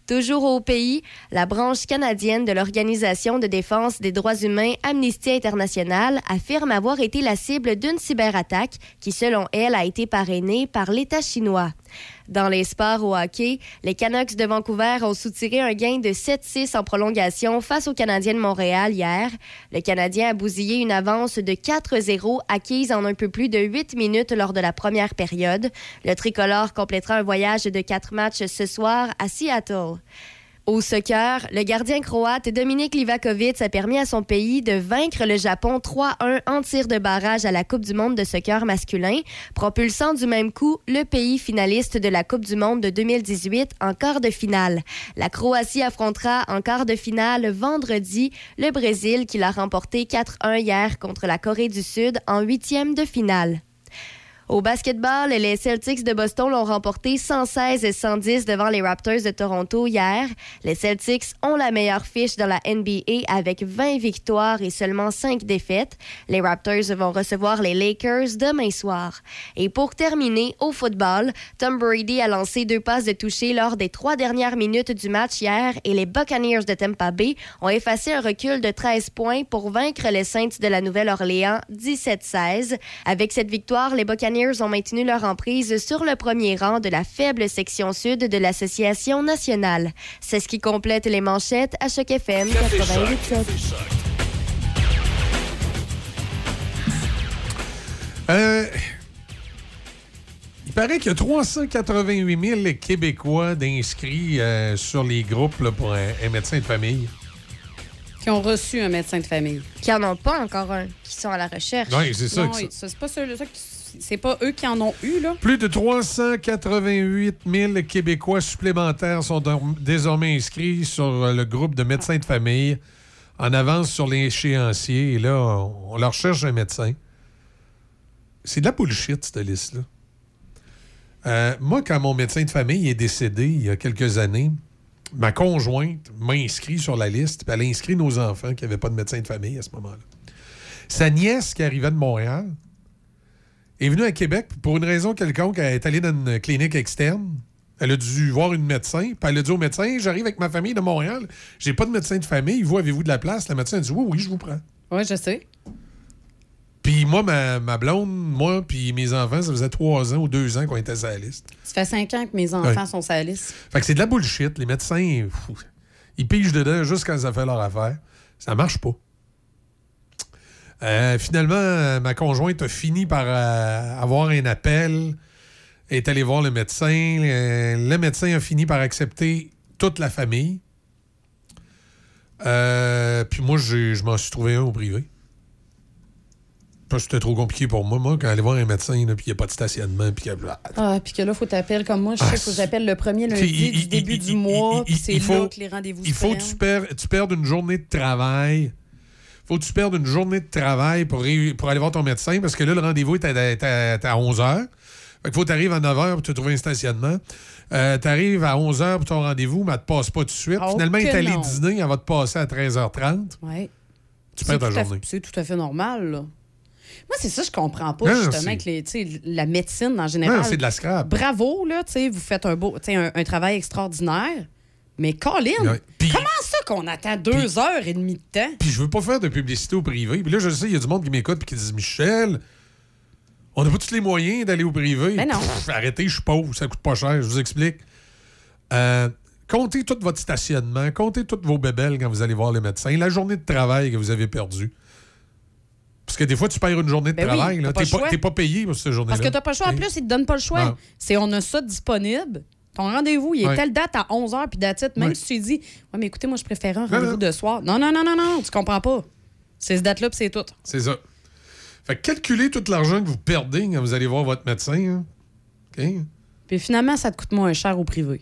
Toujours au pays, la branche canadienne de l'Organisation de défense des droits humains Amnesty International affirme avoir été la cible d'une cyberattaque qui, selon elle, a été parrainée par l'État chinois. Dans les sports au hockey, les Canucks de Vancouver ont soutiré un gain de 7-6 en prolongation face aux Canadiens de Montréal hier. Le Canadien a bousillé une avance de 4-0 acquise en un peu plus de 8 minutes lors de la première période. Le tricolore complétera un voyage de quatre matchs ce soir à Seattle. Au soccer, le gardien croate Dominik Livakovic a permis à son pays de vaincre le Japon 3-1 en tir de barrage à la Coupe du monde de soccer masculin, propulsant du même coup le pays finaliste de la Coupe du monde de 2018 en quart de finale. La Croatie affrontera en quart de finale vendredi le Brésil qui l'a remporté 4-1 hier contre la Corée du Sud en huitième de finale. Au basketball, les Celtics de Boston l'ont remporté 116 et 110 devant les Raptors de Toronto hier. Les Celtics ont la meilleure fiche dans la NBA avec 20 victoires et seulement 5 défaites. Les Raptors vont recevoir les Lakers demain soir. Et pour terminer, au football, Tom Brady a lancé deux passes de toucher lors des trois dernières minutes du match hier et les Buccaneers de Tampa Bay ont effacé un recul de 13 points pour vaincre les Saints de la Nouvelle-Orléans 17-16. Avec cette victoire, les Buccaneers ont maintenu leur emprise sur le premier rang de la faible section sud de l'Association nationale. C'est ce qui complète les manchettes à Choc FM 88.7. Euh, il paraît qu'il y a 388 000 Québécois d'inscrits euh, sur les groupes là, pour un, un médecin de famille. Qui ont reçu un médecin de famille. Qui en ont pas encore un, qui sont à la recherche. Oui, c'est ça. Non, ça- c'est pas ça qui- c'est pas eux qui en ont eu, là? Plus de 388 000 Québécois supplémentaires sont désormais inscrits sur euh, le groupe de médecins de famille en avance sur l'échéancier. Et là, on, on leur cherche un médecin. C'est de la bullshit, cette liste-là. Euh, moi, quand mon médecin de famille est décédé il y a quelques années, ma conjointe m'a inscrit sur la liste, puis elle a inscrit nos enfants qui n'avaient pas de médecin de famille à ce moment-là. Sa nièce qui arrivait de Montréal, est venue à Québec pour une raison quelconque. Elle est allée dans une clinique externe. Elle a dû voir une médecin. Puis elle a dit au médecin J'arrive avec ma famille de Montréal. J'ai pas de médecin de famille. Vous, avez-vous de la place Le médecin a dit Oui, oui, je vous prends. Oui, je sais. Puis moi, ma, ma blonde, moi, puis mes enfants, ça faisait trois ans ou deux ans qu'on était sur la liste. Ça fait cinq ans que mes enfants Ouais. sont sur la liste. Fait que c'est de la bullshit. Les médecins, ils pigent dedans juste quand ça fait leur affaire. Ça marche pas. Euh, finalement, euh, ma conjointe a fini par euh, avoir un appel, est allée voir le médecin. Le, médecin a fini par accepter toute la famille. Puis moi, je m'en suis trouvé un au privé. Parce que c'était trop compliqué pour moi. Moi, quand aller voir un médecin, puis il n'y a pas de stationnement, puis Ah, puis que là, faut t'appeler comme moi. Je sais Ah, que j'appelle le premier lundi il- du il- début il- du il- mois, il- puis c'est il faut- là que les rendez-vous Il faut que tu, tu perdes une journée de travail. Faut que tu perdes une journée de travail pour, pour aller voir ton médecin parce que là, le rendez-vous est à, est à- est à 11 h. Fait qu'il faut que tu arrives à 9 h pour te trouver un stationnement. tu arrives à 11 h pour ton rendez-vous, mais elle te passe pas tout de suite. Oh Finalement, il est que allé non. dîner, elle va te passer à 13h30. Ouais. Tu perds ta à- journée. C'est tout à fait normal, là. Moi, c'est ça, je comprends pas, Non, justement, que les, la médecine, en général. C'est de la scrap. Bravo, là, tu sais, vous faites un, beau, un travail extraordinaire. Mais Colin, Ouais. Comment ça qu'on attend deux heures et demie de temps? Puis je veux pas faire de publicité au privé. Puis là, je sais, il y a du monde qui m'écoute et qui dit Michel, on n'a pas tous les moyens d'aller au privé. Mais non. Pff, arrêtez, je suis pauvre, ça coûte pas cher. Je vous explique. Euh, comptez tout votre stationnement, comptez toutes vos bébelles quand vous allez voir le médecin, la journée de travail que vous avez perdue. Parce que des fois, tu perds une journée de Ben oui, travail. pas T'es le pas, payé pour cette journée-là. Parce que t'as pas le choix. En plus, ils te donnent pas le choix. Non. C'est on a ça disponible. Ton rendez-vous, il est Ouais. telle date à 11h, puis date Même Ouais. si tu dis, ouais, mais écoutez, moi, je préfère un rendez-vous de soir. Non, non, non, non, non, tu comprends pas. C'est ce date-là, puis c'est tout. C'est ça. Fait que calculez tout l'argent que vous perdez quand vous allez voir votre médecin. hein. OK? Puis finalement, ça te coûte moins cher au privé.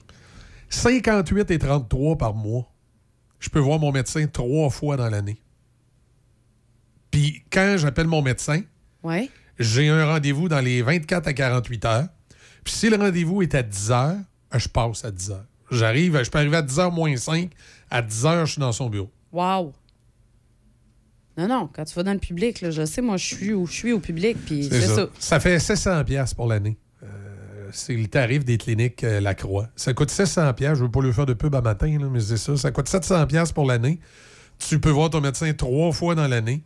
58 et 33 par mois. Je peux voir mon médecin trois fois dans l'année. Puis quand j'appelle mon médecin, Ouais. j'ai un rendez-vous dans les 24 à 48 heures. Puis si le rendez-vous est à 10 heures, je passe à 10 heures. J'arrive, je peux arriver à 10 heures moins 5. À 10 heures, je suis dans son bureau. Wow. Non, non, quand tu vas dans le public, là, je sais, moi, je suis où je suis au public, puis C'est ça. ça. Ça fait 700 pièces pour l'année. Euh, c'est le tarif des cliniques euh, Lacroix. Ça coûte 700 pièces. Je veux pas lui faire de pub à matin, là, mais c'est ça. Ça coûte 700 pièces pour l'année. Tu peux voir ton médecin trois fois dans l'année.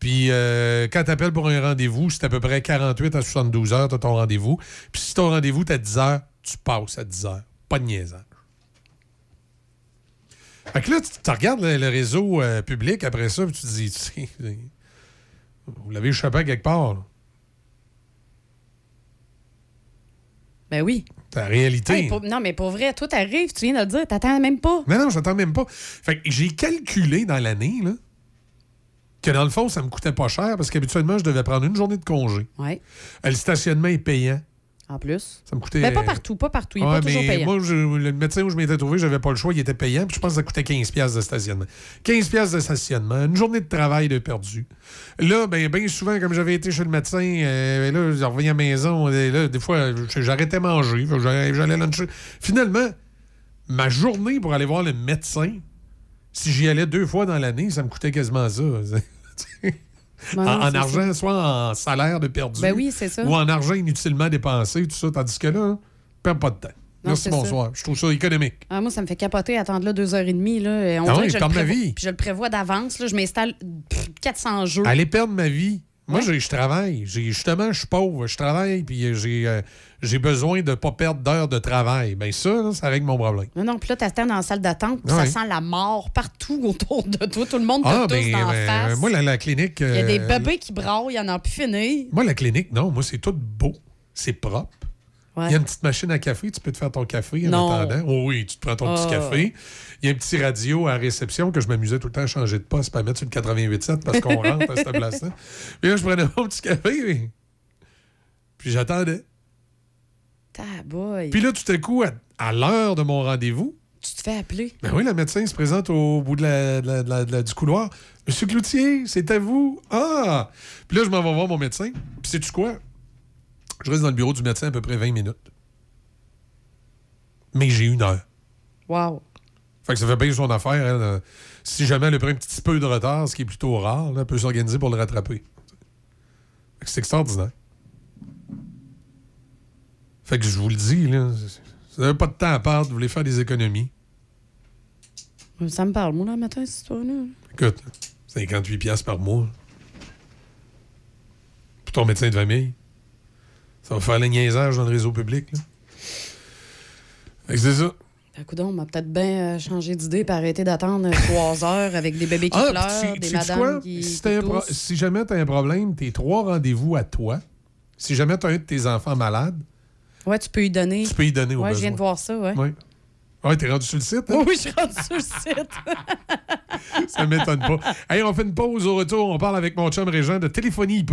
Puis euh, quand tu appelles pour un rendez-vous, c'est à peu près 48 à 72 heures, tu ton rendez-vous. Puis si ton rendez-vous est à 10 heures, tu passes à 10 heures. Pas de niaisage. Fait que là, tu, regardes le, le réseau euh, public après ça, puis tu te dis, tu sais, vous l'avez échappé quelque part. là. Ben oui. La réalité. Hey, pour- non, mais pour vrai, toi, t'arrives, tu viens de le dire, t'attends même pas. Mais non, j'attends même pas. Fait que j'ai calculé dans l'année, là, que dans le fond, ça me coûtait pas cher parce qu'habituellement, je devais prendre une journée de congé. Ouais. Euh, Le stationnement est payant. En plus. Ça me coûtait. Mais pas partout, pas partout. Il n'est Ouais, pas toujours payant. Moi, je- le médecin où je m'étais trouvé, j'avais pas le choix, il était payant. Puis je pense que ça coûtait 15$ piastres de stationnement. 15$ piastres de stationnement, une journée de travail de perdu. Là, ben, bien souvent, comme j'avais été chez le médecin, euh, là, je revenais à la maison, et là, des fois, j'arrêtais manger, j'allais j'allais luncher. Finalement, ma journée pour aller voir le médecin, si j'y allais deux fois dans l'année, ça me coûtait quasiment ça. Ouais, en non, argent, soit en salaire de perdu. Ben oui, c'est ça. Ou en argent inutilement dépensé, tout ça. Tandis que là, perds pas de temps. Non, Merci, bonsoir. Je trouve ça économique. Ah, moi, ça me fait capoter attendre là deux heures et demie. Là, et on Ah dirait oui, que je, le perdre ma vie. puis je le prévois d'avance. Je m'installe pff, 400 jeux. Aller perdre ma vie. Moi, je travaille. Justement, je suis pauvre. Je travaille, puis j'ai euh, j'ai besoin de ne pas perdre d'heures de travail. Bien, ça, là, ça règle mon problème. Non, non, puis là, t'attends dans la salle d'attente, puis Ouais. ça sent la mort partout autour de toi. Tout le monde te Ah, tousse ben, dans la ben, face. moi, la, la clinique. Il y a des euh, bébés qui braillent, il y en a plus fini. Moi, la clinique, non. Moi, c'est tout beau. C'est propre. Il y a une petite machine à café, tu peux te faire ton café en Non. attendant. Oh oui, tu te prends ton petit Ah. café. Il y a un petit radio à réception que je m'amusais tout le temps à changer de poste, pas mettre sur le 88.7 parce qu'on rentre à cette place-là. Puis là, je prenais mon petit café, puis, puis j'attendais. Puis là, tout à coup, à, à l'heure de mon rendez-vous, Tu te fais appeler. ben oui, le médecin se présente au bout de la- de la- de la- de la- du couloir. Monsieur Cloutier, c'est à vous. Ah! Puis là, je m'en vais voir mon médecin. Puis sais-tu quoi? Je reste dans le bureau du médecin à peu près 20 minutes. Mais j'ai une heure. Wow. Fait que ça fait bien son affaire. elle, euh, si jamais elle a pris un petit peu de retard, ce qui est plutôt rare, là, elle peut s'organiser pour le rattraper. C'est extraordinaire. Fait que je vous le dis, là, vous n'avez pas de temps à perdre, vous voulez faire des économies. Ça me parle, moi, là, le matin, cette histoire-là. Écoute, 58 pièces par mois. Pour ton médecin de famille. Ça va faire le niaisage dans le réseau public. C'est ça. Ben, coudonc, on m'a peut-être bien euh, changé d'idée et arrêter d'attendre trois heures avec des bébés qui Ah, pleurent, des madames quoi? qui, si, qui pro- si jamais tu as un problème, tes trois rendez-vous à toi, si jamais tu as un de tes enfants malade, Ouais, tu peux y donner. tu peux y donner au Ouais, je viens de voir ça, ouais. Ouais. Ouais, t'es rendu sur le site? hein? Oui, je suis rendu sur le site. Ça m'étonne pas. Hey, on fait une pause au retour. On parle avec mon chum Régent de téléphonie IP.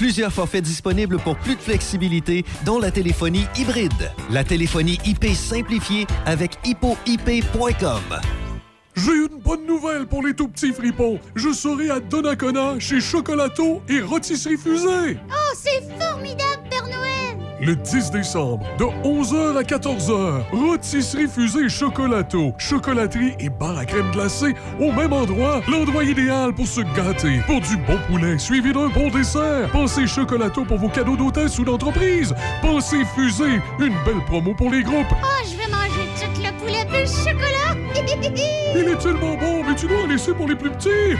Plusieurs forfaits disponibles pour plus de flexibilité, dont la téléphonie hybride. La téléphonie IP simplifiée avec hippoip.com. J'ai une bonne nouvelle pour les tout petits fripons. Je serai à Donnacona chez Chocolato et Rôtisserie Fusée. Oh, c'est formidable, Père Noël! Le 10 décembre, de 11h à 14h, Rôtisserie Fusée Chocolato, chocolaterie et bar à crème glacée au même endroit, l'endroit idéal pour se gâter, pour du bon poulet suivi d'un bon dessert. Pensez Chocolato pour vos cadeaux d'hôtesse ou d'entreprise. Pensez Fusée, une belle promo pour les groupes. Oh, je vais manger tout le poulet le chocolat! Il est tellement bon, mais tu dois en laisser pour les plus petits?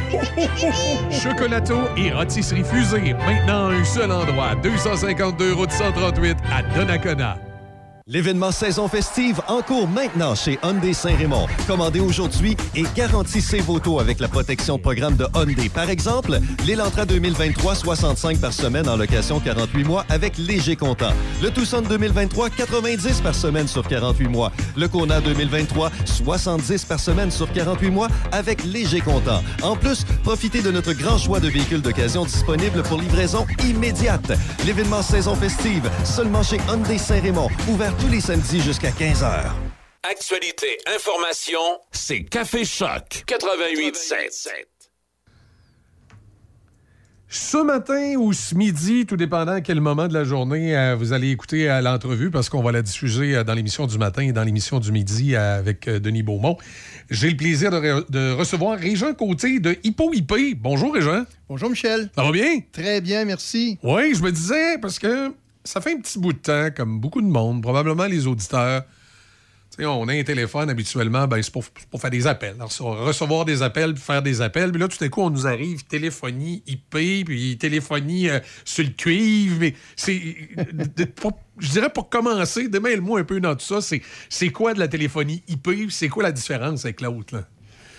Chocolato et rôtisserie fusée. Maintenant, un seul endroit. 252 route 138 à Donnacona. L'événement saison festive en cours maintenant chez Hyundai Saint-Raymond. Commandez aujourd'hui et garantissez vos taux avec la protection programme de Hyundai. Par exemple, l'Elantra 2023, 65 par semaine en location 48 mois avec léger comptant. Le Tucson 2023, 90 par semaine sur 48 mois. Le Kona 2023, 70 par semaine sur 48 mois avec léger comptant. En plus, profitez de notre grand choix de véhicules d'occasion disponibles pour livraison immédiate. L'événement saison festive seulement chez Hyundai Saint-Raymond, ouvert tous les samedis jusqu'à 15h. Actualité, information, c'est Café Choc 88.7. Ce matin ou ce midi, tout dépendant à quel moment de la journée euh, vous allez écouter euh, l'entrevue, parce qu'on va la diffuser euh, dans l'émission du matin et dans l'émission du midi euh, avec euh, Denis Beaumont. J'ai le plaisir de, re- de recevoir Régent Côté de Hippo IP. Bonjour Régent. Bonjour Michel. Ça va bien? Très bien, merci. Oui, je me disais, parce que ça fait un petit bout de temps, comme beaucoup de monde, probablement les auditeurs. On a un téléphone habituellement, ben, c'est pour, pour faire des appels. Alors, recevoir des appels, faire des appels. Puis là, tout à coup, on nous arrive téléphonie IP, puis téléphonie euh, sur le cuivre. Mais c'est. je dirais pour commencer, démêle-moi un peu dans tout ça. C'est, quoi de la téléphonie IP? C'est quoi la différence avec l'autre? là?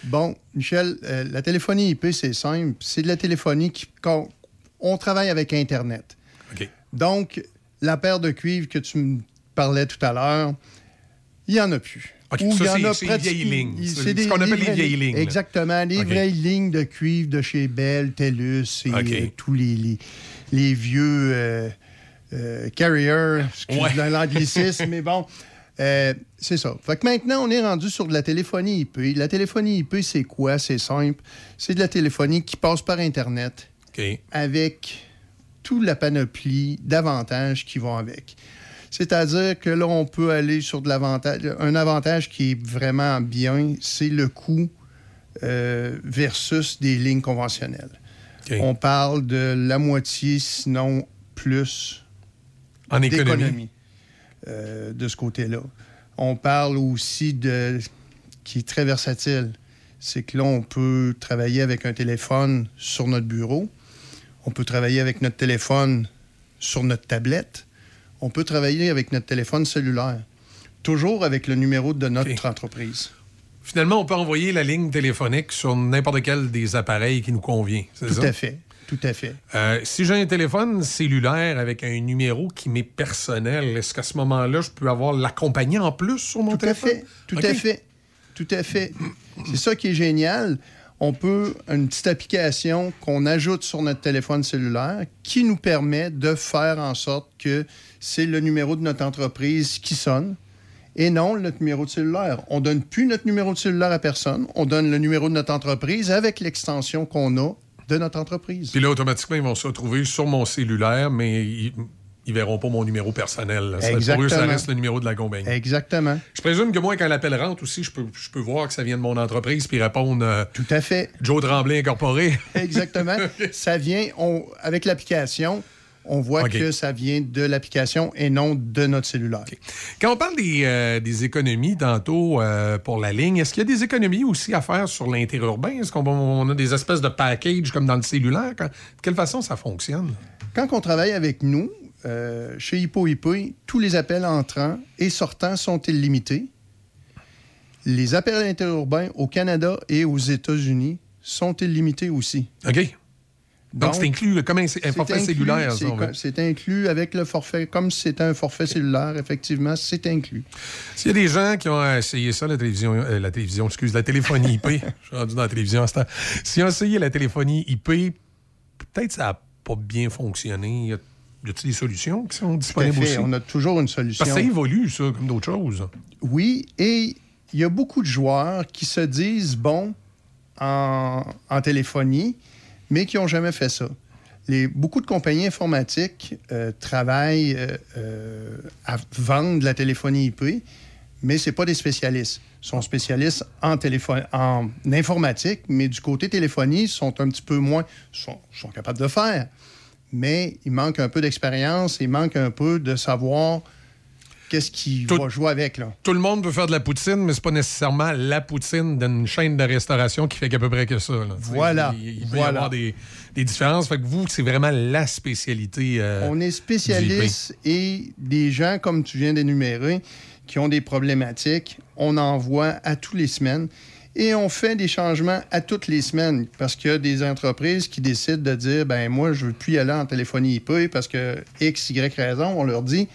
Bon, Michel, euh, la téléphonie IP, c'est simple. C'est de la téléphonie qui. qu'on- on travaille avec Internet. Donc, la paire de cuivre que tu me parlais tout à l'heure, il n'y en a plus. OK, Ou ça, il y en c'est- les vieilles lignes. C'est ce qu'on appelle les vieilles lignes. Exactement. Les vraies lignes de cuivre de chez Bell, TELUS et euh, tous les, les, les vieux euh, euh, carriers, excuse Ouais. l'anglicisme, mais bon. euh, c'est ça. Fait que maintenant, on est rendu sur de la téléphonie IP. La téléphonie IP, c'est quoi? C'est simple. C'est de la téléphonie qui passe par Internet avec toute la panoplie d'avantages qui vont avec. C'est-à-dire que là, on peut aller sur de l'avantage. Un avantage qui est vraiment bien, c'est le coût euh, versus des lignes conventionnelles. On parle de la moitié, sinon plus, En économie. euh, de ce côté-là. On parle aussi de qui est très versatile. C'est que là, on peut travailler avec un téléphone sur notre bureau. On peut travailler avec notre téléphone sur notre tablette. On peut travailler avec notre téléphone cellulaire. Toujours avec le numéro de notre entreprise. Finalement, on peut envoyer la ligne téléphonique sur n'importe quel des appareils qui nous convient. c'est Tout ça? à fait. Tout à fait. Euh, si j'ai un téléphone cellulaire avec un numéro qui m'est personnel, est-ce qu'à ce moment-là, je peux avoir la compagnie en plus sur mon Tout à téléphone? fait. Tout à fait. Tout à fait. C'est ça qui est génial. On peut, une petite application qu'on ajoute sur notre téléphone cellulaire qui nous permet de faire en sorte que c'est le numéro de notre entreprise qui sonne et non notre numéro de cellulaire. On donne plus notre numéro de cellulaire à personne. On donne le numéro de notre entreprise avec l'extension qu'on a de notre entreprise. Puis là, automatiquement, ils vont se retrouver sur mon cellulaire, mais ils, verront pas mon numéro personnel. Ça- Pour eux, ça reste le numéro de la compagnie. Exactement. Je présume que moi, quand l'appel rentre aussi, je peux, je peux voir que ça vient de mon entreprise puis répondre euh, Tout à fait. Joe Tremblay Incorporé. Exactement. ça vient, on, avec l'application, on voit que ça vient de l'application et non de notre cellulaire. Quand on parle des, euh, des économies tantôt euh, pour la ligne, est-ce qu'il y a des économies aussi à faire sur l'interurbain? Est-ce qu'on on a des espèces de packages comme dans le cellulaire? Quand- de quelle façon ça fonctionne? Quand on travaille avec nous, euh, chez Hippo Hippo, tous les appels entrants et sortants sont illimités. Les appels interurbains au Canada et aux États-Unis sont illimités aussi. OK. Donc, c'est inclus comme un, un forfait inclus, cellulaire, c'est C'est inclus avec le forfait, comme c'était un forfait cellulaire, effectivement, c'est inclus. S'il y a des gens qui ont essayé ça, la télévision, euh, la télévision, excuse, la téléphonie IP, je suis rendu dans la télévision à ce temps. S'ils ont essayé la téléphonie IP, peut-être ça n'a pas bien fonctionné. Y a- y a-t-il des solutions qui sont Tout à disponibles fait, aussi? on a toujours une solution. Parce que ça évolue, ça, comme d'autres choses. Oui, et il y a beaucoup de joueurs qui se disent bons en, en téléphonie, mais qui n'ont jamais fait ça. Les, beaucoup de compagnies informatiques euh, travaillent euh, euh, à vendre de la téléphonie IP, mais ce pas des spécialistes. Ils sont spécialistes en, téléphone, en informatique, mais du côté téléphonie, ils sont un petit peu moins... sont, sont capables de faire. Mais il manque un peu d'expérience, il manque un peu de savoir qu'est-ce qui va jouer avec. Là. Tout le monde peut faire de la poutine, mais c'est pas nécessairement la poutine d'une chaîne de restauration qui fait qu'à peu près que ça. là. Voilà, Il, il peut y avoir des, des différences. Fait que vous, c'est vraiment la spécialité. euh, On est du spécialistes et des gens, comme tu viens d'énumérer, qui ont des problématiques, on envoie à tous les semaines. Et on fait des changements à toutes les semaines parce qu'il y a des entreprises qui décident de dire ben moi, je ne veux plus y aller en téléphonie IP parce que X, Y raison, on leur dit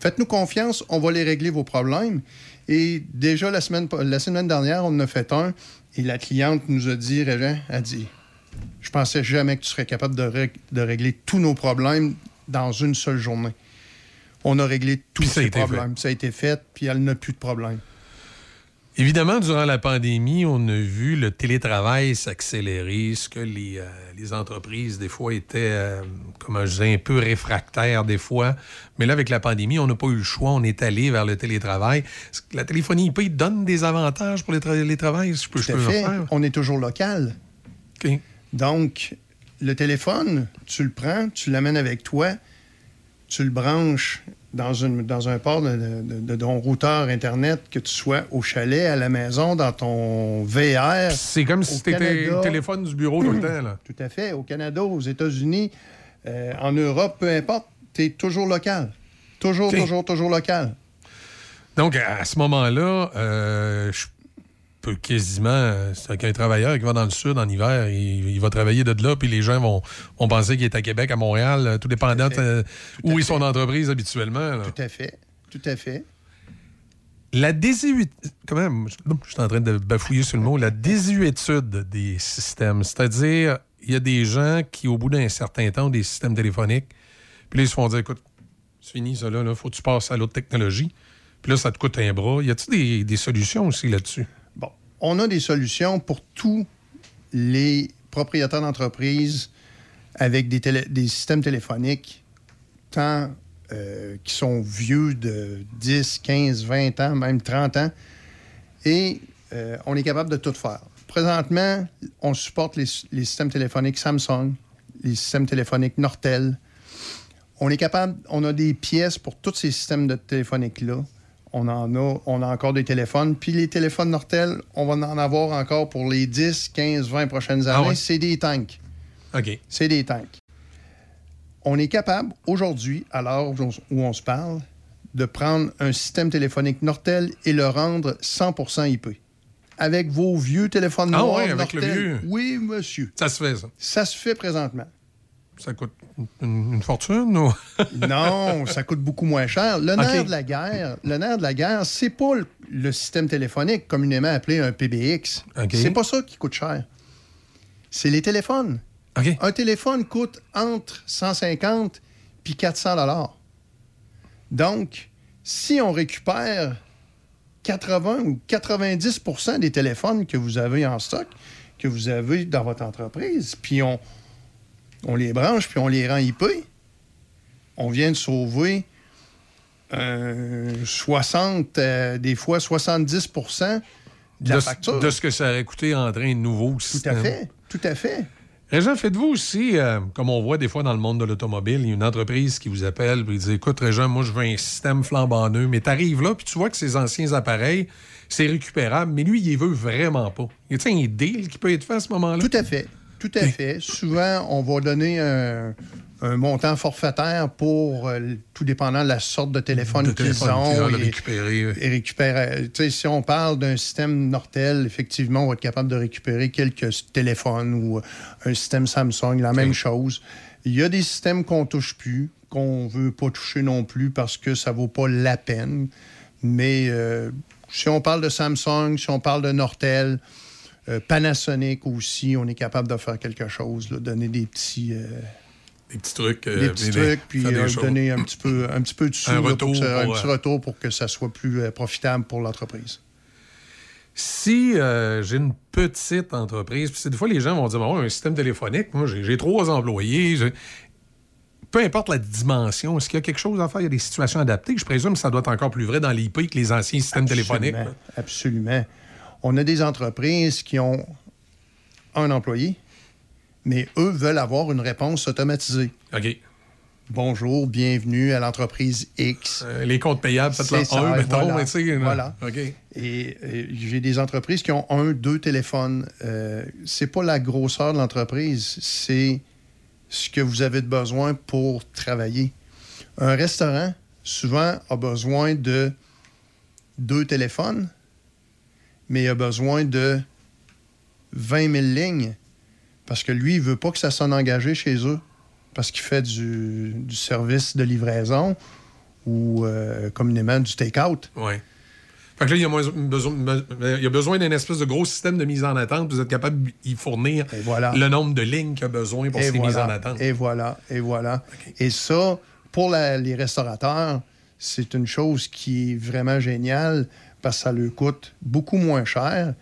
faites-nous confiance, on va les régler vos problèmes. Et déjà la semaine, la semaine dernière, on en a fait un et la cliente nous a dit Régent, a dit je pensais jamais que tu serais capable de, de régler tous nos problèmes dans une seule journée. On a réglé tous ces problèmes. Ça a été fait, puis elle n'a plus de problème. Évidemment, durant la pandémie, on a vu le télétravail s'accélérer, ce que les, euh, les entreprises, des fois, étaient, euh, comment je disais, un peu réfractaires, des fois. Mais là, avec la pandémie, on n'a pas eu le choix, on est allé vers le télétravail. La téléphonie IP donne des avantages pour les travails, si je peux, Tout à peux le fait. faire? On est toujours local. Donc, le téléphone, tu le prends, tu l'amènes avec toi, tu le branches dans, une, dans un port de, de- de ton routeur Internet, que tu sois au chalet, à la maison, dans ton VR. C'est comme si c'était téléphone du bureau tout le temps. Là. Tout à fait. Au Canada, aux États-Unis, euh, en Europe, peu importe, tu es toujours local. Toujours, toujours, toujours local. Donc, à ce moment-là, euh, je peux quasiment. euh, C'est qu'un travailleur qui va dans le sud en hiver, il, il va travailler de là, puis les gens vont, vont penser qu'il est à Québec, à Montréal, euh, tout dépendant de où est son entreprise habituellement. là. Tout à fait. Tout à fait. La désuétude. Comment je je suis en train de bafouiller sur le mot. La désuétude des systèmes. C'est-à-dire, il y a des gens qui, au bout d'un certain temps, ont des systèmes téléphoniques, puis là, ils se font dire écoute, c'est fini, ça, là, là, faut que tu passes à l'autre technologie. Puis là, ça te coûte un bras. Y a-t-il des, des solutions aussi là-dessus? On a des solutions pour tous les propriétaires d'entreprises avec des, systèmes téléphoniques, tant euh, qui sont vieux de 10, 15, 20 ans, même 30 ans. Et euh, on est capable de tout faire. Présentement, on supporte les, les systèmes téléphoniques Samsung, les systèmes téléphoniques Nortel. On est capable, on a des pièces pour tous ces systèmes de téléphoniques-là. On en a, on a encore des téléphones. Puis les téléphones Nortel, on va en avoir encore pour les 10, 15, 20 prochaines Ah années. ouais? C'est des tanks. OK. C'est des tanks. On est capable, aujourd'hui, à l'heure où on, se parle, de prendre un système téléphonique Nortel et le rendre 100% IP. Avec vos vieux téléphones Ah noirs ouais, avec le Nortel. vieux. Oui, monsieur. Ça se fait, ça. Ça se fait présentement. Ça coûte une, une fortune ou? non, ça coûte beaucoup moins cher. Le nerf de la guerre, le nerf de la guerre, c'est pas le, le système téléphonique communément appelé un PBX. OK. C'est pas ça qui coûte cher. C'est les téléphones. Un téléphone coûte entre 150 puis 400 dollars. Donc, si on récupère 80 ou 90% des téléphones que vous avez en stock, que vous avez dans votre entreprise, puis on, on les branche, puis on les rend IP, on vient de sauver euh, 60, euh, des fois 70% de la de, facture. de ce que ça aurait coûté en train de nouveau Tout à fait, tout à fait. Régent, faites-vous aussi, euh, comme on voit des fois dans le monde de l'automobile, il y a une entreprise qui vous appelle et dit Écoute, Régent, moi, je veux un système flambant neuf. Mais tu arrives là, puis tu vois que ces anciens appareils, c'est récupérable, mais lui, il veut vraiment pas. Y a un deal qui peut être fait à ce moment-là? Tout à fait. Tout à fait. Souvent, on va donner un, un montant forfaitaire pour, euh, tout dépendant de la sorte de téléphone qu'ils ont. et- récupérer, oui. et récupérer- tu sais, si on parle d'un système Nortel, effectivement, on va être capable de récupérer quelques téléphones ou euh, un système Samsung, la même chose. Il y a des systèmes qu'on touche plus, qu'on veut pas toucher non plus parce que ça vaut pas la peine. Mais euh, si on parle de Samsung, si on parle de Nortel, euh, Panasonic aussi, on est capable de faire quelque chose, là, donner des petits, euh, Des petits trucs. des euh, petits mais trucs, puis des donner un petit peu, un petit peu de sous, Un là, pour un petit retour pour que ça soit plus profitable pour l'entreprise. Si euh, j'ai une petite entreprise, puis c'est des fois les gens vont dire Bon, un système téléphonique, moi j'ai trois employés, peu importe la dimension, est-ce qu'il y a quelque chose à faire? Il y a des situations adaptées. Je présume que ça doit être encore plus vrai dans l'IP que les anciens systèmes téléphoniques. Absolument, Absolument. On a des entreprises qui ont un employé, mais eux veulent avoir une réponse automatisée. OK. Bonjour, bienvenue à l'entreprise X. Euh, les comptes payables, faites-le un, mettons, voilà. mais là. Voilà. OK. Et, euh, j'ai des entreprises qui ont un, deux téléphones. Euh, c'est pas la grosseur de l'entreprise, c'est ce que vous avez de besoin pour travailler. Un restaurant, souvent, a besoin de deux téléphones, mais il a besoin de 20 000 lignes parce que lui, il veut pas que ça sonne engagé chez eux parce qu'il fait du, du service de livraison ou euh, communément du take-out. Oui. Fait que là, il y a, moins besoin, a besoin d'un espèce de gros système de mise en attente. Vous êtes capable d'y fournir le nombre de lignes qu'il a besoin pour Et ces mises en attente. Et voilà, et voilà. Et ça, pour la- les restaurateurs, c'est une chose qui est vraiment géniale parce que ça leur coûte beaucoup moins cher.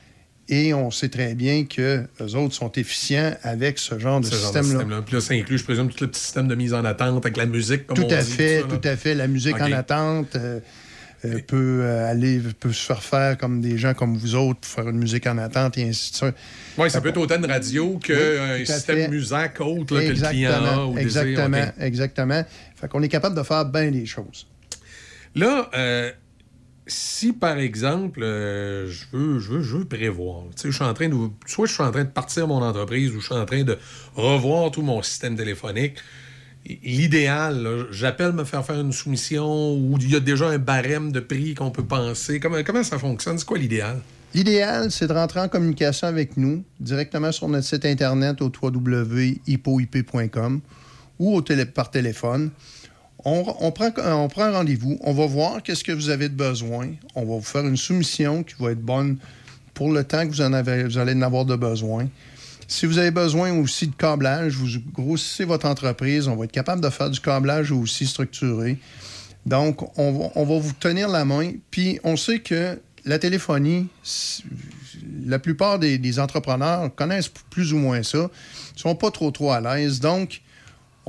Et on sait très bien que les autres sont efficients avec ce genre de de système-là. Puis là, ça inclut, je présume, tout le petit système de mise en attente avec la musique, comme Tout on à dit, fait, ça, tout à fait. La musique en attente euh, euh, peut euh, aller, peut se faire faire comme des gens comme vous autres pour faire une musique en attente et ainsi de suite. Oui, ça peut être autant une radio qu'un Oui, système musique autre là, que le client a. Exactement, Ou désire. exactement. Fait qu'on est capable de faire bien des choses. Là, si par exemple, euh, je, veux, je, veux, je veux prévoir, je suis en train soit je suis en train de partir mon entreprise ou je suis en train de revoir tout mon système téléphonique, l'idéal, j'appelle me faire faire une soumission ou il y a déjà un barème de prix qu'on peut penser. Comment, comment ça fonctionne? C'est quoi l'idéal? L'idéal, c'est de rentrer en communication avec nous directement sur notre site internet au www.hipoip.com ou au par téléphone. On, on prend, on prend un rendez-vous, on va voir qu'est-ce que vous avez de besoin. On va vous faire une soumission qui va être bonne pour le temps que vous, en avez, vous allez en avoir de besoin. Si vous avez besoin aussi de câblage, vous grossissez votre entreprise, on va être capable de faire du câblage aussi structuré. Donc, on va, on va vous tenir la main. Puis, on sait que la téléphonie, la plupart des, des entrepreneurs connaissent plus ou moins ça, ne sont pas trop, trop à l'aise. Donc,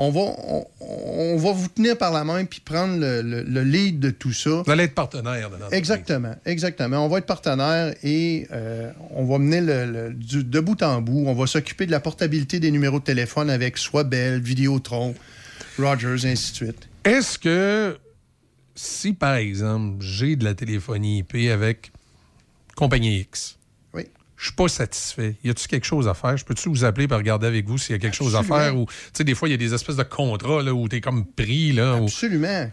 on va, on, on va vous tenir par la main puis prendre le, le- le lead de tout ça. Vous allez être partenaire de Exactement, exactement. On va être partenaire et euh, on va mener le, du- de bout en bout. On va s'occuper de la portabilité des numéros de téléphone avec soit Bell, Vidéotron. Rogers, et ainsi de suite. Est-ce que si, par exemple, j'ai de la téléphonie IP avec compagnie X. je suis pas satisfait, y a-t-il quelque chose à faire? Je peux-tu vous appeler pour regarder avec vous s'il y a quelque chose à faire? Ou, tu sais, des fois, il y a des espèces de contrats là, où tu es comme pris. Là, Absolument.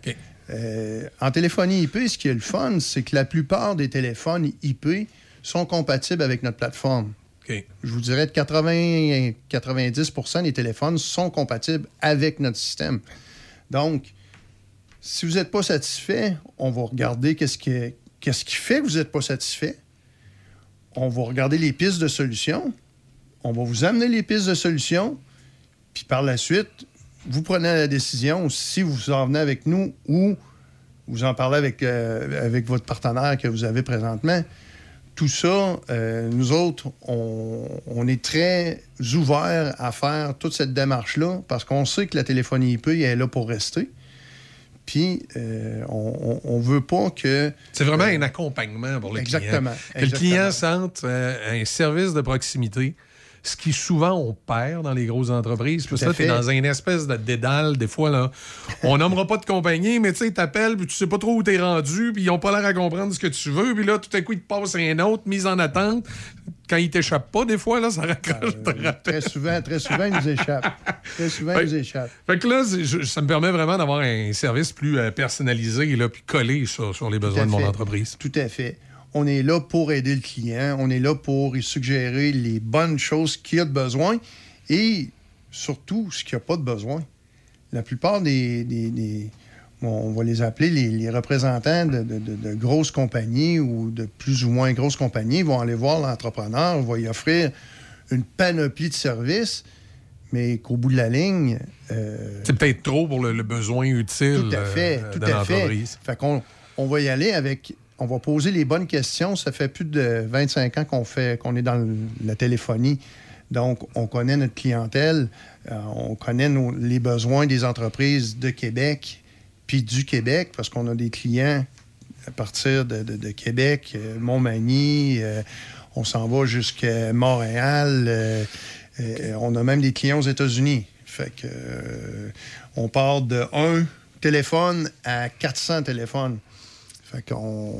Euh, en téléphonie IP, ce qui est le fun, c'est que la plupart des téléphones IP sont compatibles avec notre plateforme. Je vous dirais que 80 90% des téléphones sont compatibles avec notre système. Donc, si vous n'êtes pas satisfait, on va regarder qu'est-ce qui, qui fait que vous n'êtes pas satisfait. On va regarder les pistes de solutions. On va vous amener les pistes de solutions. Puis par la suite, vous prenez la décision si vous en venez avec nous ou vous en parlez avec, euh, votre partenaire que vous avez présentement. Tout ça, euh, nous autres, on, on est très ouverts à faire toute cette démarche-là parce qu'on sait que la téléphonie IP elle est là pour rester. Puis, euh, on ne veut pas que... C'est vraiment un accompagnement pour le Exactement, client. Que le client sente euh, un service de proximité, ce qui souvent on perd dans les grosses entreprises. Parce que à tu es dans une espèce de dédale. Des fois, là, on nommera pas de compagnie, mais tu sais, ils t'appellent, puis tu sais pas trop où t'es rendu, puis ils ont pas l'air à comprendre ce que tu veux. Puis là, tout à coup, ils te passent un autre, mise en attente. Quand ils t'échappent pas, des fois, là, ça raccroche. te rappelle. Très souvent, très souvent, ils nous échappent. Très souvent, ils nous échappent. Fait que là, je- ça me permet vraiment d'avoir un service plus euh, personnalisé, là, puis collé sur, sur les besoins à de mon entreprise. Tout à fait. On est là pour aider le client. On est là pour lui suggérer les bonnes choses qu'il a de besoin et surtout ce qu'il n'y a pas de besoin. La plupart des, des- des- bon, on va les appeler les, les représentants de, de- de- de grosses compagnies ou de plus ou moins grosses compagnies vont aller voir l'entrepreneur, va lui offrir une panoplie de services, mais qu'au bout de la ligne, euh, C'est peut-être trop pour le, le besoin utile tout à fait, euh, tout à fait. Fait qu'on on va y aller avec. On va poser les bonnes questions. Ça fait plus de 25 ans qu'on fait qu'on est dans le- la téléphonie. Donc, on connaît notre clientèle, euh, on connaît nos- les besoins des entreprises de Québec, puis du Québec, parce qu'on a des clients à partir de, de- de Québec, euh, Montmagny, euh, on s'en va jusqu'à Montréal, on a même des clients aux États-Unis. Fait que on part de un téléphone à 400 téléphones. Fait qu'on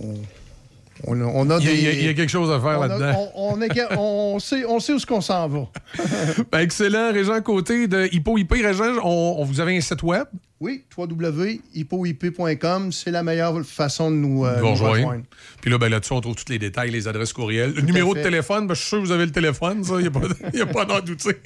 on a, on a Il y a- des- il y a- il y a quelque chose à faire là-dedans. On, on sait, on sait où est-ce qu'on s'en va. Ben, excellent, Régent Côté de Hippo IP. Régent, on, vous avez un site web? Oui, www.hippoip.com, c'est la meilleure façon de nous, euh, nous rejoindre. rejoindre. Puis là, ben, là-dessus, on trouve tous les détails, les adresses courriels. Le Tout numéro de téléphone, ben, je suis sûr que vous avez le téléphone, ça, il n'y a, pas- y a pas d'en douter.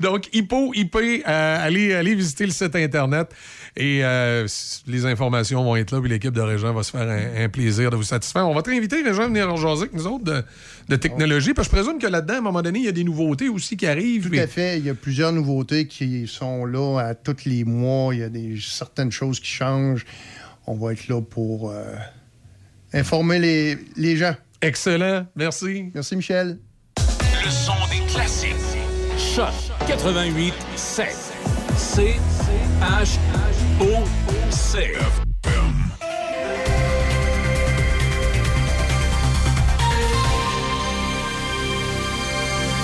Donc, Hippo IP, euh, allez, allez visiter le site Internet et euh, les informations vont être là, puis l'équipe de Régent va se faire un, un plaisir de vous satisfaire. On va t'inviter, Régent, à venir jaser avec nous autres de, de technologie, parce que je présume que là-dedans, à un moment donné, il y a des nouveautés aussi qui arrivent. Tout puis- à fait. Il y a plusieurs nouveautés qui sont là à tous les mois. Il y a des, certaines choses qui changent. On va être là pour euh, informer les, les gens. Excellent. Merci. Merci, Michel. Le son des classiques. Choc 88 7. C H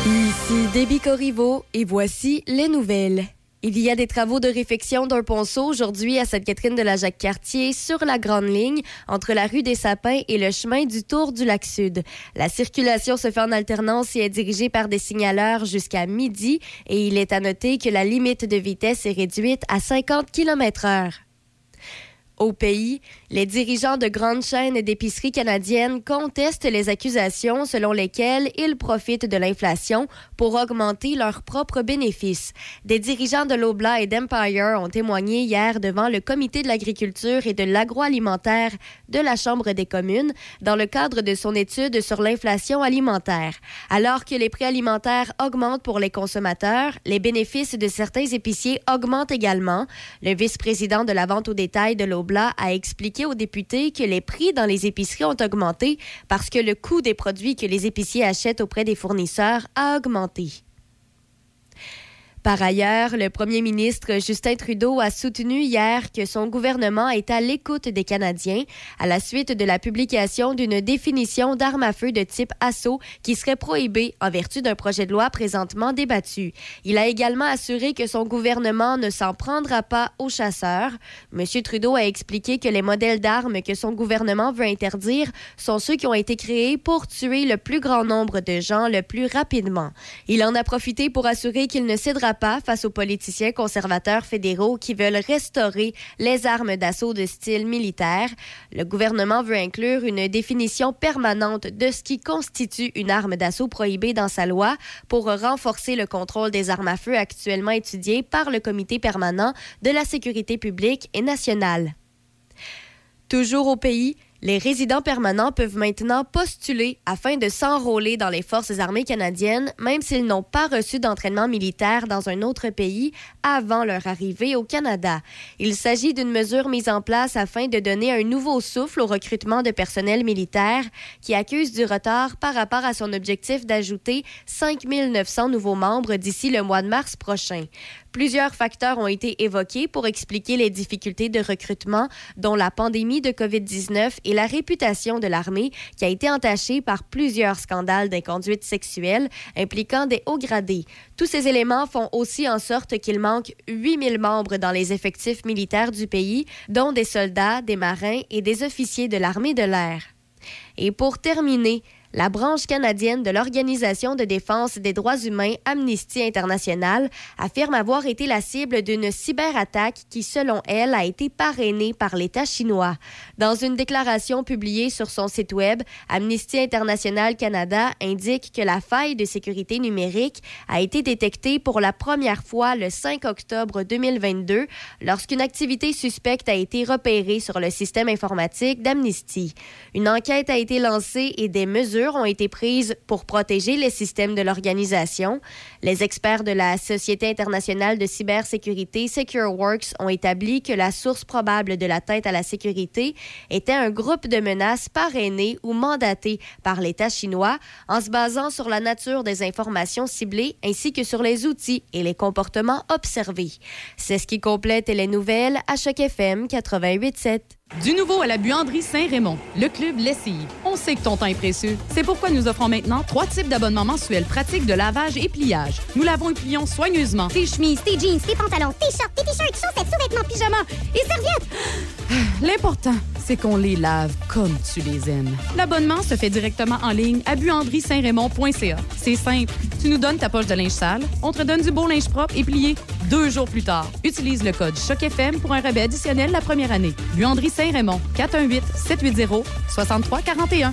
Ici Déby Corriveau et voici les nouvelles. Il y a des travaux de réfection d'un ponceau aujourd'hui à Sainte-Catherine de la Jacques-Cartier sur la grande ligne entre la rue des Sapins et le chemin du Tour du Lac Sud. La circulation se fait en alternance et est dirigée par des signaleurs jusqu'à midi et il est à noter que la limite de vitesse est réduite à 50 km heure. Au pays, les dirigeants de grandes chaînes d'épicerie canadiennes contestent les accusations selon lesquelles ils profitent de l'inflation pour augmenter leurs propres bénéfices. Des dirigeants de Lobla et d'Empire ont témoigné hier devant le Comité de l'agriculture et de l'agroalimentaire de la Chambre des communes dans le cadre de son étude sur l'inflation alimentaire. Alors que les prix alimentaires augmentent pour les consommateurs, les bénéfices de certains épiciers augmentent également. Le vice-président de la vente au détail de Lobla a expliqué aux députés que les prix dans les épiceries ont augmenté parce que le coût des produits que les épiciers achètent auprès des fournisseurs a augmenté. Par ailleurs, le premier ministre Justin Trudeau a soutenu hier que son gouvernement est à l'écoute des Canadiens à la suite de la publication d'une définition d'arme à feu de type assaut qui serait prohibée en vertu d'un projet de loi présentement débattu. Il a également assuré que son gouvernement ne s'en prendra pas aux chasseurs. M. Trudeau a expliqué que les modèles d'armes que son gouvernement veut interdire sont ceux qui ont été créés pour tuer le plus grand nombre de gens le plus rapidement. Il en a profité pour assurer qu'il ne cédera pas face aux politiciens conservateurs fédéraux qui veulent restaurer les armes d'assaut de style militaire. Le gouvernement veut inclure une définition permanente de ce qui constitue une arme d'assaut prohibée dans sa loi pour renforcer le contrôle des armes à feu actuellement étudié par le Comité permanent de la sécurité publique et nationale. Toujours au pays, les résidents permanents peuvent maintenant postuler afin de s'enrôler dans les forces armées canadiennes, même s'ils n'ont pas reçu d'entraînement militaire dans un autre pays avant leur arrivée au Canada. Il s'agit d'une mesure mise en place afin de donner un nouveau souffle au recrutement de personnel militaire qui accuse du retard par rapport à son objectif d'ajouter 5 900 nouveaux membres d'ici le mois de mars prochain. Plusieurs facteurs ont été évoqués pour expliquer les difficultés de recrutement, dont la pandémie de COVID-19 et la réputation de l'armée qui a été entachée par plusieurs scandales d'inconduite sexuelle impliquant des hauts gradés. Tous ces éléments font aussi en sorte qu'il manque 8000 membres dans les effectifs militaires du pays, dont des soldats, des marins et des officiers de l'armée de l'air. Et pour terminer, la branche canadienne de l'Organisation de défense des droits humains Amnesty International affirme avoir été la cible d'une cyberattaque qui, selon elle, a été parrainée par l'État chinois. Dans une déclaration publiée sur son site Web, Amnesty International Canada indique que la faille de sécurité numérique a été détectée pour la première fois le 5 octobre 2022 lorsqu'une activité suspecte a été repérée sur le système informatique d'Amnesty. Une enquête a été lancée et des mesures ont été prises pour protéger les systèmes de l'organisation. Les experts de la Société internationale de cybersécurité SecureWorks ont établi que la source probable de l'atteinte à la sécurité était un groupe de menaces parrainé ou mandaté par l'État chinois en se basant sur la nature des informations ciblées ainsi que sur les outils et les comportements observés. C'est ce qui complète les nouvelles à Choc FM 88.7. Du nouveau à la buanderie Saint-Raymond, le club Lessive. On sait que ton temps est précieux. C'est pourquoi nous offrons maintenant trois types d'abonnements mensuels pratiques de lavage et pliage. Nous lavons et plions soigneusement Tes chemises, tes jeans, tes pantalons, tes shorts, tes t-shirts, chaussettes, sous-vêtements, pyjamas et serviettes. L'important, c'est qu'on les lave comme tu les aimes. L'abonnement se fait directement en ligne à buanderie-saint-raymond.ca. C'est simple. Tu nous donnes ta poche de linge sale, on te donne du beau linge propre et plié deux jours plus tard. Utilise le code CHOCFM pour un rabais additionnel la première année. Buanderie Saint-Raymond, 418-780-6341.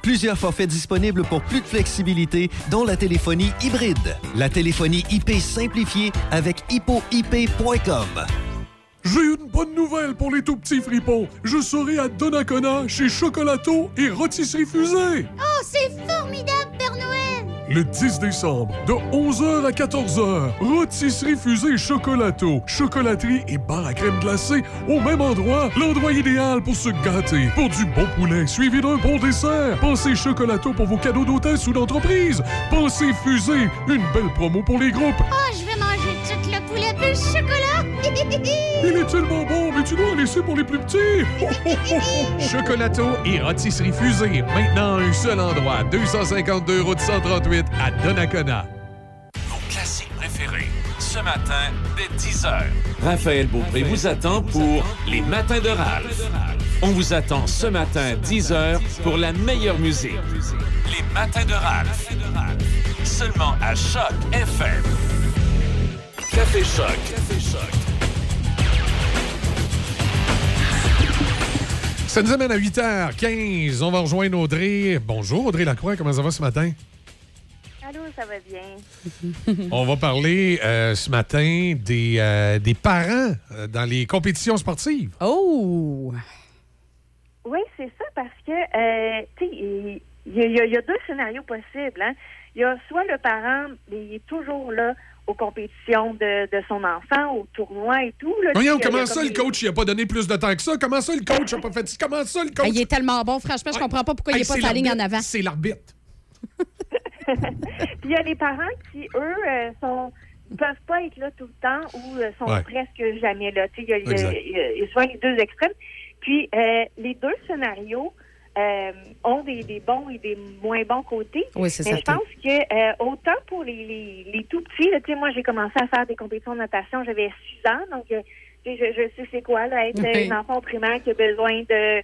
Plusieurs forfaits disponibles pour plus de flexibilité, dont la téléphonie hybride. La téléphonie IP simplifiée avec hippoip.com. J'ai une bonne nouvelle pour les tout petits fripons. Je serai à Donnacona chez Chocolato et Rôtisserie Fusée. Oh, c'est formidable, Père Noël! Le 10 décembre, de 11h à 14h, Rôtisserie Fusée Chocolato, chocolaterie et bar à crème glacée au même endroit. L'endroit idéal pour se gâter. Pour du bon poulet suivi d'un bon dessert. Pensez Chocolato pour vos cadeaux d'hôtesse ou d'entreprise. Pensez Fusée, une belle promo pour les groupes. Oh, je vais chocolat! Il est tellement bon, mais tu dois en laisser pour les plus petits. Chocolato et rôtisserie fusée. Maintenant, un seul endroit. 252 route 138 à Donnacona. Vos classiques préférés. Ce matin, dès 10h. Raphaël Beaupré vous attend pour Les Matins de Ralph. On vous attend ce matin, 10h, pour la meilleure musique. Les Matins de Ralph. Seulement à Choc FM. Café Choc. Café Choc. Ça nous amène à 8h15. On va rejoindre Audrey. Bonjour, Audrey Lacroix. Comment ça va ce matin? Allô, ça va bien? On va parler euh, ce matin des, euh, des parents euh, dans les compétitions sportives. Oh! Oui, c'est ça, parce que, euh, tu sais, il y, a- y y deux scénarios possibles. Hein. Il y a soit le parent, mais il est toujours là aux compétitions de, de son enfant, au tournoi et tout. Là, Voyons, comment ça, comme le coach, il a pas donné plus de temps que ça? Comment ça, le coach a pas fait Comment ça, le coach? Il est tellement bon, franchement, je comprends pas pourquoi il n'est pas sa ligne en avant. C'est l'arbitre. Puis il y a les parents qui, eux, euh, sont peuvent pas être là tout le temps ou euh, sont Ouais. presque jamais là. Y, a- y a- il y a souvent les deux extrêmes. Puis euh, les deux scénarios euh, ont des, des bons et des moins bons côtés. Oui, c'est Mais je certain. pense que euh, autant pour les, les, les tout petits, tu sais, moi j'ai commencé à faire des compétitions de natation, j'avais 6 ans, donc euh, tu sais, je, je sais c'est quoi là, être Oui. une enfant primaire qui a besoin de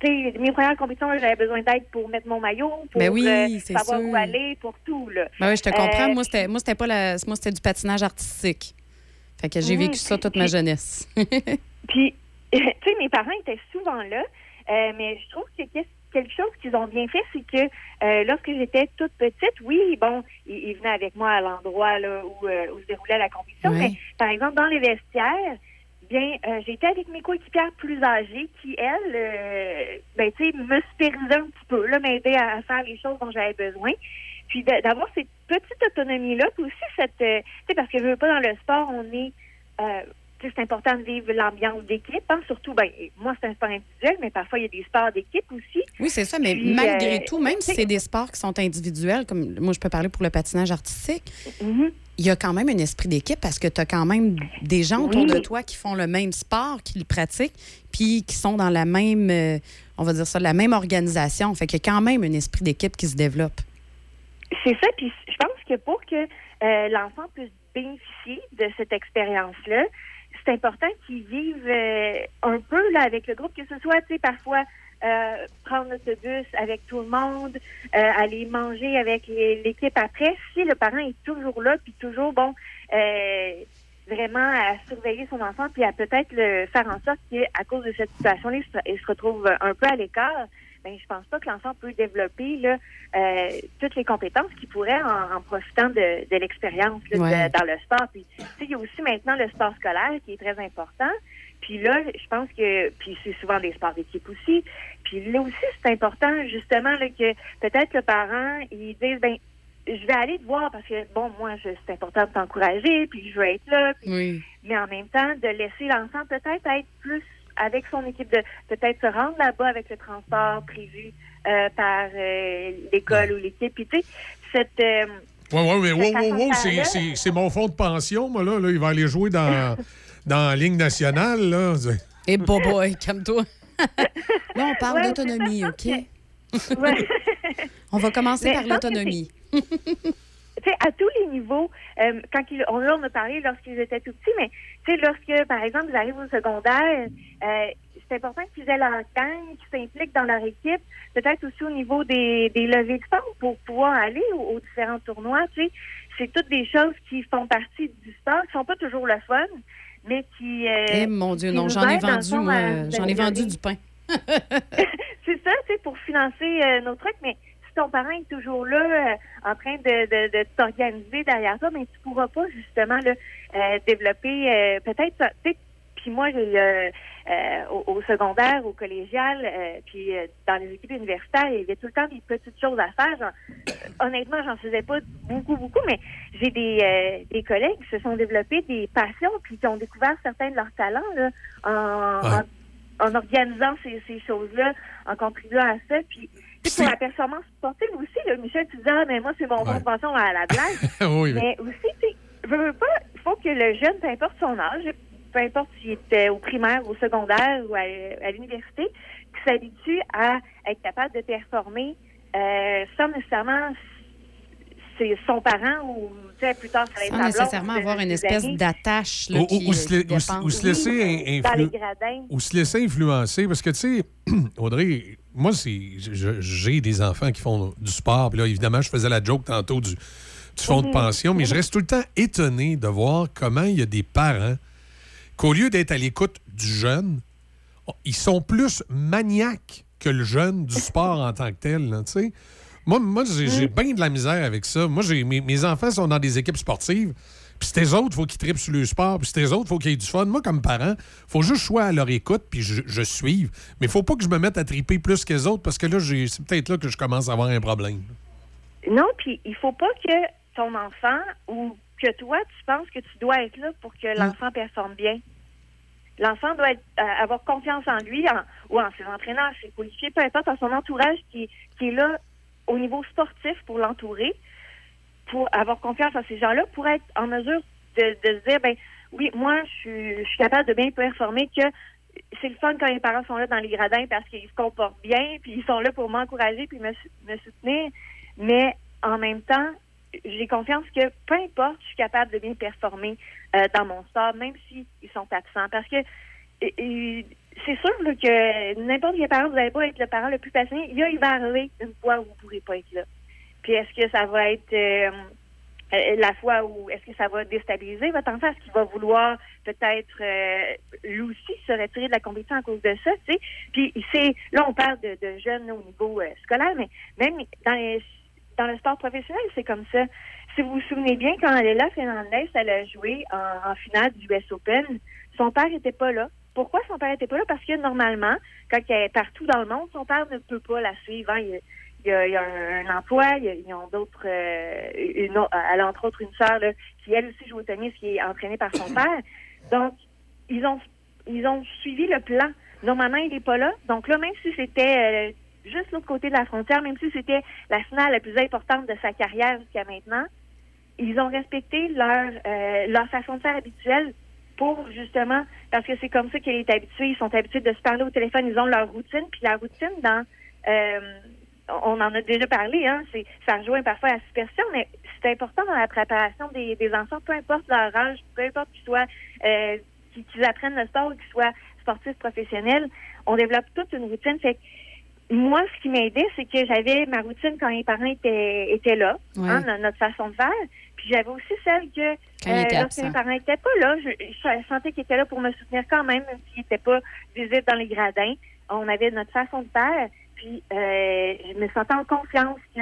tu sais, mes premières compétitions, j'avais besoin d'aide pour mettre mon maillot, pour Ben oui, euh, savoir sûr. où aller, pour tout. Là. Ben oui, je te comprends. Euh, moi, c'était, moi, c'était pas la, moi, c'était du patinage artistique. Fait que j'ai Mhm. vécu ça toute ma jeunesse. Puis, tu sais, mes parents étaient souvent là, euh, mais je trouve que quelque chose qu'ils ont bien fait, c'est que euh, lorsque j'étais toute petite, oui, bon, ils, ils venaient avec moi à l'endroit là, où, euh, où se déroulait la compétition, mais par exemple, dans les vestiaires, bien, euh, j'étais avec mes coéquipières plus âgées qui, elles, euh, ben, tu sais, me supervisaient un petit peu, là, m'aidaient à, à faire les choses dont j'avais besoin. Puis d'avoir cette petite autonomie-là, puis aussi cette... euh, tu sais, parce que je veux pas, dans le sport, on est... euh, c'est important de vivre l'ambiance d'équipe, hein, surtout, ben, moi, c'est un sport individuel, mais parfois, il y a des sports d'équipe aussi. Oui, c'est ça, mais Puis, malgré euh, tout, même si c'est des sports qui sont individuels, comme moi, je peux parler pour le patinage artistique, Mhm. il y a quand même un esprit d'équipe parce que tu as quand même des gens autour Oui. de toi qui font le même sport, qui le pratiquent, puis qui sont dans la même, euh, on va dire ça, la même organisation. Fait qu'il y a quand même un esprit d'équipe qui se développe. C'est ça, puis je pense que pour que euh, l'enfant puisse bénéficier de cette expérience-là, c'est important qu'il vive euh, un peu là, avec le groupe, que ce soit, tu sais, parfois euh, prendre l'autobus avec tout le monde, euh, aller manger avec l'équipe après. Si le parent est toujours là, puis toujours, bon, euh, vraiment à surveiller son enfant, puis à peut-être le faire en sorte qu'à cause de cette situation-là, il se retrouve un peu à l'écart, ben, je pense pas que l'enfant peut développer là, euh, toutes les compétences qu'il pourrait en, en profitant de, de l'expérience Ouais. dans le sport. Puis, il y a aussi maintenant le sport scolaire qui est très important. Puis là, je pense que, puis c'est souvent des sports d'équipe aussi. Puis là aussi, c'est important justement là, que peut-être le parent, il dise, ben, je vais aller te voir parce que, bon, moi, je- c'est important de t'encourager, puis je veux être là. puis- Oui. mais en même temps, de laisser l'enfant peut-être être plus avec son équipe, de peut-être se rendre là-bas avec le transport prévu euh, par euh, l'école ou l'équipe. Puis, tu sais, cette. euh, Ouais, ouais, mais wow, cette wow, wow, c'est- façon-là- c'est c'est mon fonds de pension, moi, là. là il va aller jouer dans, dans la Ligue nationale, là. Et boy, calme-toi. Là, on parle Ouais, d'autonomie, OK? Ouais. On va commencer Mais par l'autonomie. Tu sais, à tous les niveaux, euh, quand ils, on, là, on a parlé lorsqu'ils étaient tout petits, mais tu sais, lorsque, par exemple, ils arrivent au secondaire, euh, c'est important qu'ils aient leur gang, qu'ils s'impliquent dans leur équipe, peut-être aussi au niveau des, des levées de fonds pour pouvoir aller aux, aux différents tournois, tu sais. C'est toutes des choses qui font partie du sport, qui sont pas toujours le fun, mais qui... euh, Eh mon Dieu, non, nous j'en ai vendu, moi, j'en ai vendu du pain. c'est ça, tu sais, pour financer euh, nos trucs, mais ton parent est toujours là euh, en train de, de, de t'organiser derrière toi, mais tu pourras pas justement là, euh, développer euh, peut-être, tu sais, puis moi, j'ai euh, euh, au, au secondaire, au collégial, euh, puis euh, dans les équipes universitaires, il y avait tout le temps des petites choses à faire. Genre, honnêtement, j'en faisais pas beaucoup, beaucoup, mais j'ai des, euh, des collègues qui se sont développés des passions, puis qui ont découvert certains de leurs talents là, en, Ouais. en, en organisant ces, ces choses-là, en contribuant à ça. Puis, pour la performance sportive aussi, là, Michel, tu disais, ah, mais moi, c'est mon de pension à la blague. Oui, oui. Mais aussi, tu sais, veux, veux pas, il faut que le jeune, peu importe son âge, peu importe s'il euh, au primaire, au secondaire ou à, à l'université, qu'il s'habitue à être capable de performer euh, sans nécessairement c'est son parent ou tu sais, plus tard ça va être blonde, nécessairement avoir une espèce d'attache là, Ou, qui, ou- ou se laisser influencer. Parce que, tu sais, Audrey, moi, j'ai des enfants qui font du sport. Puis là, évidemment, je faisais la joke tantôt du, du fonds de Mhm. pension, mais je reste tout le temps étonné de voir comment il y a des parents qu'au lieu d'être à l'écoute du jeune, ils sont plus maniaques que le jeune du sport en tant que tel. là. Moi, moi j'ai j'ai bien de la misère avec ça. Moi, mes enfants sont dans des équipes sportives. Puis c'est eux autres, faut qu'ils tripent sur le sport. Puis c'est eux autres, faut qu'ils aient du fun. Moi, comme parent, faut juste que je sois à leur écoute puis je, je suive. Mais faut pas que je me mette à triper plus que les autres parce que là, c'est peut-être là que je commence à avoir un problème. Non, puis il faut pas que ton enfant ou que toi, tu penses que tu dois être là pour que l'enfant performe bien. L'enfant doit être- euh, avoir confiance en lui en- ou en ses entraîneurs, ses policiers, peu importe, en son entourage qui, qui est là au niveau sportif pour l'entourer, avoir confiance en ces gens-là, pour être en mesure de, se dire, ben oui, moi, je suis, capable de bien performer, que c'est le fun quand les parents sont là dans les gradins parce qu'ils se comportent bien, puis ils sont là pour m'encourager puis me, sou- me soutenir. Mais en même temps, j'ai confiance que peu importe, je suis capable de bien performer euh, dans mon sport, même s'ils sont absents. Parce que c'est sûr que n'importe quel parent, vous n'allez pas être le parent le plus a, il va arriver une fois où vous ne pourrez pas être là. Puis est-ce que ça va être euh, la fois où est-ce que ça va déstabiliser votre enfant? Est-ce qu'il va vouloir peut-être euh, lui aussi se retirer de la compétition à cause de ça, tu sais? Puis c'est là on parle de, de jeunes au niveau euh, scolaire, mais même dans les dans le sport professionnel, c'est comme ça. Si vous vous souvenez bien, quand Léla Fernandez, elle a joué en, finale du US Open, son père était pas là. Pourquoi son père était pas là? Parce que normalement, quand elle est partout dans le monde, son père ne peut pas la suivre. hein. Il y a, il y a un, un emploi, il y a- ils ont d'autres, euh, une, elle a entre autres une sœur là, qui elle aussi joue au tennis, qui est entraînée par son père. Donc, ils ont ils ont suivi le plan. Normalement, il n'est pas là. Donc là, même si c'était euh, juste l'autre côté de la frontière, même si c'était la finale la plus importante de sa carrière jusqu'à maintenant, ils ont respecté leur euh, leur façon de faire habituelle pour justement parce que c'est comme ça qu'elle est habituée. Ils sont habitués de se parler au téléphone. Ils ont leur routine. Puis la routine dans euh, on en a déjà parlé, hein, c'est ça rejoint parfois la superstition, mais c'est important dans la préparation des, des enfants, peu importe leur âge, peu importe qu'ils soient euh, qu'ils apprennent le sport ou qu'ils soient sportifs professionnels, on développe toute une routine. Fait que moi, ce qui m'aidait, c'est que j'avais ma routine quand les parents étaient, étaient là, hein, notre façon de faire. Puis j'avais aussi celle que étaient lorsque mes parents n'étaient pas là, je, je sentais qu'ils étaient là pour me soutenir quand même, même s'ils n'étaient pas visibles dans les gradins. On avait notre façon de faire. Puis euh, je me sentais en confiance que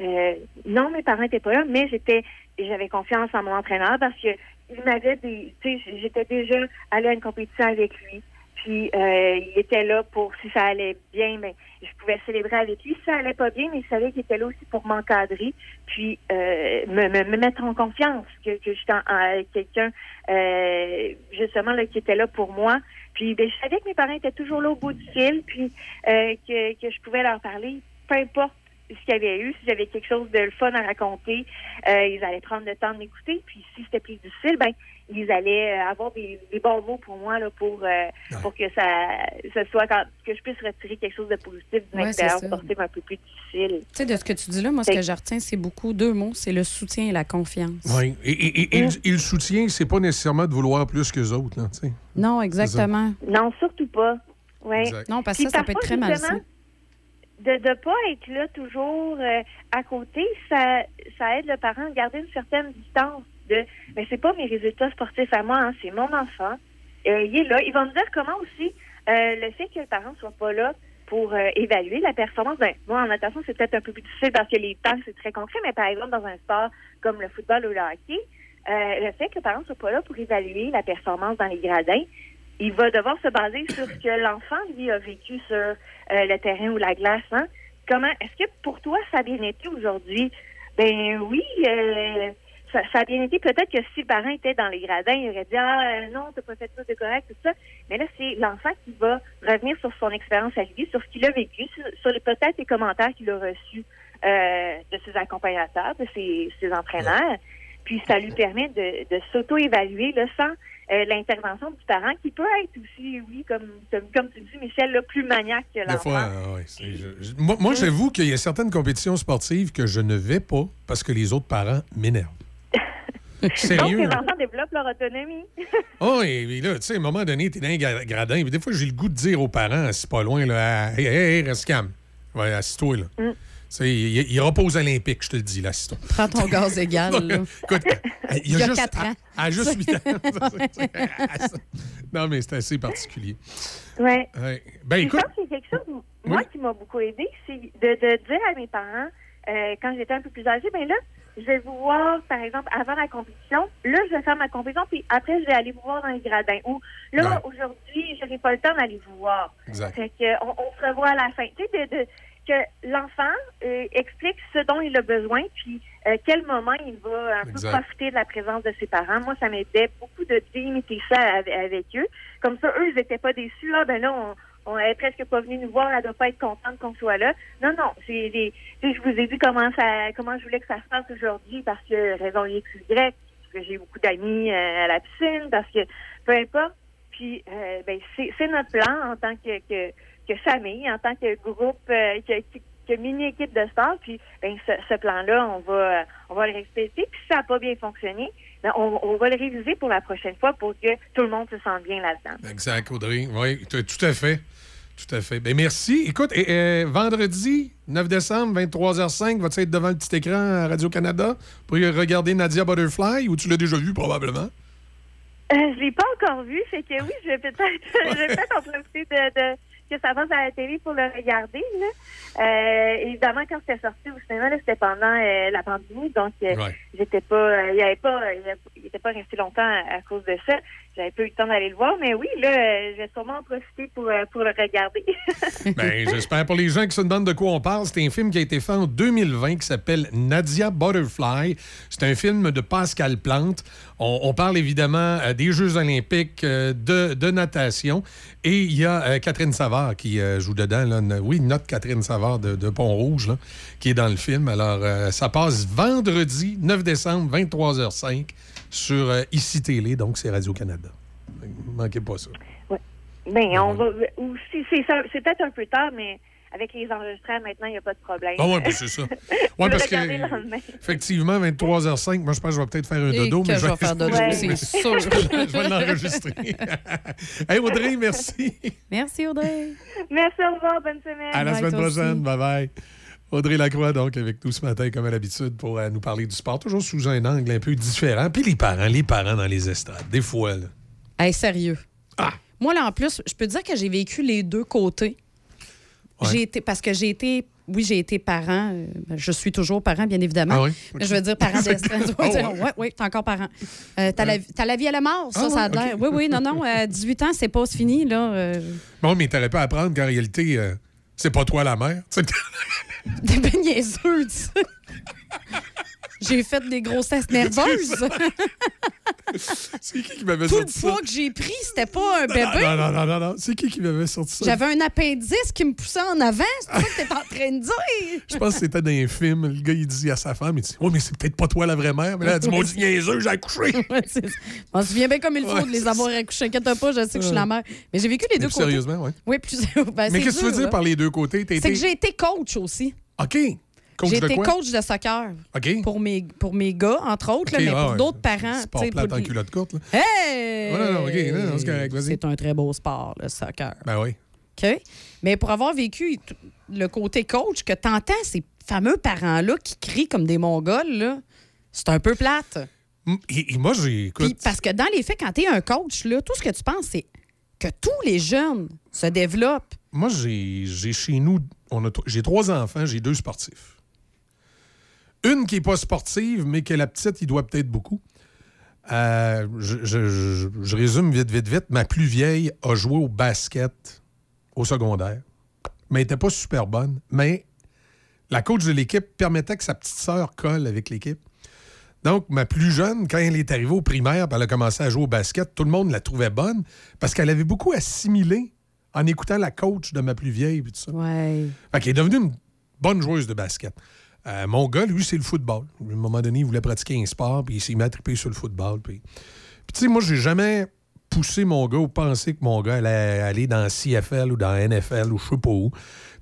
euh, non, mes parents n'étaient pas là, mais j'étais j'avais confiance en mon entraîneur parce que il m'avait des tu sais, j'étais déjà allée à une compétition avec lui. Puis euh, il était là pour si ça allait bien, mais je pouvais célébrer avec lui. Si ça allait pas bien, mais il savait qu'il était là aussi pour m'encadrer, puis euh, me, me, me mettre en confiance que, que j'étais en- quelqu'un euh, justement là qui était là pour moi. Puis ben, je savais que mes parents étaient toujours là au bout du fil, puis euh, que, que je pouvais leur parler, peu importe ce qu'il y avait eu, si j'avais quelque chose de fun à raconter, euh, ils allaient prendre le temps de m'écouter. Puis si c'était plus difficile, ben ils allaient euh, avoir des, des bons mots pour moi là, pour euh, pour que ça, soit quand, que je puisse retirer quelque chose de positif d'une Ouais, expérience sportive un peu plus difficile. Tu sais, de ce que tu dis là, moi, ce que je retiens, c'est beaucoup deux mots c'est le soutien et la confiance. Oui. Et, et- et- et le- et le soutien, c'est pas nécessairement de vouloir plus que les autres. Là, tu sais. Non, exactement. Non, surtout pas. Ouais. Non, parce que ça, ça peut être très malsain. De ne pas être là toujours euh, à côté, ça, ça aide le parent à garder une certaine distance de mais c'est pas mes résultats sportifs à moi, hein, c'est mon enfant. Euh, il est là. Il va me dire comment aussi euh, le fait que le parent soit pas là pour euh, évaluer la performance. Ben, moi, en natation, c'est peut-être un peu plus difficile parce que les temps, c'est très concret, mais par exemple, dans un sport comme le football ou le hockey, le fait que le parent soit pas là pour évaluer la performance dans les gradins, il va devoir se baser sur ce que l'enfant, lui, a vécu sur le terrain ou la glace. Hein? Comment est-ce que pour toi, ça a bien été aujourd'hui? Ben oui, ça, ça a bien été. Peut-être que si le parent était dans les gradins, il aurait dit Ah euh, non, t'as pas fait ça, c'est correct, tout ça. Mais là, c'est l'enfant qui va revenir sur son expérience à lui, sur ce qu'il a vécu, sur, peut-être les commentaires qu'il a reçus euh, de ses accompagnateurs, de ses, ses entraîneurs. Puis ça lui permet de, de s'auto-évaluer sans euh, l'intervention du parent, qui peut être aussi, oui, comme, comme, comme tu dis, Michel, là, plus maniaque que Des l'enfant. euh, ouais, moi, j'avoue qu'il y a certaines compétitions sportives que je ne vais pas parce que les autres parents m'énervent. Donc, Sérieux? les là? enfants développent leur autonomie. Oh, et, et là, tu sais, à un moment donné, t'es dans un gra- gradin. Puis des fois, j'ai le goût de dire aux parents, assis pas loin, là, hey, hey, hey, reste calme. Ouais, assis-toi, là. Mm. Tu sais, il, il aux Olympiques, je te le dis, là, assis-toi. Prends ton gaz égal. là. Écoute, il y a, Il y a juste, quatre ans. À, à juste 8 ans. non, mais c'est assez particulier. Ouais. Ouais. Ben, écoute, Je pense que c'est quelque chose, moi, qui m'a beaucoup aidé, c'est de, de dire à mes parents euh, quand j'étais un peu plus âgée, ben là, je vais vous voir, par exemple, avant la compétition. Là, je vais faire ma compétition, puis après, je vais aller vous voir dans les gradins. Ou là, aujourd'hui, je n'aurai pas le temps d'aller vous voir. Exact. Fait que, on, on se revoit à la fin. Tu sais, de, de- que l'enfant euh, explique ce dont il a besoin, puis euh, quel moment il va un peu profiter de la présence de ses parents. Moi, ça m'aidait beaucoup de d'imiter ça avec, avec eux. Comme ça, eux, ils n'étaient pas déçus. Là, ben là, on, on est presque pas venu nous voir, elle doit pas être contente qu'on soit là. Non, non, c'est sais, je vous ai dit comment ça, comment je voulais que ça se passe aujourd'hui parce que raison X, Y, parce que j'ai beaucoup d'amis euh, à la piscine, parce que peu importe. Puis, euh, ben, c'est notre plan en tant que, que, que famille, en tant que groupe, euh, que, que- mini-équipe de sport. Puis, ben, ce, ce plan-là, on va, on va le respecter. Puis, si ça n'a pas bien fonctionné, ben, on, on va le réviser pour la prochaine fois pour que tout le monde se sente bien là-dedans. Exact, Audrey. Oui, tout à fait. Tout à fait. Ben merci. Écoute, et, vendredi 9 décembre, 23h05, vas-tu être devant le petit écran à Radio-Canada pour regarder Nadia Butterfly ou tu l'as déjà vu probablement? Euh, je l'ai pas encore vu, fait que oui, je vais peut-être peut-être en profiter de, de- que ça passe à la télé pour le regarder. Là. Euh, évidemment, quand c'était sorti au cinéma, c'était pendant euh, la pandémie, donc euh, j'étais pas, il avait pas, il était pas resté longtemps à, à cause de ça. J'avais pas eu le temps d'aller le voir, mais oui, là, je vais sûrement en profiter pour euh, pour le regarder. Ben, j'espère pour les gens qui se demandent de quoi on parle. C'est un film qui a été fait en 2020 qui s'appelle Nadia Butterfly. C'est un film de Pascal Plante. On, on parle évidemment euh, des Jeux olympiques, euh, de, de natation. Et il y a Catherine Savard qui joue dedans. là. Oui, notre Catherine Savard de, de Pont-Rouge, qui est dans le film. Alors, ça passe vendredi 9 décembre, 23h05 sur euh, ICI Télé, donc c'est Radio-Canada. Manquez pas ça. ben, on va, ou si c'est ça- c'est peut-être un peu tard, mais avec les enregistrements maintenant, il n'y a pas de problème. Ah ouais, ben, c'est ça. Vais parce que-. Effectivement, 23h05. Moi, je pense que je vais peut-être faire un Et dodo. que mais je vais faire dodo, Ouais. c'est sûr. je vais l'enregistrer. hey, Audrey, merci. Merci, Audrey. Merci, au revoir, bonne semaine. À la Bye, semaine prochaine. aussi. Audrey Lacroix, donc, avec nous ce matin, comme à l'habitude, pour euh, nous parler du sport, toujours sous un angle un peu différent. Puis les parents, les parents dans les estrades, des fois, là. Hey, sérieux. Moi, là, en plus, je peux te dire que j'ai vécu les deux côtés. J'ai été, parce que j'ai été, oui, j'ai été parent. euh, je suis toujours parent, bien évidemment. Ah oui? Mais je veux dire parent d'estrade. Ah oui, ouais? oui, t'es encore parent. Euh, t'as, la, vie à la mort, ça, Ah ça a l'air. Oui, oui, non, non. À 18 ans, c'est pas fini, là. Bon, mais t'aurais pas à apprendre qu'en réalité, c'est pas toi la mère. Tu sais. J'ai fait des grossesses nerveuses. c'est qui qui m'avait Tout sorti ça? poids que j'ai pris, c'était pas un bébé. Non, non, non, non, non. C'est qui qui m'avait sorti ça? J'avais un appendice qui me poussait en avant. C'est ça que t'es en train de dire. Je pense que c'était dans un film. Le gars, il dit à sa femme, il dit « Ouais, mais c'est peut-être pas toi la vraie mère. » Mais là, elle dit « Maudit niaiseux, j'ai accouché. On se souvient bien comme il faut Ouais, de les avoir accouchés. Inquiète pas, je sais que je suis la mère. Mais j'ai vécu les deux côtés. sérieusement, oui. Oui, plus. ben, Mais qu'est-ce que tu veux dire par les deux côtés? C'est que j'ai été coach aussi. OK. J'ai été coach de soccer. Pour mes, pour mes gars, entre autres, là, mais pour d'autres parents. Sport plate pour en culotte courte, là. Hey! Ouais, non, non, c'est un très beau sport, le soccer. Ben oui. OK? Mais pour avoir vécu le côté coach, que t'entends ces fameux parents-là qui crient comme des Mongols, c'est un peu plate. Et, et moi, parce que dans les faits, quand t'es un coach, là, tout ce que tu penses, c'est que tous les jeunes se développent. Moi, j'ai j'ai chez nous, j'ai trois enfants, j'ai deux sportifs. Une qui n'est pas sportive, mais que la petite, il doit peut-être beaucoup. Euh, je, je- je- je résume vite, vite, vite. Ma plus vieille a joué au basket au secondaire, mais elle n'était pas super bonne. Mais la coach de l'équipe permettait que sa petite sœur colle avec l'équipe. Donc, ma plus jeune, quand elle est arrivée au primaire, elle a commencé à jouer au basket, tout le monde la trouvait bonne parce qu'elle avait beaucoup assimilé en écoutant la coach de ma plus vieille. Puis tout ça. Ouais. Fait qu'elle est devenue une bonne joueuse de basket. Euh, mon gars, lui, c'est le football. À un moment donné, il voulait pratiquer un sport, puis il s'est triper sur le football. Puis, tu sais, moi, j'ai jamais poussé mon gars ou pensé que mon gars allait aller dans CFL ou dans NFL ou je sais pas où.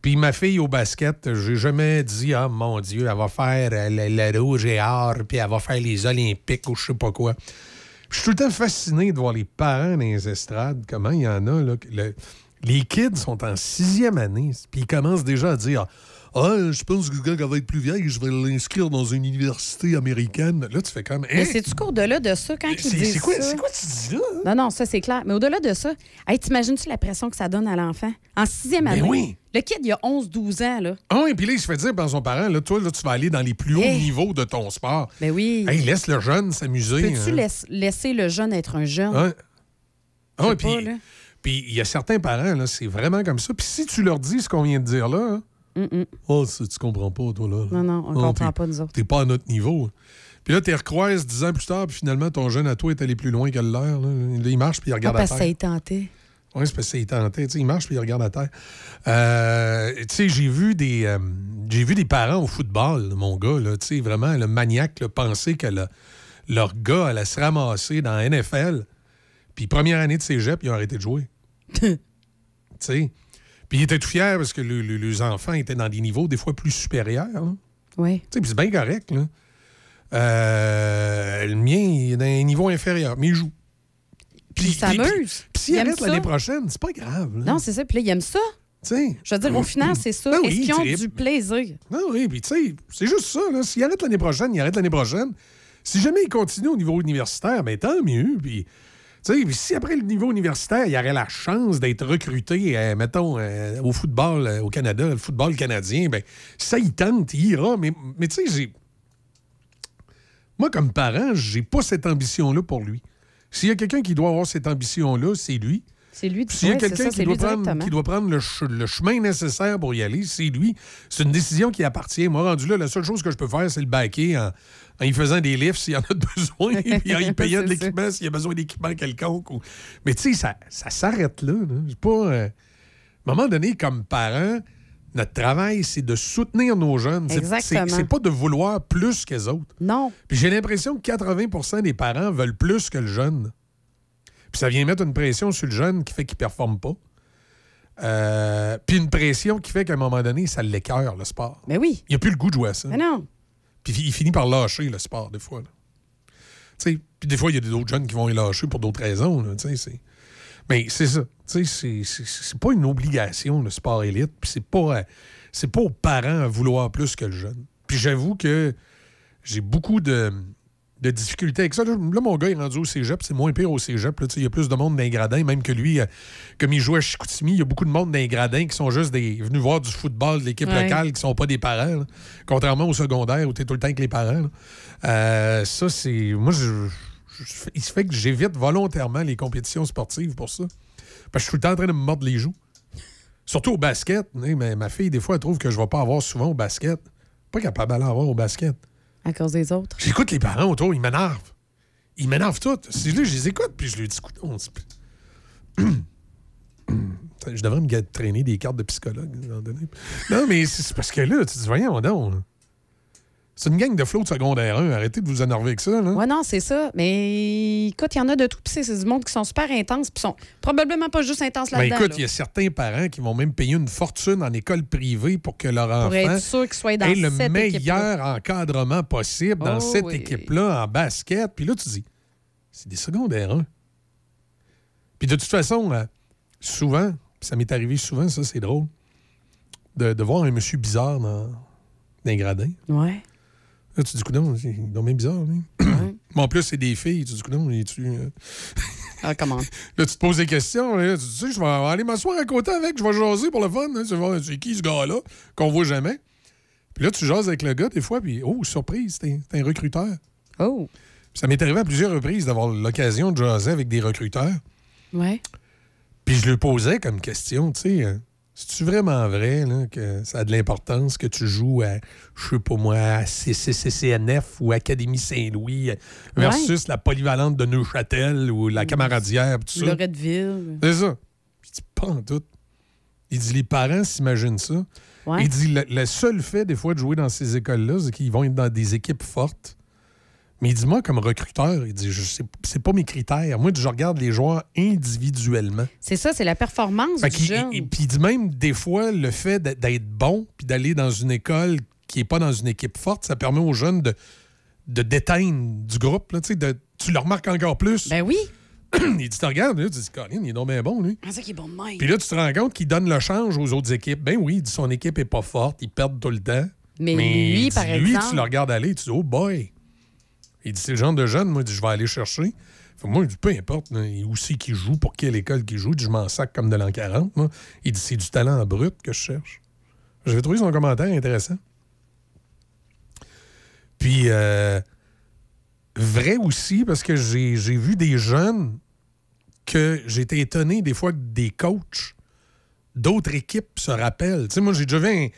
Puis ma fille au basket, j'ai jamais dit, ah mon Dieu, elle va faire euh, le, rouge et or, puis elle va faire les Olympiques ou je sais pas quoi. Je suis tout le temps fasciné de voir les parents dans les estrades, comment il y en a, là, Les kids sont en sixième année, puis ils commencent déjà à dire Ah, je pense que quand elle va être plus vieille, je vais l'inscrire dans une université américaine. Là, tu fais comme. Mais Hein? c'est-tu qu'au-delà de ça, quand ils disent c'est quoi- ça- quoi tu dis là? Non, non, ça, c'est clair. Mais au-delà de ça, hey, t'imagines-tu la pression que ça donne à l'enfant? En sixième Ben année, oui. le kid, il a 11-12 ans, là. Ah oui, puis là, il se fait dire par son parent, là, toi, là, tu vas aller dans les plus hauts Hey. niveaux de ton sport. Ben oui. Hey, laisse le jeune s'amuser. Peux-tu hein? laiss- laisser le jeune être un jeune? Ouais. Ah pas, puis puis il y a certains parents, là, c'est vraiment comme ça. Puis si tu leur dis ce qu'on vient de dire là, oh, ça, tu comprends pas, toi, là. Non, non, on Oh, comprend pas, nous autres. T'es pas à notre niveau. Puis là, tu recroises dix ans plus tard, puis finalement, ton jeune à toi est allé plus loin que le leur. Là, Là, il marche, puis il Ah, regarde parce à que ça terre. est tenté. Oui, c'est parce tête. Tu sais, Il marche puis il regarde à terre. Euh, tu sais, j'ai vu des euh, j'ai vu des parents au football, mon gars, là, tu sais, vraiment le maniaque là, penser que le- leur gars allait se ramasser dans la NFL. Puis première année de cégep, ils ont arrêté de jouer. tu sais? Puis ils étaient tout fiers parce que le- le- les enfants étaient dans des niveaux des fois plus supérieurs. là. Oui. Tu sais, puis c'est bien correct, là. Euh, le mien, il est dans un niveau inférieur, mais il joue. Puis il s'amuse. Puis s'il Il arrête l'année prochaine, c'est pas grave. là. Non, c'est ça. Puis là, il aime ça. Tu sais. Je veux dire, au final, c'est ça. Ben oui, Est-ce qu'ils il ont du plaisir? Non, oui, puis tu sais, c'est juste ça. là. S'il arrête l'année prochaine, il arrête l'année prochaine. Si jamais il continue au niveau universitaire, ben tant mieux. Puis, tu si après le niveau universitaire, il aurait la chance d'être recruté, euh, mettons, euh, au football euh, au Canada, le football canadien, ben ça, il tente, il ira. Mais, mais tu sais. Moi, comme parent, j'ai pas cette ambition-là pour lui. S'il y a quelqu'un qui doit avoir cette ambition-là, c'est lui. C'est lui. S'il y a quelqu'un qui, doit prendre- directement. qui doit prendre le, ch- le chemin nécessaire pour y aller, c'est lui. C'est une décision qui appartient. Moi, rendu là, la seule chose que je peux faire, c'est le baquer en, en y faisant des lifts s'il y en a besoin, puis en y payant de l'équipement s'il y a besoin d'équipement quelconque. ou- Mais tu sais, ça, ça s'arrête là. là. Pas... euh, À un moment donné, comme parent, notre travail, c'est de soutenir nos jeunes. C'est- pas de vouloir plus qu'eux autres. Non. Puis j'ai l'impression que 80% des parents veulent plus que le jeune. Puis ça vient mettre une pression sur le jeune qui fait qu'il ne performe pas. Euh, puis une pression qui fait qu'à un moment donné, ça l'écœure, le sport. Mais oui. Il n'a plus le goût de jouer à ça. Mais non. Puis il finit par lâcher le sport, des fois. Tu sais, Puis des fois, il y a d'autres jeunes qui vont y lâcher pour d'autres raisons. là, Mais c'est ça. Tu sais, C'est c'est- c'est pas une obligation, le sport élite. Puis c'est pas, c'est pas aux parents à vouloir plus que le jeune. Puis j'avoue que j'ai beaucoup de, de difficultés avec ça. Là, mon gars est rendu au cégep. C'est moins pire au cégep. là. Il y a plus de monde dans les gradins, même que lui, euh, comme il joue à Chicoutimi, il y a beaucoup de monde dans les gradins qui sont juste des, venus voir du football de l'équipe Ouais. locale, qui sont pas des parents. là. Contrairement au secondaire où tu es tout le temps avec les parents. Euh, ça, c'est. Moi, je, je- il se fait que j'évite volontairement les compétitions sportives pour ça. Parce que je suis tout le temps en train de me mordre les joues. Surtout au basket. Mais ma fille, des fois, elle trouve que je ne vais pas avoir souvent au basket. Pas capable d'aller avoir au basket. À cause des autres. J'écoute les parents autour, ils m'énervent. Ils m'énervent tous. Si là, je les écoute, puis je leur dis, on je devrais me traîner des cartes de psychologue. Non, mais c'est c'est parce que là, tu dis, voyons donc. C'est une gang de flots de secondaire 1. Arrêtez de vous énerver avec ça. Là. Ouais, non, c'est ça. Mais écoute, il y en a de tout. Puis c'est du monde qui sont super intenses. Puis sont probablement pas juste intenses Mais là-dedans. Ben, écoute, là. il y a certains parents qui vont même payer une fortune en école privée pour que leur Pour enfant être sûr dans ait le cette meilleur encadrement possible dans Oh cette oui. équipe-là en basket. Puis là, tu dis, c'est des secondaires 1. Puis de toute façon, euh, souvent, ça m'est arrivé souvent, ça c'est drôle, de, de voir un monsieur bizarre dans, dans les gradins. Ouais. Là, tu dis, coudon, il est donc bien bizarre, lui. Mais en plus, c'est des filles. Tu dis, coudon, es-tu. euh, Ah, comment? Là, tu te poses des questions. Là, tu sais, je vais aller m'asseoir à côté avec, je vais jaser pour le fun. hein, tu c'est qui ce gars-là qu'on voit jamais. Puis là, tu jases avec le gars des fois, puis oh, surprise, t'es un recruteur. Oh. Puis ça m'est arrivé à plusieurs reprises d'avoir l'occasion de jaser avec des recruteurs. Ouais. Puis je lui posais comme question, tu sais, euh, c'est-tu vraiment vrai là, que ça a de l'importance que tu joues à, je sais pas moi, à CCCNF ou Académie Saint-Louis euh, versus la polyvalente de Neuchâtel ou la Camaradière, tout ça? Loretteville. C'est ça. Il dit pas en tout. Il dit les parents s'imaginent ça. Ouais. Il dit le, le seul fait des fois de jouer dans ces écoles-là, c'est qu'ils vont être dans des équipes fortes. Mais il dit moi comme recruteur, il dit c'est pas mes critères. Moi je regarde les joueurs individuellement. C'est ça, c'est la performance Fait du qu'il- jeune. et- Puis il dit même des fois le fait d'être- bon puis d'aller dans une école qui est pas dans une équipe forte, ça permet aux jeunes de de déteindre du groupe. Là, tu sais, de- tu le remarques encore plus. Ben oui. il dit, tu regardes, là, tu dis, Colin, il est donc bien bon, lui. Ah, ça qui est bon de même. Puis là, tu te rends compte qu'il donne le change aux autres équipes. Ben oui, il dit, son équipe est pas forte, ils perdent tout le temps. Mais lui, dit, par lui, exemple- tu le regardes aller, tu dis, oh boy. Il dit, c'est le genre de jeune, moi, dit, je vais aller chercher. Moi, il dit, peu importe, là, où c'est qu'il joue, pour quelle école qu'il joue, il dit, je m'en sac comme de l'an 40. Moi. Il dit, c'est du talent brut que je cherche. J'avais trouvé son commentaire intéressant. Puis, euh, vrai aussi, parce que j'ai vu des jeunes que j'étais étonné des fois que des coachs d'autres équipes se rappellent. Tu sais, moi, j'ai déjà vu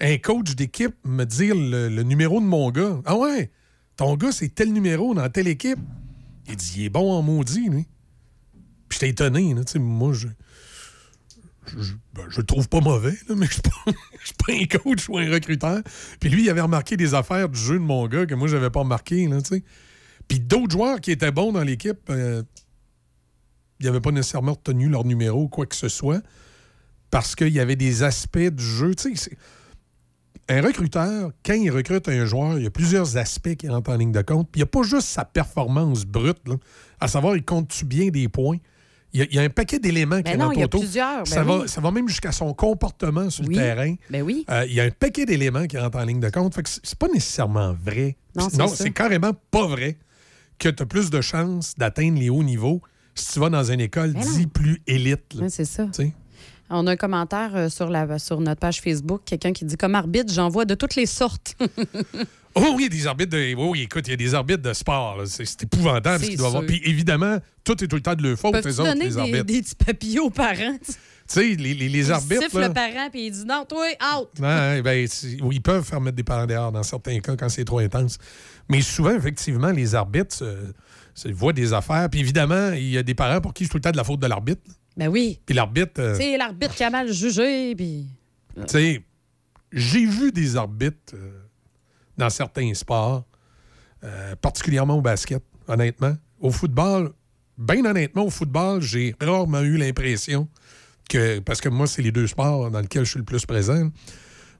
un, coach d'équipe me dire le numéro de mon gars. Ah ouais, ton gars, c'est tel numéro dans telle équipe. Il dit, il est bon en maudit. Puis j'étais étonné, moi, je. Ben, je le trouve pas mauvais, mais je suis pas, un coach ou un recruteur. Puis lui, il avait remarqué des affaires du jeu de mon gars que moi, j'avais pas remarqué. Puis d'autres joueurs qui étaient bons dans l'équipe, euh, ils n'avaient pas nécessairement retenu leur numéro ou quoi que ce soit parce qu'il y avait des aspects du jeu. Un recruteur, quand il recrute un joueur, il y a plusieurs aspects qui rentrent en ligne de compte. Puis il n'y a pas juste sa performance brute, là, à savoir, il compte-tu bien des points? Il y a, il y a un paquet d'éléments qui Ben rentrent il y a autour. plusieurs, ben ça, va, oui. ça va même jusqu'à son comportement sur Oui. le terrain. Ben oui. Euh, il y a un paquet d'éléments qui rentrent en ligne de compte. Fait que c'est pas nécessairement vrai. Non, c'est carrément pas vrai que tu as plus de chances d'atteindre les hauts niveaux si tu vas dans une école Ben non. dit plus élite. c'est ça. On a un commentaire euh, sur, la, sur notre page Facebook, quelqu'un qui dit comme arbitre, j'en vois de toutes les sortes. Oh oui, il y a des arbitres de. oh Oui, écoute, il y a des arbitres de sport. C'est épouvantable ce qu'il doit avoir. Puis évidemment, tout est tout le temps de leur faute, autres, donner les des, arbitres. des petits papillons aux parents? Tu sais, les, les, les arbitres. siffle là, le parent puis il dit non, toi, out. Ouais, ben, c'est- oui, ils peuvent faire mettre des parents dehors dans certains cas quand c'est trop intense. Mais souvent, effectivement, les arbitres euh, voient des affaires. Puis évidemment, il y a des parents pour qui c'est tout le temps de la faute de l'arbitre. Ben oui. Puis l'arbitre, euh, C'est l'arbitre qui a mal jugé, puis. tu sais, j'ai vu des arbitres euh, dans certains sports, euh, particulièrement au basket, honnêtement. Au football, bien honnêtement, au football, j'ai rarement eu l'impression que, parce que moi, c'est les deux sports dans lesquels je suis le plus présent.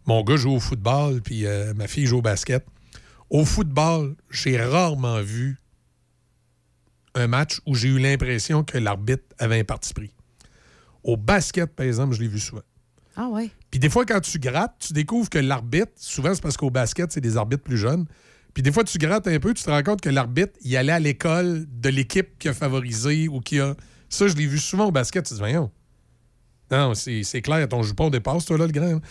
Mon gars joue au football, puis ma fille joue au basket. Au football, j'ai rarement vu un match où j'ai eu l'impression que l'arbitre avait un parti pris. Au basket, par exemple, je l'ai vu souvent. Ah ouais. Puis des fois, quand tu grattes, tu découvres que l'arbitre, souvent c'est parce qu'au basket, c'est des arbitres plus jeunes. Puis des fois, tu grattes un peu, tu te rends compte que l'arbitre, il allait à l'école de l'équipe qui a favorisé ou qui a. Ça, je l'ai vu souvent au basket. Tu te dis, voyons. Non, c'est c'est clair, ton jupon dépasse, toi, là, le grand. Tu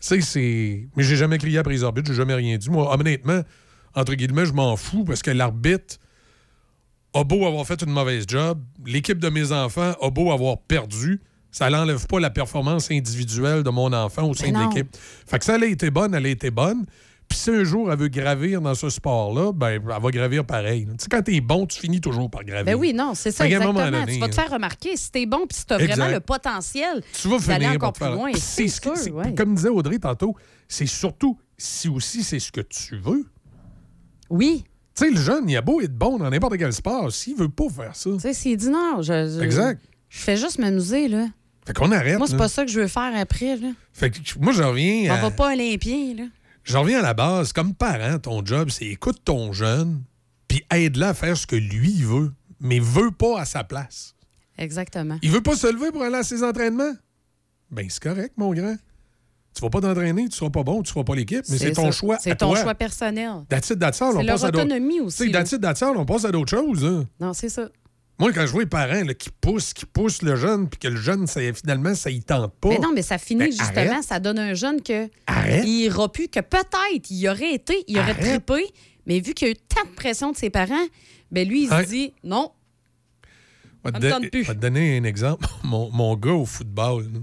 sais, c'est. Mais j'ai jamais crié après les arbitres, j'ai jamais rien dit. Moi, honnêtement, entre guillemets, je m'en fous parce que l'arbitre a beau avoir fait une mauvaise job, l'équipe de mes enfants a beau avoir perdu, ça n'enlève pas la performance individuelle de mon enfant au sein de l'équipe. Fait que ça, elle a été bonne, elle a été bonne. Puis si un jour elle veut gravir dans ce sport-là, ben, elle va gravir pareil. Tu sais, quand t'es bon, tu finis toujours par gravir. Ben oui, non, c'est ça, exactement. donné, tu vas te hein. faire remarquer si t'es bon puis si t'as vraiment le potentiel tu vas finir encore plus faire- loin. C'est ce que- sûr, ouais. Comme disait Audrey tantôt, c'est surtout si aussi c'est ce que tu veux. Oui. Tu sais, le jeune, il a beau être bon dans n'importe quel sport, s'il veut pas faire ça. Tu sais, s'il dit non, je, je- Exact. je fais juste m'amuser, là. Fait qu'on arrête. Moi, c'est pas ça que je veux faire après, là. Fait que moi, je reviens. On à- va pas olympien, là. Je reviens à la base. Comme parent, ton job, c'est écoute ton jeune, puis aide-le à faire ce que lui veut, mais veut pas à sa place. Exactement. Il veut pas se lever pour aller à ses entraînements? Ben, c'est correct, mon grand. Tu vas pas t'entraîner, tu seras pas bon, tu feras pas l'équipe, mais c'est ton ça. choix. C'est ton toi. choix personnel. That's it, that's all, C'est on leur passe à d'autres- autonomie aussi, that's it, that's all, on passe à d'autres choses. hein. Non, c'est ça. Moi, quand je vois les parents là, qui poussent, qui poussent le jeune, puis que le jeune, ça, finalement, ça y tente pas. Mais non, mais ça finit Ben, justement, arrête. ça donne un jeune que Arrête. il ira plus, que peut-être il aurait été, il aurait trippé, mais vu qu'il y a eu tant de pression de ses parents, ben lui, il se dit non. Je vais te, donner un exemple. Mon, mon gars au football, là.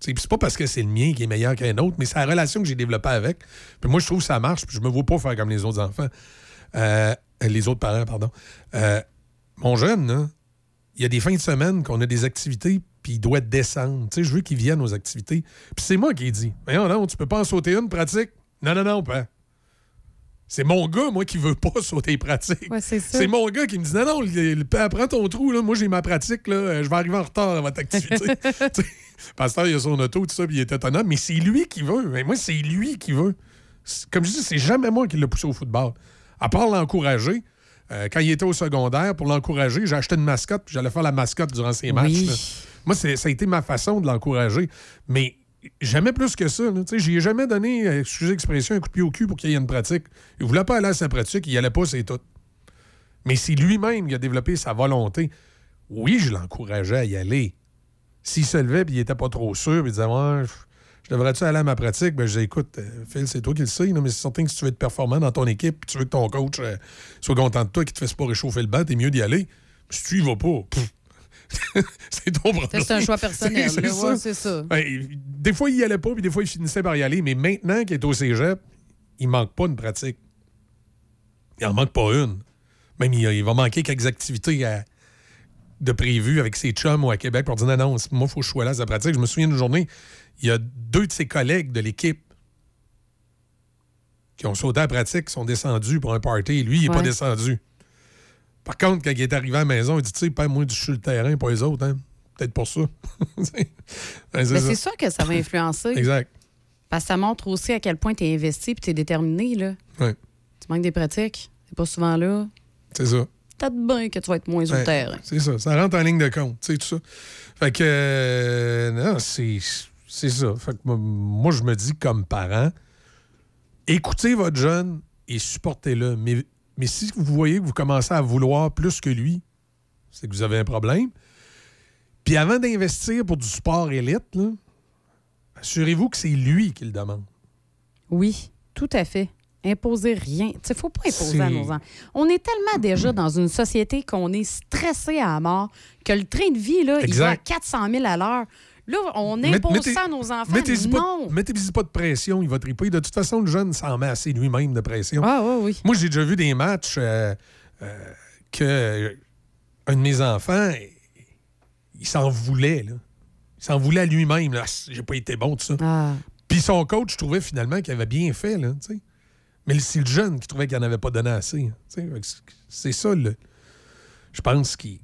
C'est pas parce que c'est le mien qui est meilleur qu'un autre, mais c'est la relation que j'ai développée avec. Puis moi, je trouve que ça marche, puis je me vois pas faire comme les autres enfants. Euh, les autres parents, pardon. Euh, mon jeune, il y a des fins de semaine qu'on a des activités, puis il doit descendre. Tu sais, je veux qu'il vienne aux activités. Puis c'est moi qui ai dit Voyons, non, tu peux pas en sauter une pratique? Non, non, non, pas. C'est mon gars, moi, qui veut pas sauter pratique. Ouais, c'est mon gars qui me dit Non, non, le- le- prends ton trou, là. moi j'ai ma pratique, là. euh, je vais arriver en retard à votre activité. Pasteur, il a son auto, tout ça, puis il est autonome, mais c'est lui qui veut. Mais moi, c'est lui qui veut. Comme je dis, c'est jamais moi qui l'ai poussé au football. À part l'encourager, euh, quand il était au secondaire, pour l'encourager, j'ai acheté une mascotte, puis j'allais faire la mascotte durant ses matchs. Là. Moi, c'est- ça a été ma façon de l'encourager. Mais jamais plus que ça. sais, J'y ai jamais donné, euh, excusez l'expression, un coup de pied au cul pour qu'il y ait une pratique. Il voulait pas aller à sa pratique, il y allait pas, c'est tout. Mais c'est lui-même qui a développé sa volonté. Oui, je l'encourageais à y aller. S'il se levait et il était pas trop sûr, il disait Ouais, je- je devrais-tu aller à ma pratique? Ben, je disais Écoute, euh, Phil, c'est toi qui le sais, mais c'est certain que si tu veux être performant dans ton équipe, tu veux que ton coach euh, soit content de toi, qu'il te fasse pas réchauffer le banc, t'es mieux d'y aller. Si tu y vas pas, pff, c'est ton problème. C'est un choix personnel. C'est- Ouais, ça. c'est ça. Ouais, des fois, il y allait pas, puis des fois, il finissait par y aller. Mais maintenant qu'il est au cégep, il manque pas une pratique. Il en manque pas une. Même, il, il va manquer quelques activités à- de prévues avec ses chums ou à Québec pour dire non, non, moi, il faut que je sois là pratique. Je me souviens d'une journée, il y a deux de ses collègues de l'équipe qui ont sauté à la pratique, qui sont descendus pour un party. Lui, il n'est pas descendu. Par contre, quand il est arrivé à la maison, il dit Tu sais, pas moi, je suis le terrain, pas les autres. Hein? Peut-être pour ça. Ben, c'est Mais ça. c'est sûr que ça va influencer. Exact. Parce que ça montre aussi à quel point tu es investi et tu es déterminé. Là. Ouais. Tu manques des pratiques, c'est pas souvent là. C'est ça. Peut-être bien que tu vas être moins le terrain. C'est ça. Ça rentre en ligne de compte, tu sais, tout ça. Fait que, euh, non, c'est c'est ça. Fait que moi, je me dis comme parent, écoutez votre jeune et supportez-le. Mais, mais si vous voyez que vous commencez à vouloir plus que lui, c'est que vous avez un problème. Puis avant d'investir pour du sport élite, assurez-vous que c'est lui qui le demande. Oui, tout à fait. Imposer rien. Il ne faut pas imposer à nos enfants. On est tellement déjà dans une société qu'on est stressé à mort que le train de vie, là, il va à Exact. 400 000 à l'heure. Là, on impose mettez- ça à nos enfants. Mettez-y pas, non! mettez-y pas de pression, il va triper. De toute façon, le jeune s'en met assez lui-même de pression. Ah, oui, oui. Moi, j'ai déjà vu des matchs euh, euh, que euh, un de mes enfants, il s'en voulait. Là. Il s'en voulait à lui-même. là. Ah, J'ai pas été bon, tout ça. Ah. Puis son coach trouvait finalement qu'il avait bien fait. Là. Mais c'est le jeune qui trouvait qu'il n'en avait pas donné assez. hein, c'est- C'est ça, le, je pense, qui,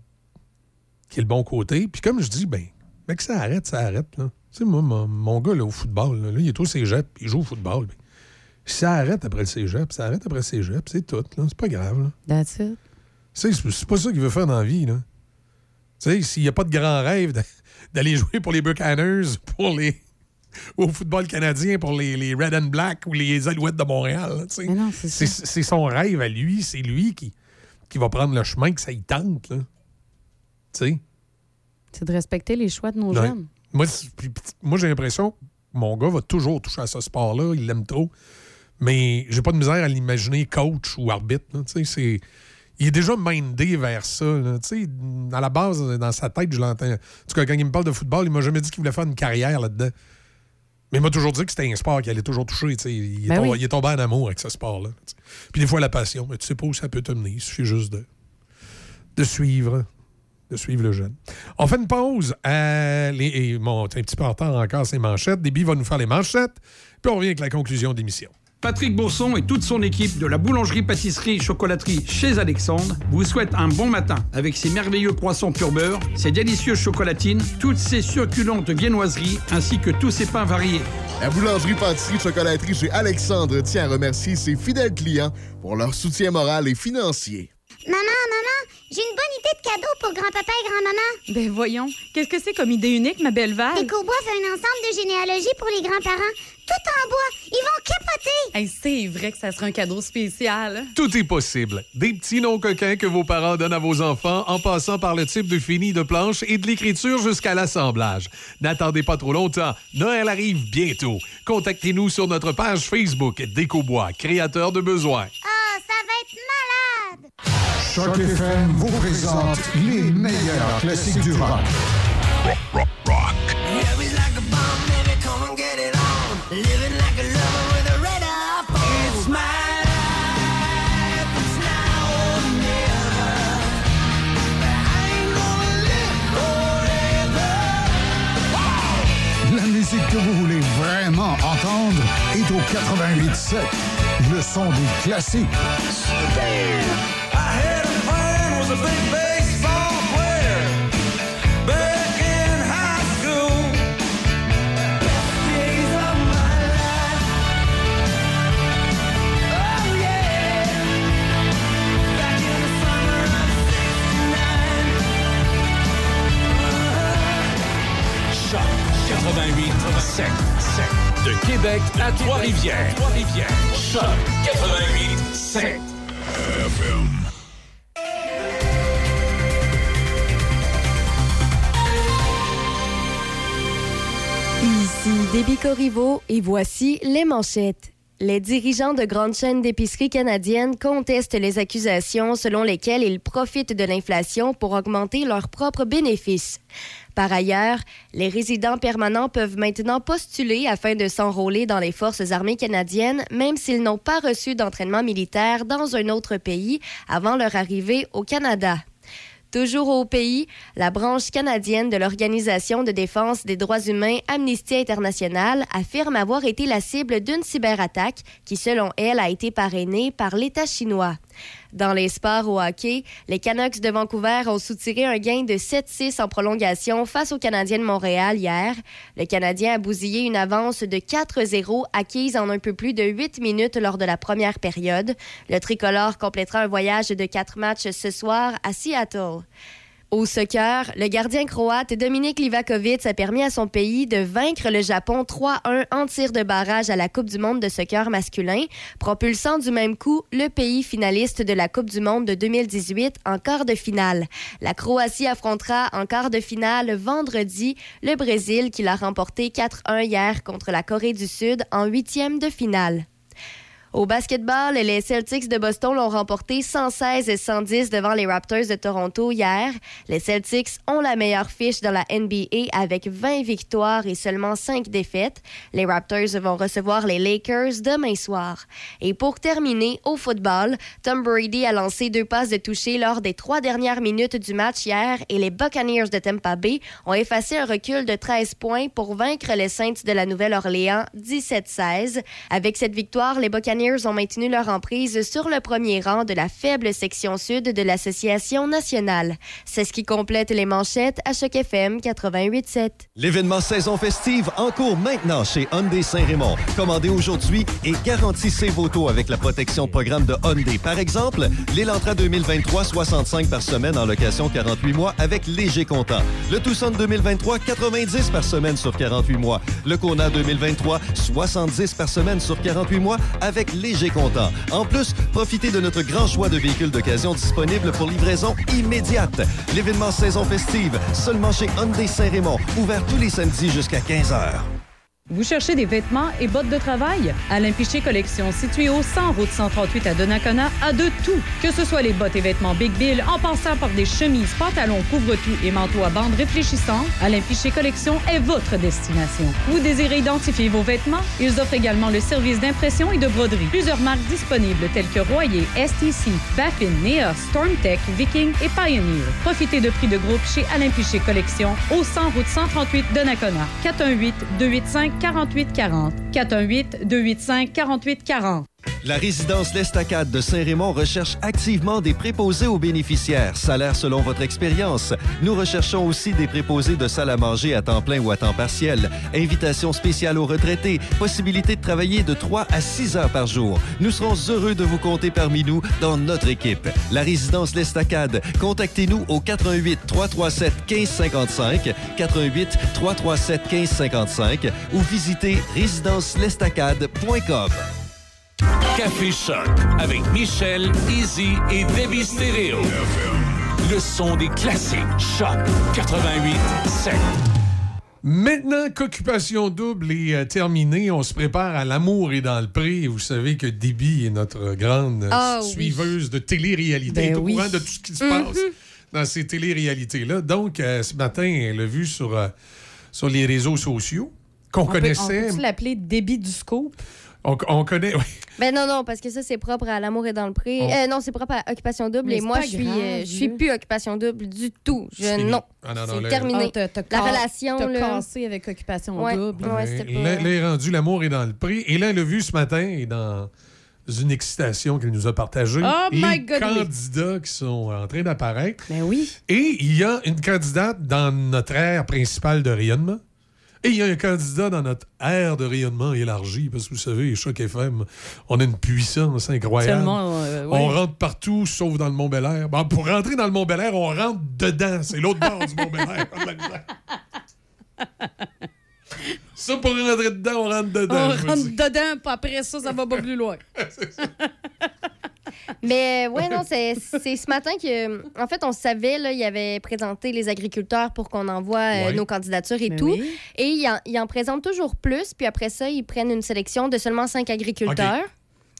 qui est le bon côté. Puis comme je dis, ben, mec, ça arrête, ça arrête. Là. Tu sais, moi, mon, mon gars là, au football, là, là, il est au cégep, il joue au football. ben, ça arrête après le cégep, ça arrête après le cégep, c'est tout. là. C'est pas grave. Là. That's it. C'est c'est pas ça qu'il veut faire dans la vie. Là. Tu sais, s'il n'y a pas de grand rêve d'a- d'aller jouer pour les Buccaneers, pour les au football canadien, pour les, les Red and Black ou les Alouettes de Montréal. Mais non, c'est son rêve à lui, c'est lui qui, qui va prendre le chemin que ça y tente. là. C'est de respecter les choix de nos jeunes. Moi, moi j'ai l'impression que mon gars va toujours toucher à ce sport-là. Il l'aime trop. Mais j'ai pas de misère à l'imaginer coach ou arbitre. là. C'est- Il est déjà mindé vers ça. là. À la base, dans sa tête, je l'entends. En tout cas, quand il me parle de football, il m'a jamais dit qu'il voulait faire une carrière là-dedans. Mais il m'a toujours dit que c'était un sport qu'il allait toujours toucher. Il, est Ben tombé, oui. il est tombé en amour avec ce sport-là. Puis des fois, la passion. Mais tu sais pas où ça peut te mener. Il suffit juste de, de suivre de suivre le jeune. On fait une pause. À les, et bon, t'es un petit peu en retard encore ces manchettes. Déby va nous faire les manchettes, puis on revient avec la conclusion de l'émission. Patrick Bourson et toute son équipe de la boulangerie-pâtisserie-chocolaterie chez Alexandre vous souhaitent un bon matin avec ses merveilleux poissons pur beurre, ses délicieuses chocolatines, toutes ses succulentes viennoiseries ainsi que tous ses pains variés. La boulangerie-pâtisserie-chocolaterie chez Alexandre tient à remercier ses fidèles clients pour leur soutien moral et financier. Maman, maman, j'ai une bonne idée de cadeau pour grand-papa et grand-maman. Ben voyons, qu'est-ce que c'est comme idée unique, ma belle Val? Décobois fait un ensemble de généalogie pour les grands-parents. Tout en bois. Ils vont capoter. Hey, c'est vrai que ça serait un cadeau spécial. Tout est possible. Des petits noms coquins que vos parents donnent à vos enfants en passant par le type de fini de planche et de l'écriture jusqu'à l'assemblage. N'attendez pas trop longtemps. Noël arrive bientôt. Contactez-nous sur notre page Facebook Décobois, créateur de besoins. Ah, être malade. Choc FM vous présente les meilleurs classiques du rock. La musique que vous voulez vraiment entendre est au 88.7, le son des classiques. 88 7. De Québec à Trois-Rivières. Trois-Rivières. Choc 88 7. Ici Déby Corriveau et voici les manchettes. Les dirigeants de grandes chaînes d'épicerie canadiennes contestent les accusations selon lesquelles ils profitent de l'inflation pour augmenter leurs propres bénéfices. Par ailleurs, les résidents permanents peuvent maintenant postuler afin de s'enrôler dans les forces armées canadiennes, même s'ils n'ont pas reçu d'entraînement militaire dans un autre pays avant leur arrivée au Canada. Toujours au pays, la branche canadienne de l'Organisation de défense des droits humains Amnesty International affirme avoir été la cible d'une cyberattaque qui, selon elle, a été parrainée par l'État chinois. Dans les sports au hockey, les Canucks de Vancouver ont soutiré un gain de 7-6 en prolongation face aux Canadiens de Montréal hier. Le Canadien a bousillé une avance de 4-0 acquise en un peu plus de 8 minutes lors de la première période. Le tricolore complétera un voyage de quatre matchs ce soir à Seattle. Au soccer, le gardien croate Dominik Livakovic a permis à son pays de vaincre le Japon 3-1 en tir de barrage à la Coupe du monde de soccer masculin, propulsant du même coup le pays finaliste de la Coupe du monde de 2018 en quart de finale. La Croatie affrontera en quart de finale vendredi le Brésil qui l'a remporté 4-1 hier contre la Corée du Sud en huitième de finale. Au basketball, les Celtics de Boston l'ont remporté 116 et 110 devant les Raptors de Toronto hier. Les Celtics ont la meilleure fiche dans la NBA avec 20 victoires et seulement 5 défaites. Les Raptors vont recevoir les Lakers demain soir. Et pour terminer, au football, Tom Brady a lancé deux passes de toucher lors des trois dernières minutes du match hier et les Buccaneers de Tampa Bay ont effacé un recul de 13 points pour vaincre les Saints de la Nouvelle-Orléans 17-16. Avec cette victoire, les Buccaneers ont maintenu leur emprise sur le premier rang de la faible section sud de l'Association nationale. C'est ce qui complète les manchettes à Choc FM 88.7. L'événement saison festive en cours maintenant chez Hyundai Saint-Raymond. Commandez aujourd'hui et garantissez vos taux avec la protection programme de Hyundai. Par exemple, l'Elantra 2023, 65 par semaine en location 48 mois avec léger comptant. Le Tucson 2023, 90 par semaine sur 48 mois. Le Kona 2023, 70 par semaine sur 48 mois avec léger comptant. En plus, profitez de notre grand choix de véhicules d'occasion disponibles pour livraison immédiate. L'événement saison festive, seulement chez Hyundai Saint-Raymond, ouvert tous les samedis jusqu'à 15h. Vous cherchez des vêtements et bottes de travail? Alain Piché Collection, situé au 100 route 138 à Donnacona, a de tout. Que ce soit les bottes et vêtements Big Bill, en passant par des chemises, pantalons, couvre-tout et manteaux à bandes réfléchissants, Alain Piché Collection est votre destination. Vous désirez identifier vos vêtements? Ils offrent également le service d'impression et de broderie. Plusieurs marques disponibles telles que Royer, STC, Baffin, Neos, Stormtech, Viking et Pioneer. Profitez de prix de groupe chez Alain Piché Collection au 100 route 138 Donnacona. 418 285 4840. 418 285 4840. La résidence L'Estacade de Saint-Raymond recherche activement des préposés aux bénéficiaires, salaire selon votre expérience. Nous recherchons aussi des préposés de salle à manger à temps plein ou à temps partiel, invitation spéciale aux retraités, possibilité de travailler de 3 à 6 heures par jour. Nous serons heureux de vous compter parmi nous dans notre équipe. La résidence L'Estacade, contactez-nous au 88 337 1555, 88 337 1555 ou visitez résidencelestacade.com. Café Choc avec Michel, Easy et Debbie Stereo. Le son des classiques. Choc 88 7. Maintenant qu'Occupation Double est euh, terminée, on se prépare à L'amour est dans le pré. Et vous savez que Déby est notre grande euh, Ah oui. suiveuse de télé-réalité. Ben Elle est au oui. courant de tout ce qui se Mhm. passe dans ces télé-réalités-là. Donc, euh, ce matin, elle l'a vu sur, euh, sur les réseaux sociaux qu'on On peut- connaissait. On peut l'appeler débit du scoop? On, on connaît. oui. Ben non, non, parce que ça, c'est propre à L'amour est dans le pré. Oh. Euh, non, c'est propre à Occupation Double. Mais et moi, je suis, grave, euh, je suis plus Occupation Double du tout. Je, non. Ah, non, non, c'est terminé. Ah, t'as- t'as La relation, T'as là. cassé avec Occupation Ouais. Double. Ouais, c'était pas- Là, là, est rendu L'amour est dans le prix. Et là, elle a vu ce matin, et dans une excitation qu'elle nous a partagée, Oh les my God, oui. candidats qui sont en train d'apparaître. Ben oui. Et il y a une candidate dans notre aire principale de rayonnement. Et il y a un candidat dans notre aire de rayonnement élargi, parce que vous savez, Choc FM, on a une puissance incroyable. Euh, oui. On rentre partout, sauf dans le Mont-Bel-Air. Bon, pour rentrer dans le Mont-Bel-Air, on rentre dedans. C'est l'autre bord du Mont-Bel-Air. Ça, pour rentrer dedans, on rentre dedans. On rentre dedans, puis après ça, ça va pas plus loin. Mais euh, ouais, non, c'est ce matin que, en fait, on savait, là, il avait présenté les agriculteurs pour qu'on envoie euh, Ouais. nos candidatures et Mais tout. oui. Et ils en, en présentent toujours plus, puis après ça, ils prennent une sélection de seulement cinq agriculteurs.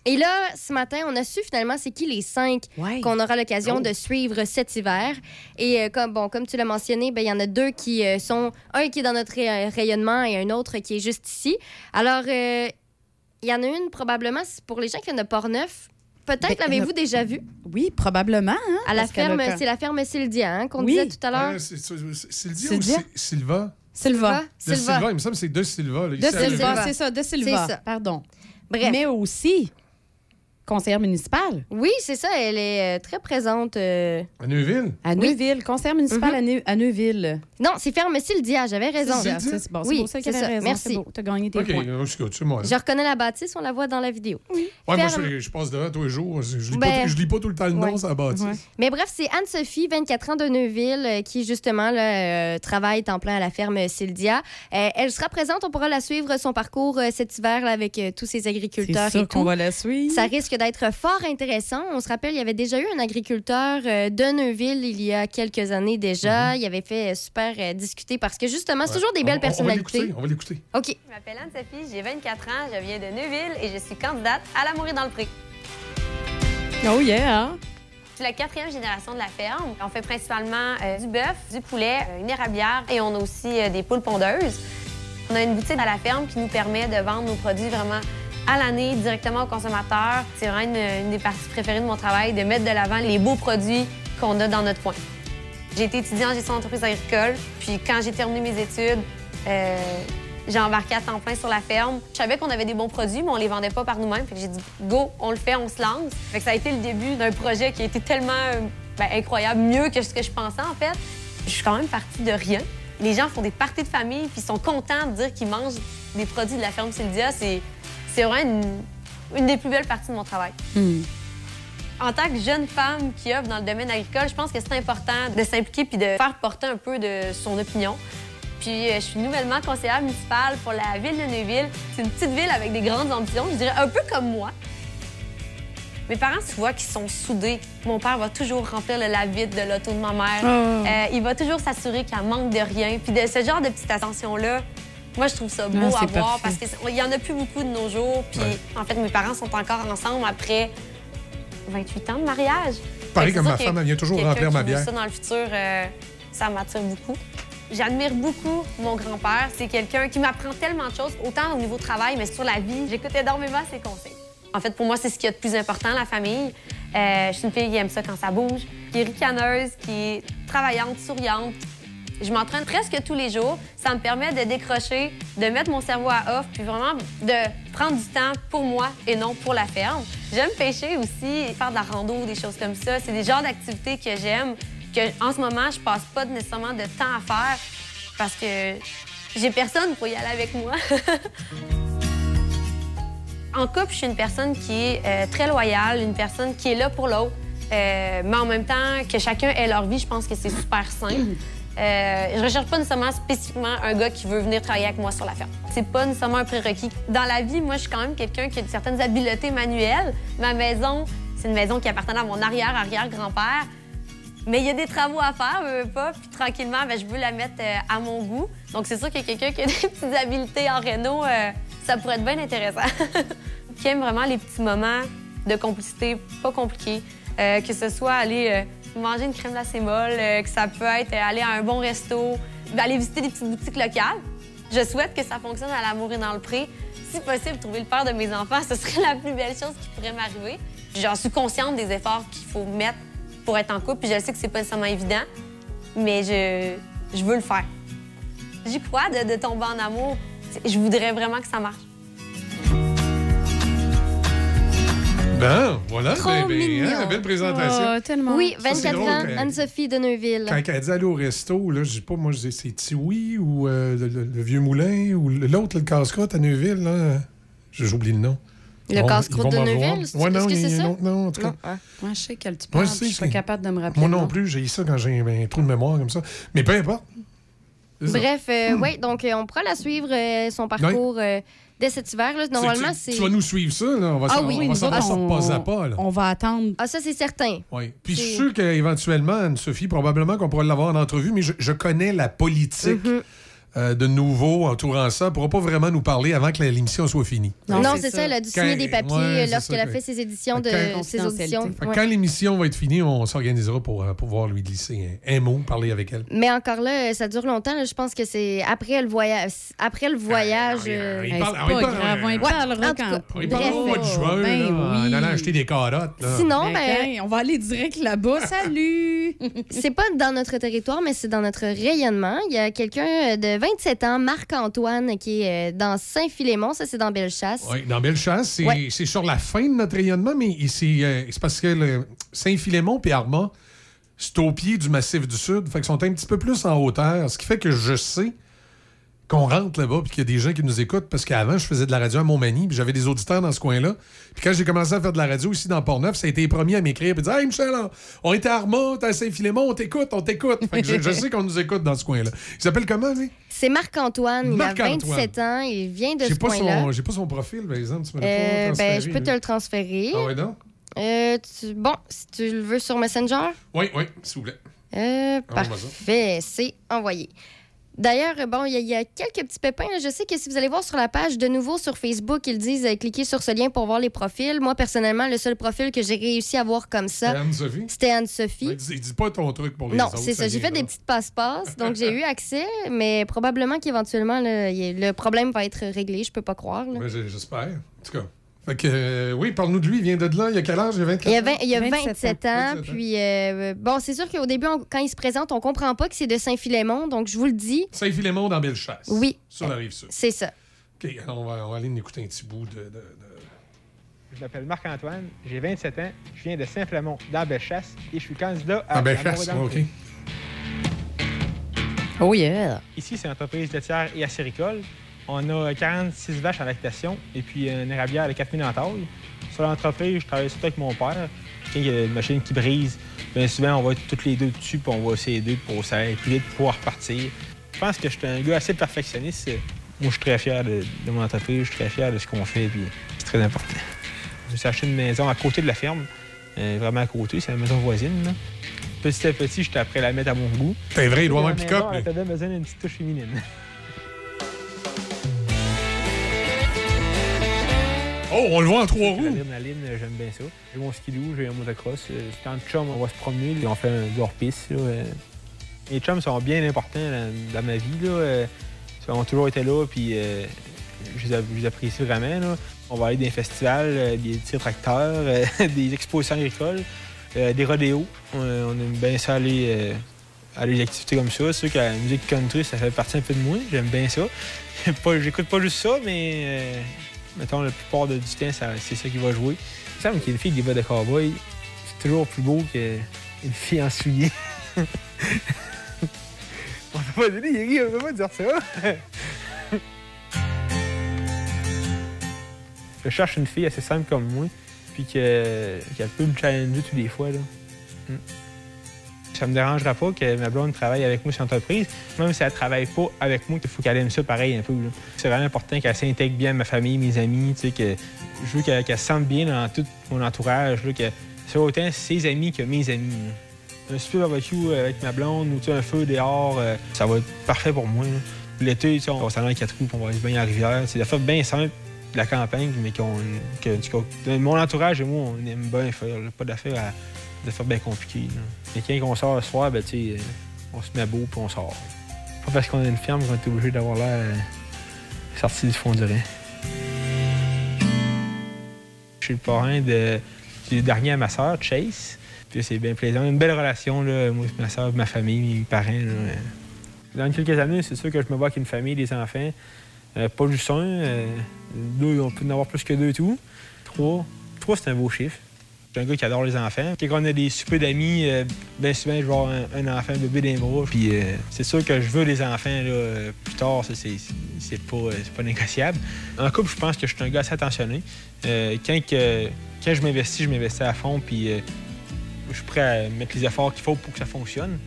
Et là, ce matin, on a su finalement c'est qui les cinq qu'on aura l'occasion Oh. de suivre cet hiver. Et euh, comme, bon, comme tu l'as mentionné, ben, il y en a deux qui euh, sont... Un qui est dans notre ray- rayonnement et un autre qui est juste ici. Alors, euh, il y en a une probablement, pour les gens qui viennent de Port-Neuf. Peut-être Ben, l'avez-vous le- déjà vu? Oui, probablement. hein, À la ferme, c'est la ferme Syldia, hein, qu'on Oui. disait tout à l'heure. Ah, Sylvia ou Sylvia? Sylva? Silva. De Silva. il me semble que c'est de Silva. là, De Silva, c'est ça, de Silva. Ça. Pardon. Bref. Mais aussi, conseillère municipale. Oui, c'est ça. Elle est euh, très présente. euh, À Neuville? À Neuville, conseillère municipale à, Neu- à Neuville. Non, c'est ferme Syldia, j'avais raison. Syldia, c'est- c'est bon, c'est oui, pour ça qu'elle c'est a ça. raison. Merci. C'est beau, t'as gagné tes OK, points. euh, c'est good, c'est moi. Je reconnais la bâtisse, on la voit dans la vidéo. Ouais, moi, Ferme- je, je passe devant tous les jours. Je, je lis, Ben, pas, je lis pas tout le temps le nom, ouais. ça bâtisse. Mais bref, c'est Anne-Sophie, 24 ans de Neuville, euh, qui justement là, euh, travaille temps plein à la ferme Syldia. Euh, elle sera présente, on pourra la suivre, son parcours euh, cet hiver là, avec euh, tous ses agriculteurs C'est sûr et qu'on tout. va la suivre. Ça risque d'être fort intéressant. On se rappelle, il y avait déjà eu un agriculteur euh, de Neuville il y a quelques années déjà. Il avait fait euh, super euh, discuter parce que justement, c'est toujours des belles Mhm. On- on- on va personnalités. l'écouter, On va l'écouter. OK. Je m'appelle Anne-Sophie, j'ai 24 ans, je viens de Neuville et je suis candidate à la mourir dans le pré. Oh yeah! Je suis la quatrième génération de la ferme. On fait principalement euh, du bœuf, du poulet, euh, une érablière et on a aussi euh, des poules pondeuses. On a une boutique à la ferme qui nous permet de vendre nos produits vraiment à l'année directement aux consommateurs. C'est vraiment une, des parties préférées de mon travail, de mettre de l'avant les beaux produits qu'on a dans notre coin. J'ai été étudiante en gestion d'entreprise agricole, puis quand j'ai terminé mes études, euh, j'ai embarqué à temps plein sur la ferme. Je savais qu'on avait des bons produits, mais on les vendait pas par nous-mêmes. J'ai dit, go, on le fait, on se lance. Fait que ça a été le début d'un projet qui a été tellement euh, ben, incroyable, mieux que ce que je pensais en fait. Je suis quand même partie de rien. Les gens font des parties de famille, puis ils sont contents de dire qu'ils mangent des produits de la ferme Sylvia. C'est c'est vraiment une, une des plus belles parties de mon travail. En tant que jeune femme qui œuvre dans le domaine agricole, je pense que c'est important de s'impliquer puis de faire porter un peu de son opinion. Puis euh, je suis nouvellement conseillère municipale pour la ville de Neuville. C'est une petite ville avec des grandes ambitions, je dirais un peu comme moi. Mes parents, tu vois, qu'ils sont soudés. Mon père va toujours remplir le lave-vide de l'auto de ma mère. Oh. Euh, il va toujours s'assurer qu'elle manque de rien. Puis de ce genre de petites attentions-là, moi, je trouve ça beau Ah, à voir parfait. parce qu'il y en a plus beaucoup de nos jours. Puis en fait, mes parents sont encore ensemble après 28 ans de mariage. Pareil comme ma femme, elle vient toujours remplir qui ma bière. ça dans le futur, euh, ça m'attire beaucoup. J'admire beaucoup mon grand-père. C'est quelqu'un qui m'apprend tellement de choses, autant au niveau travail, mais sur la vie. J'écoute énormément ses conseils. En fait, pour moi, c'est ce qu'il y a de plus important, la famille. Euh, je suis une fille qui aime ça quand ça bouge, qui est ricaneuse, qui est travaillante, souriante. Je m'entraîne presque tous les jours. Ça me permet de décrocher, de mettre mon cerveau à off, puis vraiment de prendre du temps pour moi et non pour la ferme. J'aime pêcher aussi, faire de la rando, des choses comme ça. C'est des genres d'activités que j'aime, que en ce moment, je passe pas nécessairement de temps à faire parce que j'ai personne pour y aller avec moi. en couple, je suis une personne qui est euh, très loyale, une personne qui est là pour l'autre. Euh, mais en même temps, que chacun ait leur vie, je pense que c'est super simple. Euh, je recherche pas nécessairement spécifiquement un gars qui veut venir travailler avec moi sur la ferme. C'est pas nécessairement un prérequis. Dans la vie, moi, je suis quand même quelqu'un qui a certaines habiletés manuelles. Ma maison, c'est une maison qui appartenait à mon arrière-arrière-grand-père. Mais il y a des travaux à faire, veux, veux pas. Puis tranquillement, ben, je veux la mettre euh, à mon goût. Donc c'est sûr que quelqu'un qui a des petites habiletés en réno, euh, ça pourrait être bien intéressant. qui aime vraiment les petits moments de complicité pas compliqués. Euh, que ce soit aller manger une crème glacée molle, euh, que ça peut être euh, aller à un bon resto, aller visiter des petites boutiques locales. Je souhaite que ça fonctionne à l'amour et dans le pré. Si possible, trouver le père de mes enfants, ce serait la plus belle chose qui pourrait m'arriver. J'en suis consciente des efforts qu'il faut mettre pour être en couple, puis je sais que c'est pas nécessairement évident, mais je, je veux le faire. J'y crois de tomber en amour? Je voudrais vraiment que ça marche. Ben, voilà, Trop ben, ben, mignon. hein, belle présentation. Oh, tellement. Oui, Ça, c'est 24 drôle ans, quand- Anne-Sophie de Neuville. Quand elle dit aller au resto, là, je sais pas, moi, je dis c'est Tiwi ou euh, le, le- le Vieux Moulin ou l'autre, le casse-croûte à Neuville, là. J'oublie le nom. Le Bon, casse-croûte de. Neuville, c'est- Ouais, non, est-ce que c'est un ça? autre nom, en tout cas. Non, hein. Moi, je sais quel tu Moi, parles. je sais, je suis pas capable de me rappeler. Moi non plus, j'ai ça quand j'ai un trou de mémoire comme ça. Mais peu importe. Bref, euh, ouais, donc euh, on pourra la suivre, euh, son parcours, euh, dès cet hiver. Là. Normalement, c'est. Tu vas nous suivre ça, là. On va, Ah s'en- oui, on va pas à pas, là. On va attendre. Ah, ça, c'est certain. Oui. Puis je suis sûr qu'éventuellement, Anne-Sophie, probablement qu'on pourra l'avoir en entrevue, mais je, je connais la politique Mhm. Euh, de nouveau entourant ça. Ne pourra pas vraiment nous parler avant que l'émission soit finie. Non, c'est ça. Elle a dû signer Quand- des papiers ouais, euh, lorsqu'elle a fait ses éditions de Quand- ses auditions. Ouais. Quand l'émission va être finie, on s'organisera pour euh, pouvoir lui glisser un, un mot, parler avec elle. Mais encore là, ça dure longtemps. là. Je pense que c'est après le voyage. Après le voyage. euh, il parle- pas parle- grave, on parlera quand. On parlera au mois de juin, Ben là, en allant acheter des carottes. là. Sinon, Ben, ben, on va aller direct là-bas. Salut! c'est pas dans notre territoire, mais c'est dans notre rayonnement. Il y a quelqu'un de 27 ans, Marc-Antoine, qui est euh, dans Saint-Philémon. Ça, c'est dans Bellechasse. Oui, dans Bellechasse, c'est Ouais. sur la fin de notre rayonnement, mais c'est euh, c'est parce que Saint-Philémon et Armand, c'est au pied du massif du Sud, fait qu'ils sont un petit peu plus en hauteur, ce qui fait que je sais qu'on rentre là-bas puis qu'il y a des gens qui nous écoutent parce qu'avant, je faisais de la radio à Montmagny puis j'avais des auditeurs dans ce coin-là. Puis quand j'ai commencé à faire de la radio ici dans Port-Neuf, ça a été les premiers à m'écrire et dire Hey Michel, on était à Armand, à Saint-Philémon, on t'écoute, on t'écoute. Je, je sais qu'on nous écoute dans ce coin-là. Il s'appelle comment, lui? C'est Marc-Antoine. Il a Marc-Antoine. 27 ans. Il vient de ce coin-là. j'ai pas son profil, par exemple. Tu me Euh, ben, je peux te là. le transférer. Ah ouais, non? Euh, tu- Bon, si tu le veux sur Messenger? Oui, oui, s'il vous plaît. Euh, parfait, c'est envoyé. D'ailleurs, bon, il y, a- il y a quelques petits pépins. là. Je sais que si vous allez voir sur la page, de nouveau sur Facebook, ils disent euh, cliquez sur ce lien pour voir les profils. Moi, personnellement, le seul profil que j'ai réussi à voir comme ça, C'était Anne-Sophie? c'était Anne-Sophie. Ouais, dis, dis pas ton truc pour les Non, autres. c'est ça. J'ai fait des petites passe-passe, donc j'ai eu accès, mais probablement qu'éventuellement, il le problème va être réglé. Je peux pas croire. j'ai- J'espère. En tout cas. Fait que, euh, oui, parle-nous de lui. Il vient de là. Il a quel âge? Il a 24 Il y a, ans? 20 il y a 27 27, ans, 27 ans. puis euh, bon, c'est sûr qu'au début, on- quand il se présente, on comprend pas que c'est de Saint-Philémon, donc je vous le dis, Saint-Philémon dans Bellechasse. Oui. Sur la rive sud. c'est ça. OK, alors on va, on va aller nous écouter un petit bout de. de- de- Je m'appelle Marc-Antoine, j'ai 27 ans, je viens de Saint-Flamont, dans Bellechasse, et je suis candidat à Ah, Bellechasse, OK. Oh yeah! Ici, c'est une entreprise laitière et acéricole. On a 46 vaches en lactation et puis une érablière de 4000 en taille. Sur l'entreprise, je travaille surtout avec mon père. Quand il y a une machine qui brise, bien souvent, on va être toutes les deux dessus puis on va essayer deux pour aille plus vite pouvoir repartir. Je pense que je suis un gars assez perfectionniste. Moi, je suis très fier de, de mon entreprise, je suis très fier de ce qu'on fait, puis c'est très important. Je me suis acheté une maison à côté de la ferme, euh, vraiment à côté, c'est la maison voisine. là. Petit à petit, j'étais après la mettre à mon goût. C'est vrai, il doit avoir un Dans la pick-up. Elle besoin d'une petite touche féminine. Oh, on le voit en trois roues. L'adrénaline, euh, j'aime bien ça. J'ai mon skidoo, j'ai un motocross. Euh, C'est en chum, on va se promener, puis on fait un hors-piste. là, euh. Les chums sont bien importants dans, ma vie. Là. Ils ont toujours été là, puis euh, je, les apprécie vraiment. là. On va aller dans des festivals, des tirs tracteurs, des expositions agricoles, euh, des rodéos. On, on aime bien ça aller, euh, aller à des activités comme ça. C'est sûr que la musique country, ça fait partie un peu de moi. J'aime bien ça. J'écoute pas juste ça, mais mettons, la plupart du temps, c'est ça qui va jouer. Il me semble qu'une fille qui va de cowboy, c'est toujours plus beau qu'une fille en souliers. on peut pas dire, rit, on peut pas dire ça. Je cherche une fille assez simple comme moi, puis que- qu'elle peut me challenger tous les fois. Là. Mm. Ça me dérangera pas que ma blonde travaille avec moi sur l'entreprise, même si elle travaille pas avec moi, il faut qu'elle aime ça pareil un peu. C'est vraiment important qu'elle s'intègre bien à ma famille, mes amis, tu sais, que je veux qu'elle se sente bien dans tout mon entourage, là, que soit autant ses amis que mes amis. Un super barbecue avec ma blonde ou tu un feu dehors, euh, ça va être parfait pour moi. L'été, on va s'en aller à quatre puis on va aller baigner à la rivière. C'est des affaires bien simples de la campagne, mais qu'on, que- mon entourage et moi, on aime bien faire. là. Pas d'affaires à de faire bien compliquées. là. Et quand on sort le soir, ben, euh, on se met beau puis on sort. Pas parce qu'on a une ferme qu'on est obligé d'avoir l'air euh, sorti du fond du Rhin. Je suis le parrain du dernier à ma soeur, Chase. Puis c'est bien plaisant. Une belle relation, là, moi, ma soeur, ma famille, mes parents. là. Dans quelques années, c'est sûr que je me vois avec une famille, des enfants. Euh, pas juste un. euh, deux, on peut en avoir plus que deux et tout. Trois. Trois, c'est un beau chiffre. Je suis un gars qui adore les enfants. Quand on a des super d'amis, euh, bien souvent, je vais avoir un, enfant, un bébé d'un bras. Puis euh, c'est sûr que je veux des enfants là, plus tard, ça, c'est, c'est, pas, euh, c'est pas négociable. En couple, je pense que je suis un gars assez attentionné. Quand, quand je m'investis, je m'investis à fond, puis je suis prêt à mettre les efforts qu'il faut pour que ça fonctionne.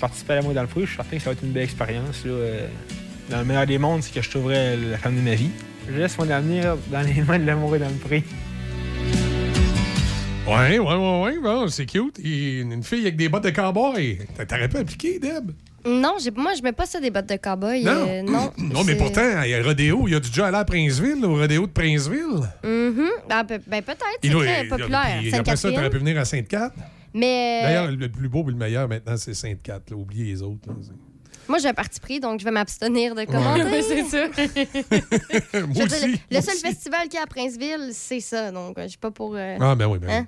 participer à la mode dans le fruit, je suis certain que ça va être une belle expérience. là. Dans le meilleur des mondes, c'est que je trouverai la femme de ma vie. Je laisse mon avenir dans les mains de l'amour et dans le prix. Ouais, ouais, ouais, ouais. Bon, c'est cute. Et une fille avec des bottes de cowboy. T'aurais pas appliqué, Deb? Non, moi, je mets pas ça des bottes de cowboy. Non. euh, non. Non, mais pourtant, il y a rodéo. Il y a déjà allé à Princeville, au rodéo de Princeville. Mhm. Ah, pe- ben, peut-être, c'est très il- populaire. puis après ça, t'aurais pu venir à Sainte-Cat. Mais euh, D'ailleurs, le plus beau et le meilleur maintenant, c'est Sainte-Cat. Oubliez les autres. là. Moi, j'ai un parti pris, donc je vais m'abstenir de commenter. Ouais. c'est ça. Moi aussi. Le moi seul aussi. festival qu'il y a à Princeville, c'est ça. Donc, euh, je suis pas pour. euh, Ah, ben oui, ben oui. hein,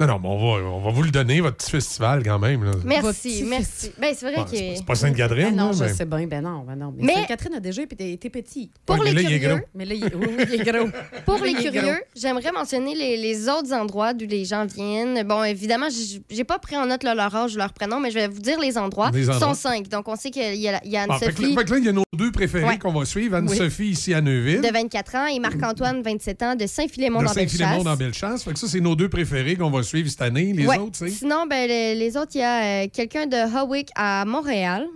Non, non, mais on va, on va vous le donner, votre petit festival, quand même. là. Merci, merci. Ben, c'est vrai Ouais, que. c'est pas Sainte-Catherine, Ben non, je mais- sais bien, ben non, ben non. Mais, Mais- Sainte-Catherine a déjà été, été petit. Pour Ouais, mais les là, il est curieux, gros. Mais là, il, oui, oui, il est gros. Pour les curieux, j'aimerais mentionner les, les autres endroits d'où les gens viennent. Bon, évidemment, j'ai- pas pris en note là, leur âge ou leur prénom, mais je vais vous dire les endroits. Les Ils sont cinq. Donc, on sait qu'il y a, il y a Ah, Anne-Sophie là, il y a nos deux préférés Ouais. qu'on va suivre. Anne-Sophie, ici à Neuville. de 24 ans et Marc-Antoine, 27 ans, de Saint-Philémon de dans Saint-Philémon dans Bellechasse. Bellechasse. Fait que ça, c'est nos deux préférés qu'on va suivre cette année. Les Ouais. autres, c'est. Sinon, ben, les, les autres, il y a euh, quelqu'un de Hawick à Montréal,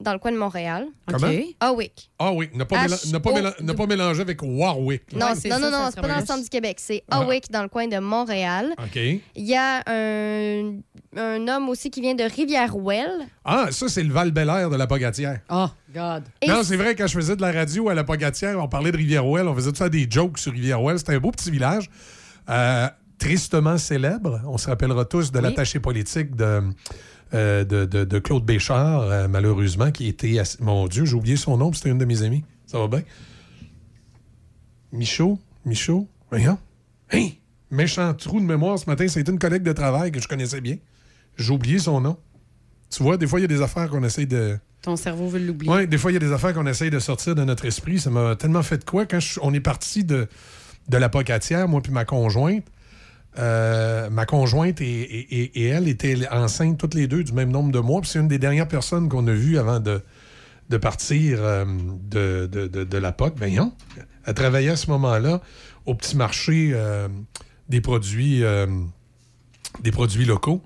dans le coin de Montréal. Comment? Hawick. Ah oui, n'a pas, H- méla- n'a pas, O- méla- n'a pas mélangé avec Warwick. là. Non, c'est non, ça, non, ça non, c'est pas dans le remarque. centre du Québec. C'est Ah. Hawick, dans le coin de Montréal. OK. Il y a un, un homme aussi qui vient de Rivière-Ouelle. Ah, ça, c'est le val belair de la Pogatière. Oh, God. Et Non, c'est vrai, quand je faisais de la radio à la Pogatière, on parlait de Rivière-Ouelle, on faisait tout ça des jokes sur Rivière-Ouelle. C'était un beau petit village, euh, tristement célèbre. On se rappellera tous de Oui. l'attaché politique de, euh, de, de- de Claude Béchard, euh, malheureusement, qui était... ass- Mon Dieu, j'ai oublié son nom, puis c'était une de mes amies. Ça va bien? Michaud? Michaud? Voyons. Hey! Méchant trou de mémoire ce matin, c'était une collègue de travail que je connaissais bien. J'ai oublié son nom. Tu vois, des fois, il y a des affaires qu'on essaye de... Ton cerveau veut l'oublier. Oui, des fois, il y a des affaires qu'on essaye de sortir de notre esprit. Ça m'a tellement fait de quoi. Quand je- on est parti de, de la pocatière, moi puis ma conjointe, euh, ma conjointe et, elle étaient enceintes toutes les deux du même nombre de mois. C'est une des dernières personnes qu'on a vues avant de, partir euh, de, la POC. Voyons, elle travaillait à ce moment-là au petit marché euh, des produits des produits locaux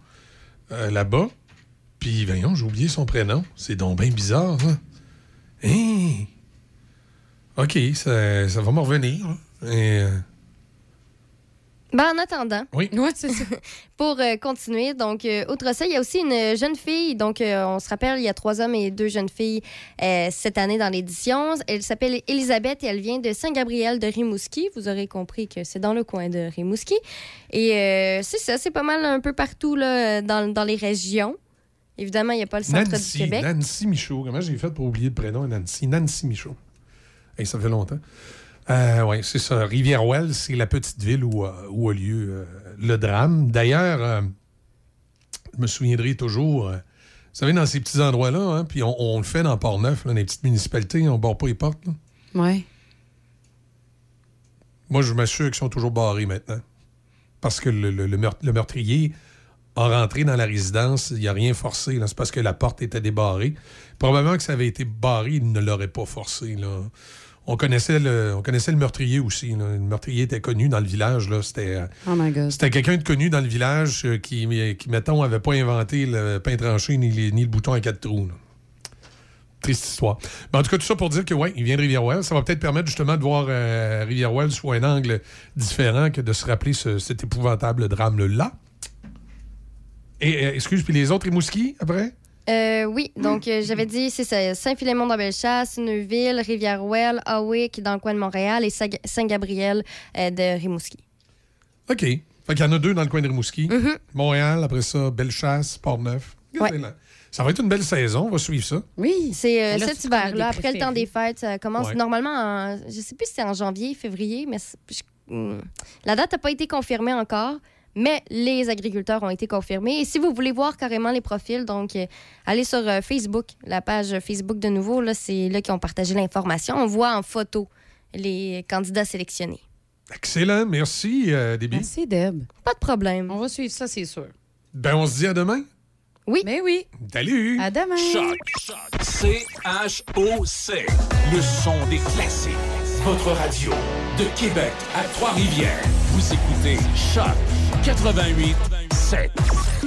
là-bas. Puis, voyons, j'ai oublié son prénom. C'est donc bien bizarre, ça. Hein? OK, ça, va me revenir. Ben, en attendant, oui. Ouais, c'est ça. pour euh, continuer, donc, euh, outre ça, il y a aussi une jeune fille. Donc, euh, on se rappelle, il y a trois hommes et deux jeunes filles euh, cette année dans l'édition. Elle s'appelle Elisabeth et elle vient de Saint-Gabriel de Rimouski. Vous aurez compris que c'est dans le coin de Rimouski. Et euh, c'est ça, c'est pas mal un peu partout là, dans, dans les régions. Évidemment, il n'y a pas le centre Nancy, du Québec. Nancy Michaud. Comment j'ai fait pour oublier le prénom Nancy? Nancy Michaud. Hey, ça fait longtemps. Euh, oui, c'est ça. Rivière-Ouelle, c'est la petite ville où, a- où a lieu euh, le drame. D'ailleurs, euh, je me souviendrai toujours, euh, vous savez, dans ces petits endroits-là, hein, puis on, on le fait dans Port-Neuf, là, dans les petites municipalités, on ne barre pas les portes. Ouais. Moi, je m'assure qu'ils sont toujours barrés maintenant. Parce que le, le- le meurt- le meurtrier a rentré dans la résidence, il n'a rien forcé. là. C'est parce que la porte était débarrée. Probablement que ça avait été barré, il ne l'aurait pas forcé. là. On connaissait, le, on connaissait le meurtrier aussi. là. Le meurtrier était connu dans le village. là. C'était. euh, Oh c'était quelqu'un de connu dans le village euh, qui, qui mettons, n'avait pas inventé le pain tranché ni, les- ni le bouton à quatre trous. là. Triste histoire. Mais en tout cas, tout ça pour dire que, ouais, il vient de Rivière-Ouelle. Ça va peut-être permettre justement de voir euh, Rivière-Ouelle sous un angle différent que de se rappeler ce- cet épouvantable drame-là. Et, euh, excuse, puis les autres Rimouski, après? Euh, oui, donc euh, j'avais dit, c'est ça, Saint-Philémon dans Bellechasse, Neuville, Rivière-Ouelle, Hawick dans le coin de Montréal et Sa- Saint-Gabriel euh, de Rimouski. OK. Fait qu'il y en a deux dans le coin de Rimouski. Mhm. Montréal, après ça, Bellechasse, Port-Neuf. Ouais. Ça va être une belle saison. On va suivre ça. Oui. C'est euh, là, cet des hiver-là, après le temps des fêtes, ça commence Ouais. normalement en, je sais plus si c'est en janvier, février, mais je- hmm, la date n'a pas été confirmée encore. Mais les agriculteurs ont été confirmés. Et si vous voulez voir carrément les profils, donc euh, allez sur euh, Facebook, la page Facebook de nouveau. Là, c'est là qu'ils ont partagé l'information. On voit en photo les candidats sélectionnés. Excellent. Merci, euh, Déby. Merci, Deb. Pas de problème. On va suivre ça, c'est sûr. Ben, on se dit à demain. Oui. Mais oui. Salut. À demain. Choc. C-H-O-C. Le son des classiques. Votre radio de Québec à Trois-Rivières. Vous écoutez Choc 88 7.